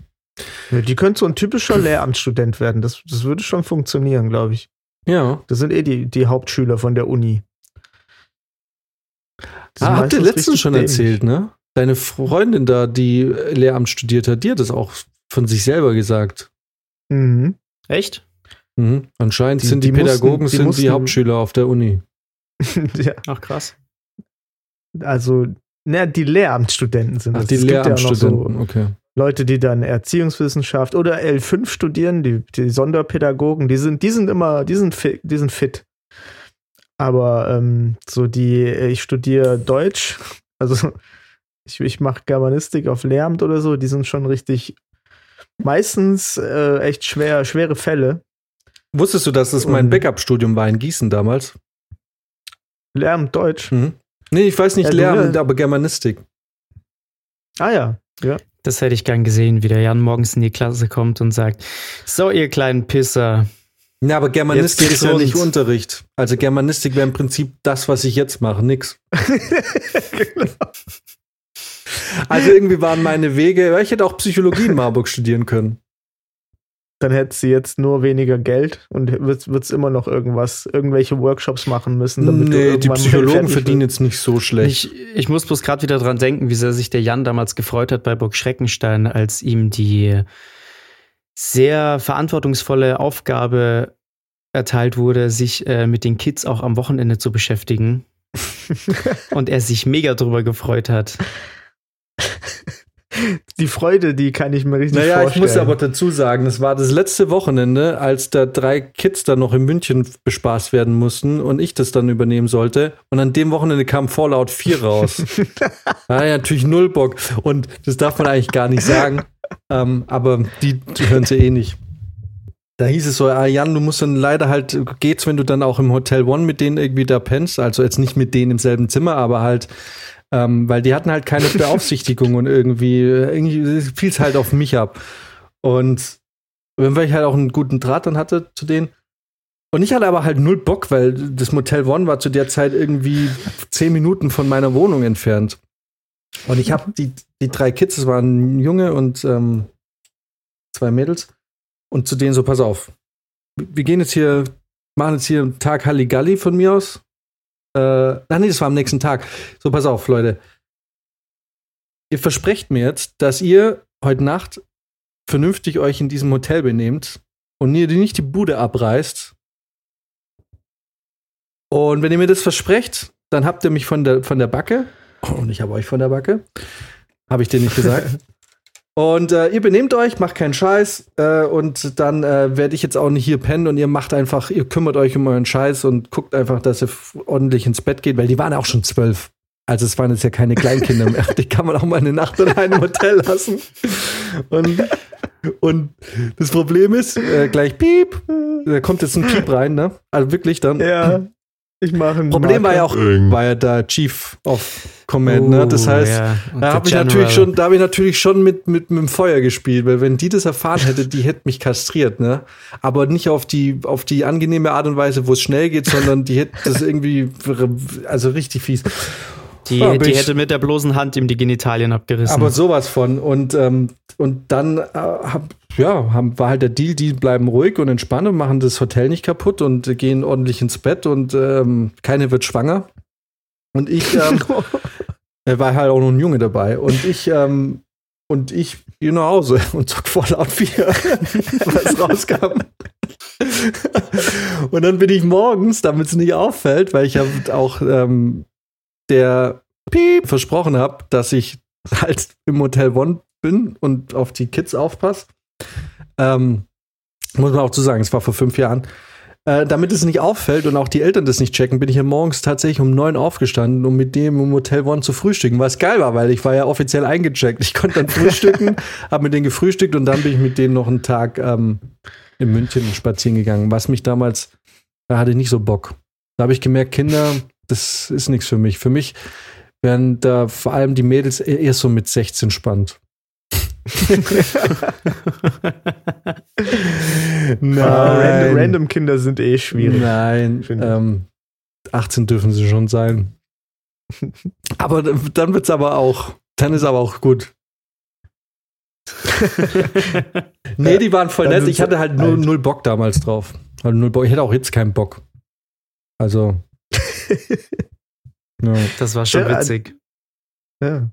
Ja, die könnte so ein typischer Lehramtsstudent werden. Das, das würde schon funktionieren, glaube ich. Ja. Das sind eh die, die Hauptschüler von der Uni. Ah, habt ihr letztens schon dämlich. erzählt, ne? Deine Freundin da, die Lehramt studiert hat, die hat das auch von sich selber gesagt. Mhm. Echt? Mhm. Anscheinend Die- sind die, die mussten- Pädagogen die sind die mussten- Hauptschüler auf der Uni. ja, Ach, krass. also, na, die Lehramtsstudenten sind Ach, das. die Es gibt ja auch noch Lehramtsstudenten, so okay. Leute, die dann Erziehungswissenschaft oder L5 studieren, die, die Sonderpädagogen, die sind, die sind immer, die sind fit, die sind fit. Aber ähm, so die, ich studiere Deutsch, also ich, ich mache Germanistik auf Lehramt oder so, die sind schon richtig meistens äh, echt schwer, schwere Fälle. Wusstest du, dass das mein Backup-Studium war in Gießen damals? Lehramt Deutsch. Mhm. Nee, ich weiß nicht Ja, ja. aber Germanistik. Ah ja. Ja. Das hätte ich gern gesehen, wie der Jan morgens in die Klasse kommt und sagt: So, ihr kleinen Pisser. Ja, aber Germanistik ist ja nicht. Unterricht. Also Germanistik wäre im Prinzip das, was ich jetzt mache, nix. Also irgendwie waren meine Wege, ja, ich hätte auch Psychologie in Marburg studieren können. Dann hätte sie jetzt nur weniger Geld und wird es immer noch irgendwas, irgendwelche Workshops machen müssen. Damit du Nee, die Psychologen verdienen jetzt nicht so schlecht. Ich, ich muss bloß gerade wieder dran denken, wie sehr sich der Jan damals gefreut hat bei Burg Schreckenstein, als ihm die sehr verantwortungsvolle Aufgabe erteilt wurde, sich äh, mit den Kids auch am Wochenende zu beschäftigen. und er sich mega drüber gefreut hat. Die Freude, die kann ich mir richtig Naja, ich vorstellen. muss aber dazu sagen, es war das letzte Wochenende, als da drei Kids dann noch in München bespaßt werden mussten und ich das dann übernehmen sollte. Und an dem Wochenende kam Fallout 4 raus. da ja, natürlich null Bock. Und das darf man eigentlich gar nicht sagen. ähm, aber die, die hören sie eh nicht. Da hieß es so, ah Jan, du musst dann leider halt, geht's, wenn du dann auch im Hotel One mit denen irgendwie da pennst, also jetzt nicht mit denen im selben Zimmer, aber halt, ähm, weil die hatten halt keine Beaufsichtigung und irgendwie, irgendwie fiel es halt auf mich ab. Und weil ich halt auch einen guten Draht dann hatte zu denen. Und ich hatte aber halt null Bock, weil das Motel One war zu der Zeit irgendwie zehn Minuten von meiner Wohnung entfernt. Und ich habe die, die drei Kids, das waren ein Junge und ähm, zwei Mädels. Und zu denen so, pass auf. Wir gehen jetzt hier, machen jetzt hier einen Tag Halligalli von mir aus. Äh, ach nee, das war am nächsten Tag. So, pass auf, Leute. Ihr versprecht mir jetzt, dass ihr heute Nacht vernünftig euch in diesem Hotel benehmt und ihr nicht die Bude abreißt. Und wenn ihr mir das versprecht, dann habt ihr mich von der, von der Backe. Und ich habe euch von der Backe. Habe ich dir nicht gesagt. Und äh, ihr benehmt euch, macht keinen Scheiß äh, und dann äh, werde ich jetzt auch nicht hier pennen und ihr macht einfach, ihr kümmert euch um euren Scheiß und guckt einfach, dass ihr ordentlich ins Bett geht, weil die waren ja auch schon zwölf. Also es waren jetzt ja keine Kleinkinder mehr. Die kann man auch mal eine Nacht in einem Hotel lassen. Und, und das Problem ist, äh, gleich piep, da kommt jetzt ein Piep rein, ne? Also wirklich dann. Ja, ich mache ein Problem war ja auch, war ja da Chief of Command, ne? Das Oh, heißt, ja. Da habe ich natürlich schon, da habe ich natürlich schon mit, mit, mit dem Feuer gespielt, weil wenn die das erfahren hätte, die hätte mich kastriert, ne? Aber nicht auf die, auf die angenehme Art und Weise, wo es schnell geht, sondern die hätte das irgendwie, also richtig fies. Die, Ja, die hätte mit der bloßen Hand ihm die Genitalien abgerissen. Aber sowas von. Und, ähm, und dann äh, hab, ja, haben, war halt der Deal, die bleiben ruhig und entspannt und machen das Hotel nicht kaputt und äh, gehen ordentlich ins Bett und ähm, keine wird schwanger. Und ich ähm, er war halt auch noch ein Junge dabei. Und ich, ähm, und ich gehe nach Hause und zock Fallout 4, was rauskam. und dann bin ich morgens, damit es nicht auffällt, weil ich ja auch ähm, der Piep versprochen habe, dass ich halt im Hotel One bin und auf die Kids aufpasse. Ähm, muss man auch zu sagen, es war vor fünf Jahren. Äh, damit es nicht auffällt und auch die Eltern das nicht checken, bin ich ja morgens tatsächlich um neun aufgestanden, um mit dem im Hotel One zu frühstücken, was geil war, weil ich war ja offiziell eingecheckt. Ich konnte dann frühstücken, habe mit denen gefrühstückt und dann bin ich mit denen noch einen Tag ähm, in München spazieren gegangen, was mich damals, da hatte ich nicht so Bock. Da habe ich gemerkt, Kinder, das ist nichts für mich. Für mich wären da vor allem die Mädels e- eher so mit 16 spannend. Ah, random, random Kinder sind eh schwierig. Nein, ähm, 18 dürfen sie schon sein. aber dann wird's aber auch, dann ist aber auch gut. Nee, die waren voll nett. Ich hatte halt null, null Bock damals drauf. Also null Bock. Ich hätte auch jetzt keinen Bock. Also. ja. das war schon Ja, witzig. Ja.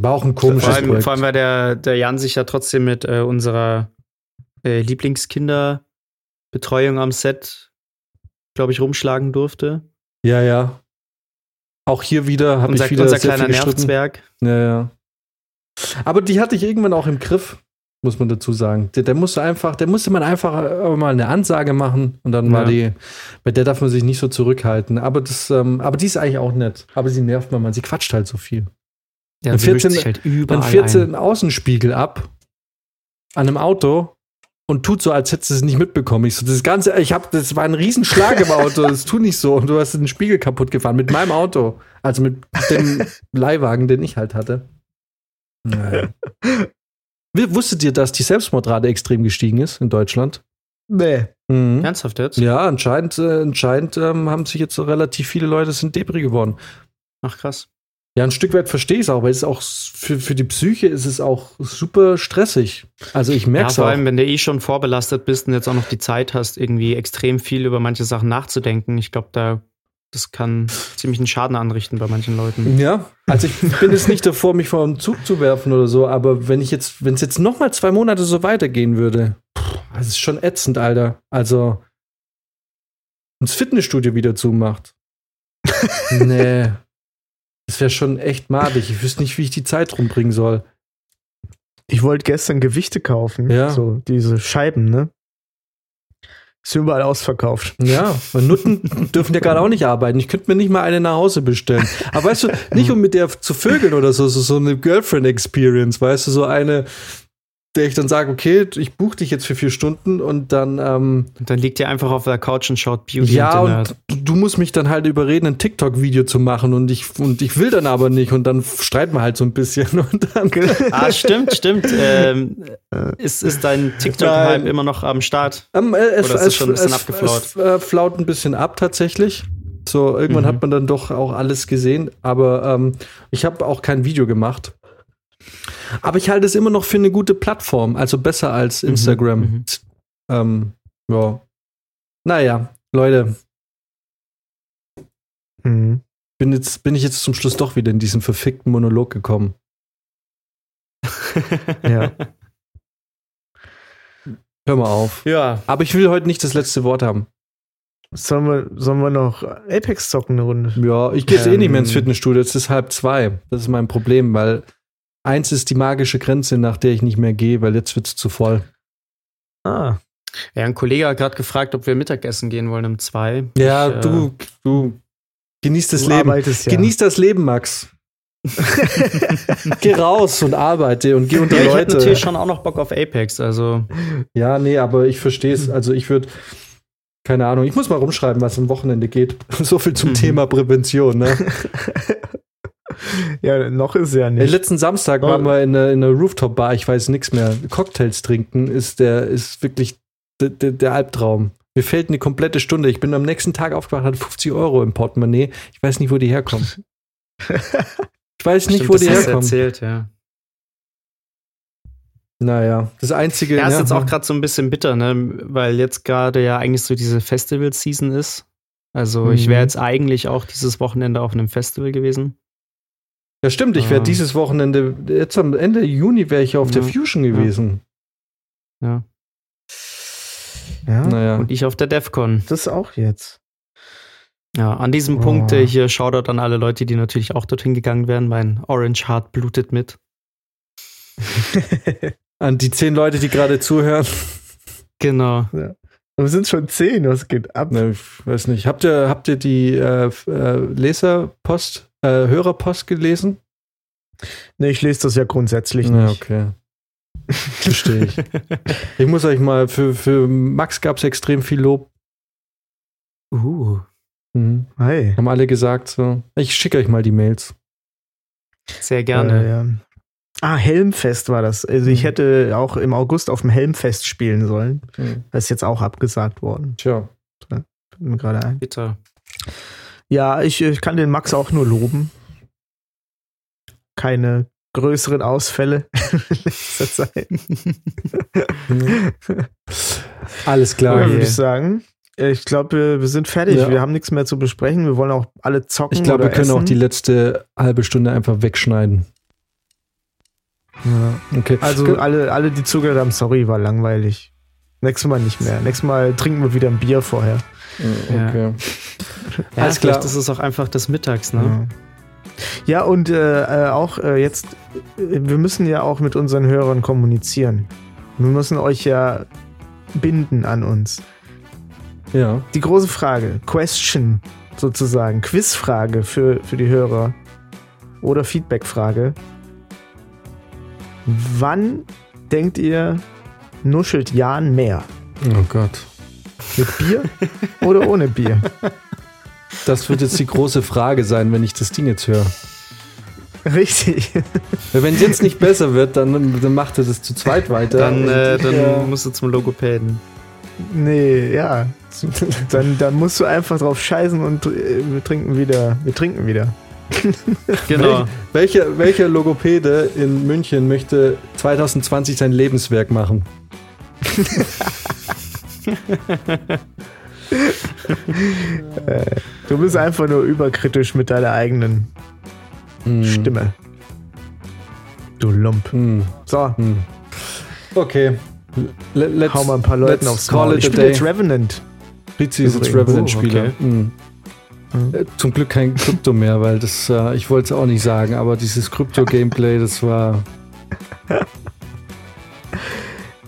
War auch ein Vor komisches allem, Projekt. vor allem, weil der, der Jan sich ja trotzdem mit äh, unserer äh, Lieblingskinderbetreuung am Set, glaube ich, rumschlagen durfte. ja, ja. Auch hier wieder habe ich Unser, wieder unser sehr kleiner viel. Nervzwerg. Ja, ja. Aber die hatte ich irgendwann auch im Griff, muss man dazu sagen. Der, der musste einfach, der musste man einfach äh, mal eine Ansage machen und dann war Ja. die, bei der darf man sich nicht so zurückhalten. Aber das, ähm, aber die ist eigentlich auch nett. Aber sie nervt man, man, sie quatscht halt so viel. Ja, Dann sie mischt 14 sich halt Dann überall fährt sie ein. einen Außenspiegel ab an einem Auto und tut so, als hätte sie es nicht mitbekommen. Ich so, das Ganze, ich hab, das war ein Riesenschlag im Auto, das tu nicht so. Und du hast den Spiegel kaputt gefahren mit meinem Auto. Also mit dem Leihwagen, den ich halt hatte. Naja. Wie- Wusstet ihr, dass die Selbstmordrate extrem gestiegen ist in Deutschland? Nee. Mhm. Ernsthaft jetzt? Ja, anscheinend, äh, anscheinend ähm, haben sich jetzt so relativ viele Leute sind Debris geworden. Ach krass. Ja, ein Stück weit verstehe ich es auch, weil es ist auch für, für die Psyche ist es auch super stressig. Also ich Ja, merke es vor auch. allem, wenn du eh schon vorbelastet bist und jetzt auch noch die Zeit hast, irgendwie extrem viel über manche Sachen nachzudenken. Ich glaube, da das kann ziemlich einen Schaden anrichten bei manchen Leuten. Ja, also ich bin jetzt nicht davor, mich vor einen Zug zu werfen oder so, aber wenn ich jetzt, wenn es jetzt noch mal zwei Monate so weitergehen würde, pff, das ist schon ätzend, Alter. Also das Fitnessstudio wieder zumacht. nee. Das wäre schon echt madig. Ich wüsste nicht, wie ich die Zeit rumbringen soll. Ich wollte gestern Gewichte kaufen. Ja. So, diese Scheiben, ne? Ist überall ausverkauft. Ja, und Nutten dürfen ja gerade auch nicht arbeiten. Ich könnte mir nicht mal eine nach Hause bestellen. Aber weißt du, nicht um mit der zu vögeln oder so, so, so eine Girlfriend-Experience, weißt du, so eine, der ich dann sage, okay, ich buche dich jetzt für vier Stunden und dann, ähm, Und dann liegt ihr einfach auf der Couch und schaut Beauty ja, und Nerd. du, musst mich dann halt überreden, ein TikTok-Video zu machen und ich, und ich will dann aber nicht und dann streiten wir halt so ein bisschen und dann. Ah, stimmt, stimmt. ähm, ist, ist dein TikTok-Hype immer noch am Start? Ähm, äh, es, Oder ist das es, schon ein bisschen es, abgeflaut? Es äh, flaut ein bisschen ab tatsächlich. So, irgendwann Mhm. hat man dann doch auch alles gesehen, aber ähm, ich habe auch kein Video gemacht. Aber ich halte es immer noch für eine gute Plattform, also besser als Instagram. mhm. Ähm, ja. Naja, Leute, Mhm. bin, jetzt, bin ich jetzt zum Schluss doch wieder in diesen verfickten Monolog gekommen. Ja. Hör mal auf. Ja. Aber ich will heute nicht das letzte Wort haben. Sollen wir, sollen wir noch Apex zocken eine Runde? Ja, ich gehe jetzt eh nicht mehr ins Ähm. Fitnessstudio, jetzt ist halb zwei. Das ist mein Problem, weil eins ist die magische Grenze, nach der ich nicht mehr gehe, weil jetzt wird's zu voll. Ah, Ja, ein Kollege hat gerade gefragt, ob wir Mittagessen gehen wollen um zwei. Ja, Ich, äh, du, du genießt das du Leben. arbeitest ja. Genieß das Leben, Max. geh raus und arbeite und geh unter Ja, ich hätte Leute. natürlich schon auch noch Bock auf Apex. Also, Ja, nee, aber ich verstehe es. Also ich würde, keine Ahnung, ich muss mal rumschreiben, was am Wochenende geht. So viel zum Mhm. Thema Prävention. Ne? ja, noch ist ja nicht. letzten Samstag Oh. waren wir in einer, in einer Rooftop-Bar, ich weiß nichts mehr. Cocktails trinken ist der, ist wirklich der, der, der Albtraum. Mir fehlt eine komplette Stunde. Ich bin am nächsten Tag aufgewacht, hatte 50 Euro im Portemonnaie. Ich weiß nicht, wo die herkommen. Ich weiß nicht, stimmt, wo das die herkommen. erzählt, ja. Naja, das Einzige. Ja, ist jetzt auch gerade so ein bisschen bitter, ne? Weil jetzt gerade ja eigentlich so diese Festival-Season ist. Also ich wäre Mhm. jetzt eigentlich auch dieses Wochenende auf einem Festival gewesen. Ja, stimmt. Ich wäre Ah. dieses Wochenende, jetzt am Ende Juni wäre ich auf der Ja. Fusion gewesen. Ja. ja, Naja. Und ich auf der DEFCON. das auch jetzt. Ja, an diesem Oh. Punkt äh, hier Shoutout an alle Leute, die natürlich auch dorthin gegangen wären. Mein Orange Heart blutet mit. An die zehn Leute, die gerade zuhören. Genau. Aber es sind schon zehn, was geht ab? Ne, ich weiß nicht. Habt ihr, habt ihr die äh, äh, Leserpost, äh, Hörerpost gelesen? Nee, ich lese das ja grundsätzlich Ja, nicht. okay. Verstehe ich. Ich muss euch mal, für, für Max gab es extrem viel Lob. Uh, Mhm. Hi. Haben alle gesagt so. Ich schicke euch mal die Mails. sehr gerne. Äh, ja. Ah, Helmfest war das. Also ich Mhm. hätte auch im August auf dem Helmfest spielen sollen. Mhm. Das ist jetzt auch abgesagt worden. Tja. Fällt mir gerade ein. Bitter. Ja, ich, ich kann den Max auch nur loben. Keine größeren Ausfälle in letzter Zeit. Alles klar. Würde ich sagen. Ich glaube, wir, wir sind fertig. Ja. Wir haben nichts mehr zu besprechen. Wir wollen auch alle zocken. Ich glaube, wir können auch essen. die letzte halbe Stunde einfach wegschneiden. Ja. Okay. Also Ge- alle, alle, die zugehört haben, sorry, war langweilig. Nächstes Mal nicht mehr. Nächstes Mal trinken wir wieder ein Bier vorher. Okay. Ja, Alles vielleicht klar. ist es auch einfach des Mittags, ne? Ja, und äh, äh, auch äh, jetzt, äh, wir müssen ja auch mit unseren Hörern kommunizieren. Wir müssen euch ja binden an uns. Ja. Die große Frage, Question sozusagen, Quizfrage für, für die Hörer oder Feedbackfrage. Wann denkt ihr, nuschelt Jan mehr? Oh Gott. Mit Bier oder ohne Bier? Das wird jetzt die große Frage sein, wenn ich das Ding jetzt höre. Richtig. Wenn es jetzt nicht besser wird, dann, dann macht er das zu zweit weiter. Dann, äh, dann äh, musst du zum Logopäden. Nee, ja. Dann, dann musst du einfach drauf scheißen und äh, wir trinken wieder. Wir trinken wieder. Genau. welcher, welcher Logopäde in München möchte 2020 sein Lebenswerk machen? Du bist einfach nur überkritisch mit deiner eigenen Hm. Stimme. Du Lump. Hm. So, Hm. Okay. Let, let's, hau mal ein paar Leuten aufs Maul. it Ich a spiele day. jetzt Revenant. Rizzi ist jetzt. Revenant-Spieler. Oh, okay. Äh, Zum Glück kein Krypto mehr, weil das, äh, ich wollte es auch nicht sagen, aber dieses Krypto-Gameplay, das war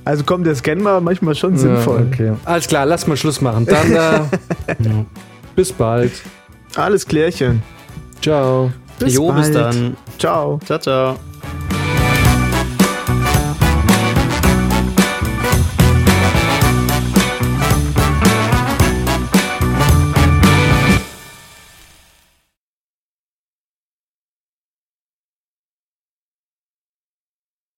Also kommt der Scan mal manchmal schon sinnvoll. Ja, okay. Alles klar, lass mal Schluss machen. Dann äh, bis bald. Alles klärchen. Ciao. Bis jo, bis bald. dann. Ciao. Ciao, ciao.